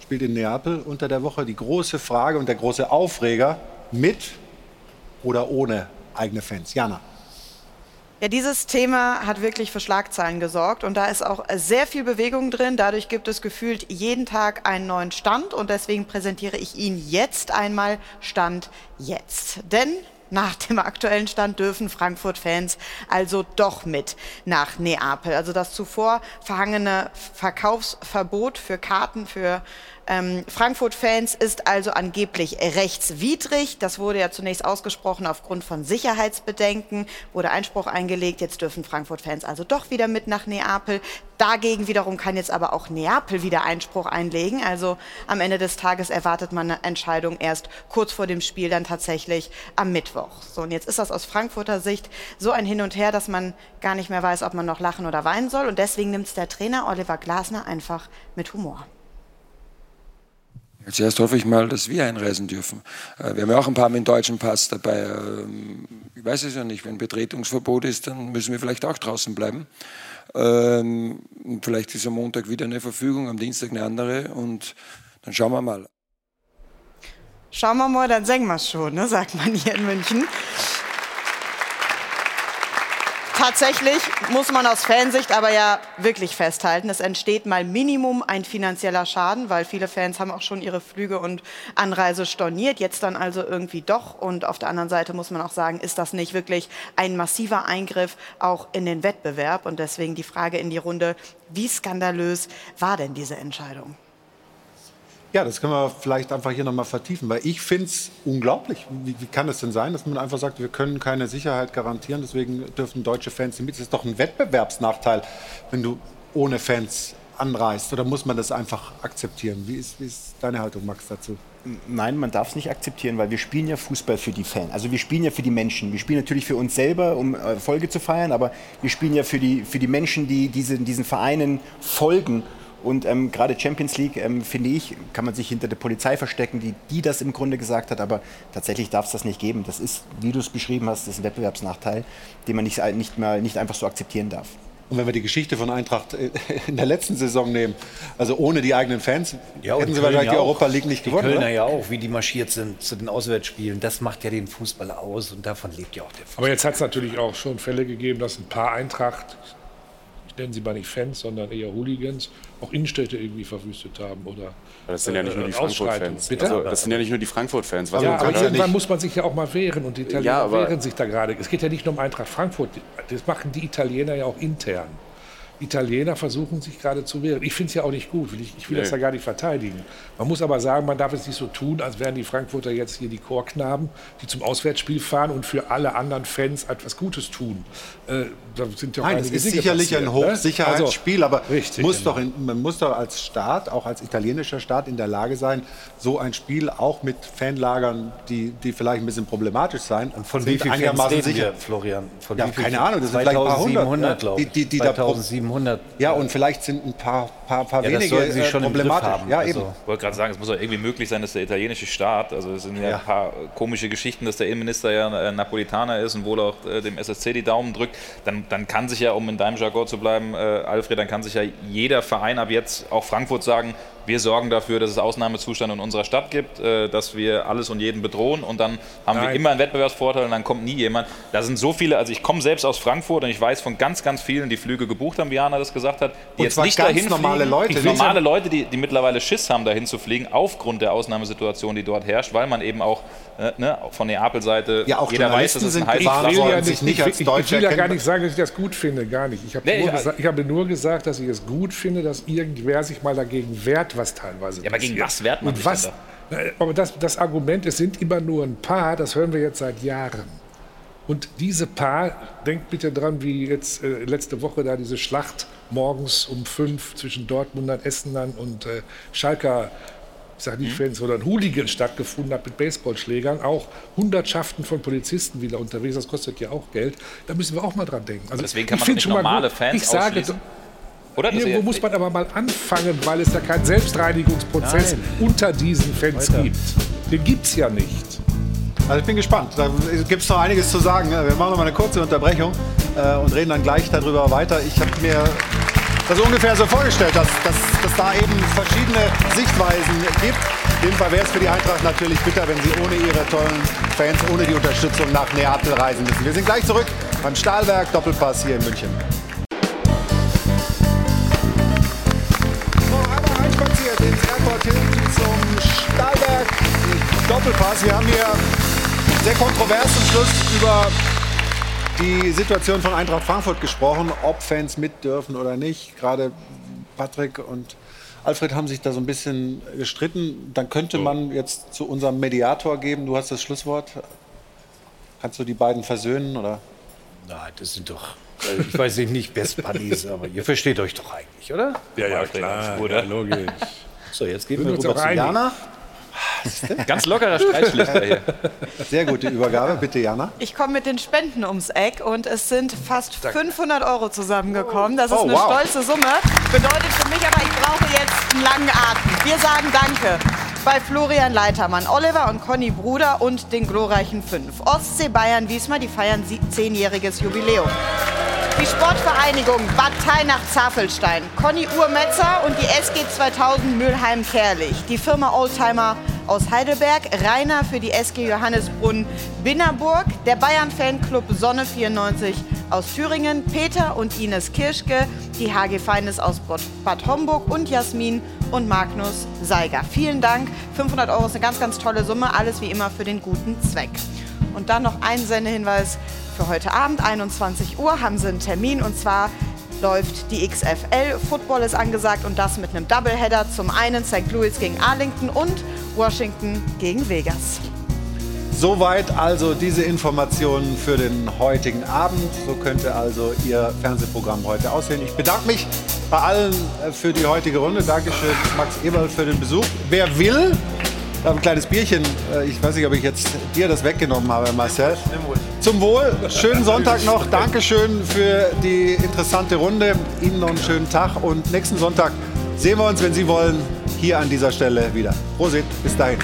spielt in Neapel unter der Woche. Die große Frage und der große Aufreger mit oder ohne eigene Fans. Jana. Ja, dieses Thema hat wirklich für Schlagzeilen gesorgt und da ist auch sehr viel Bewegung drin. Dadurch gibt es gefühlt jeden Tag einen neuen Stand und deswegen präsentiere ich Ihnen jetzt einmal Stand jetzt. Denn nach dem aktuellen Stand dürfen Frankfurt-Fans also doch mit nach Neapel. Also das zuvor verhangene Verkaufsverbot für Karten für ähm, Frankfurt-Fans ist also angeblich rechtswidrig. Das wurde ja zunächst ausgesprochen aufgrund von Sicherheitsbedenken, wurde Einspruch eingelegt. Jetzt dürfen Frankfurt-Fans also doch wieder mit nach Neapel. Dagegen wiederum kann jetzt aber auch Neapel wieder Einspruch einlegen. Also am Ende des Tages erwartet man eine Entscheidung erst kurz vor dem Spiel, dann tatsächlich am Mittwoch. So, und jetzt ist das aus Frankfurter Sicht so ein Hin und Her, dass man gar nicht mehr weiß, ob man noch lachen oder weinen soll. Und deswegen nimmt es der Trainer Oliver Glasner einfach mit Humor. Zuerst hoffe ich mal, dass wir einreisen dürfen. Äh, wir haben ja auch ein paar mit dem deutschen Pass dabei. Ähm, ich weiß es ja nicht, wenn Betretungsverbot ist, dann müssen wir vielleicht auch draußen bleiben. Ähm, vielleicht ist am Montag wieder eine Verfügung, am Dienstag eine andere und dann schauen wir mal. Schauen wir mal, dann singen wir es schon, ne, sagt man hier in München. Tatsächlich muss man aus Fansicht aber ja wirklich festhalten, es entsteht mal Minimum ein finanzieller Schaden, weil viele Fans haben auch schon ihre Flüge und Anreise storniert, jetzt dann also irgendwie doch. Und auf der anderen Seite muss man auch sagen, ist das nicht wirklich ein massiver Eingriff auch in den Wettbewerb? Und deswegen die Frage in die Runde, wie skandalös war denn diese Entscheidung? Ja, das können wir vielleicht einfach hier nochmal vertiefen, weil ich finde es unglaublich. Wie, wie, kann es denn sein, dass man einfach sagt, wir können keine Sicherheit garantieren, deswegen dürfen deutsche Fans nicht mit. Das ist doch ein Wettbewerbsnachteil, wenn du ohne Fans anreist. Oder muss man das einfach akzeptieren? Wie ist, wie ist deine Haltung, Max, dazu? Nein, man darf es nicht akzeptieren, weil wir spielen ja Fußball für die Fans. Also wir spielen ja für die Menschen. Wir spielen natürlich für uns selber, um Erfolge zu feiern, aber wir spielen ja für die, für die Menschen, die diese, diesen Vereinen folgen. Und ähm, gerade Champions League, ähm, finde ich, kann man sich hinter der Polizei verstecken, die, die das im Grunde gesagt hat. Aber tatsächlich darf es das nicht geben. Das ist, wie du es beschrieben hast, das ist ein Wettbewerbsnachteil, den man nicht, nicht, mal, nicht einfach so akzeptieren darf. Und wenn wir die Geschichte von Eintracht in der letzten Saison nehmen, also ohne die eigenen Fans, ja, hätten sie wahrscheinlich ja die Europa League nicht gewonnen. Die Kölner oder? ja auch, wie die marschiert sind zu den Auswärtsspielen. Das macht ja den Fußball aus und davon lebt ja auch der Fußball. Aber jetzt hat es natürlich auch schon Fälle gegeben, dass ein paar Eintracht, ich nenne sie mal nicht Fans, sondern eher Hooligans, auch Innenstädte irgendwie verwüstet haben oder das sind ja nicht nur die äh, Frankfurt-Fans. Also, das sind ja nicht nur die Frankfurt-Fans. Ja, aber irgendwann muss man sich ja auch mal wehren und die Italiener Ja, wehren sich da gerade. Es geht ja nicht nur um Eintracht Frankfurt, das machen die Italiener ja auch intern. Italiener versuchen sich gerade zu wehren. Ich finde es ja auch nicht gut, ich, ich will das Nee. ja gar nicht verteidigen. Man muss aber sagen, man darf es nicht so tun, als wären die Frankfurter jetzt hier die Chorknaben, die zum Auswärtsspiel fahren und für alle anderen Fans etwas Gutes tun. Äh, da sind ja auch Nein, es ist Dinge sicherlich passiert, ein ne? Hochsicherheitsspiel, Also, aber richtig, muss genau. doch in, man muss doch als Staat, auch als italienischer Staat, in der Lage sein, so ein Spiel auch mit Fanlagern, die, die vielleicht ein bisschen problematisch sein, Von sind wie viel Fans einigermaßen reden sicher. wir, Florian? Von ja, wie viel? keine Ahnung, das sind vielleicht ein paar hundert, 2700, ja, glaube ich. die, die, die da pro- 2700. Ja, und vielleicht sind ein paar, paar, paar Ja, das wenige sollten sie äh, schon problematisch. haben. Ja, Also- eben. Ich wollte gerade sagen, es muss doch irgendwie möglich sein, dass der italienische Staat, also es sind ja, Ja. ein paar komische Geschichten, dass der Innenminister ja äh, Napolitaner ist und wohl auch äh, dem SSC die Daumen drückt, dann, dann kann sich ja, um in deinem Jargon zu bleiben, äh, Alfred, dann kann sich ja jeder Verein ab jetzt, auch Frankfurt, sagen, wir sorgen dafür, dass es Ausnahmezustand in unserer Stadt gibt, äh, dass wir alles und jeden bedrohen und dann haben wir Nein. immer einen Wettbewerbsvorteil und dann kommt nie jemand. Da sind so viele, also ich komme selbst aus Frankfurt und ich weiß von ganz, ganz vielen, die Flüge gebucht haben, wie Jana das gesagt hat, die Und jetzt zwar nicht ganz dahin normale fliegen. Leute, Die nicht- normale Leute, die, die mittlerweile Schiss haben, dahin zu fliegen, aufgrund der Ausnahmesituation, die dort herrscht, weil man eben auch äh, ne, von Neapel-Seite, Ja, auch jeder weiß, dass es ein Pflaster Ich will, ja nicht, nicht ich, als ich Deutsche will ja gar nicht sagen, dass ich das gut finde, gar nicht. Ich habe Nee, nur, ja. gesagt, ich habe nur gesagt, dass ich es gut finde, dass irgendwer sich mal dagegen wehrt, was teilweise Ja, aber gegen passiert. was wehrt man Und sich was, denn Na, Aber das, das Argument, es sind immer nur ein paar, das hören wir jetzt seit Jahren. Und diese paar, denkt bitte dran, wie jetzt äh, letzte Woche da diese Schlacht morgens um fünf zwischen Dortmundern, Essenern und äh, Schalker, ich sage nicht Fans, sondern Hooligans stattgefunden hat mit Baseballschlägern. Auch Hundertschaften von Polizisten wieder unterwegs, das kostet ja auch Geld. Da müssen wir auch mal dran denken. Also deswegen kann man nicht schon mal normale gut. Fans ich sage, ausschließen. Oder? Irgendwo ist- muss man aber mal anfangen, weil es ja keinen Selbstreinigungsprozess Nein. unter diesen Fans Weiter. gibt. Den gibt es ja nicht. Also ich bin gespannt. Da gibt es noch einiges zu sagen. Wir machen noch mal eine kurze Unterbrechung äh, und reden dann gleich darüber weiter. Ich habe mir das ungefähr so vorgestellt, dass, dass, dass da eben verschiedene Sichtweisen gibt. In dem Fall wäre es für die Eintracht natürlich bitter, wenn sie ohne ihre tollen Fans, ohne die Unterstützung nach Neapel reisen müssen. Wir sind gleich zurück beim Stahlwerk Doppelpass hier in München. Ins Airport Hilton zum Stahlwerk Doppelpass. Wir haben hier sehr kontrovers zum Schluss über die Situation von Eintracht Frankfurt gesprochen, ob Fans mit dürfen oder nicht. Gerade Patrick und Alfred haben sich da so ein bisschen gestritten. Dann könnte man jetzt zu unserem Mediator geben. Du hast das Schlusswort. Kannst du die beiden versöhnen oder? Nein, das sind doch, ich weiß nicht, Best Buddies, aber ihr versteht euch doch eigentlich, oder? Ja, ja, klar. Ja, logisch. So, jetzt gehen wir uns rüber zu. Jana. Ganz lockerer Streitschlichter hier. Sehr gute Übergabe, bitte Jana. Ich komme mit den Spenden ums Eck und es sind fast 500 Euro zusammengekommen. Das ist Oh, eine wow. stolze Summe. Bedeutet für mich aber, ich brauche jetzt einen langen Atem. Wir sagen Danke bei Florian Leitermann, Oliver und Conny Bruder und den glorreichen Fünf. Ostsee Bayern Wiesmar, die feiern zehnjähriges Jubiläum. Die Sportvereinigung Bad Teinach-Zafelstein, Conny Urmetzer und die SG 2000 Mülheim-Kerlich, die Firma Oldtimer aus Heidelberg, Rainer für die SG Johannesbrunn Binnerburg, der Bayern-Fanclub Sonne 94 aus Thüringen, Peter und Ines Kirschke, die HG Feines aus Bad Homburg und Jasmin und Magnus Seiger. Vielen Dank. 500 Euro ist eine ganz, ganz tolle Summe. Alles wie immer für den guten Zweck. Und dann noch ein Sendehinweis für heute Abend, 21 Uhr, haben Sie einen Termin und zwar läuft die XFL. Football ist angesagt und das mit einem Doubleheader. Zum einen St. Louis gegen Arlington und Washington gegen Vegas. Soweit also diese Informationen für den heutigen Abend. So könnte also Ihr Fernsehprogramm heute aussehen. Ich bedanke mich bei allen äh, für die heutige Runde. Dankeschön, Max Eberl, für den Besuch. Wer will, ein kleines Bierchen. Äh, Ich weiß nicht, ob ich jetzt dir das weggenommen habe, Marcel. Zum Wohl. Schönen Sonntag noch. Dankeschön für die interessante Runde. Ihnen noch einen schönen Tag. Und nächsten Sonntag sehen wir uns, wenn Sie wollen, hier an dieser Stelle wieder. Prosit. Bis dahin.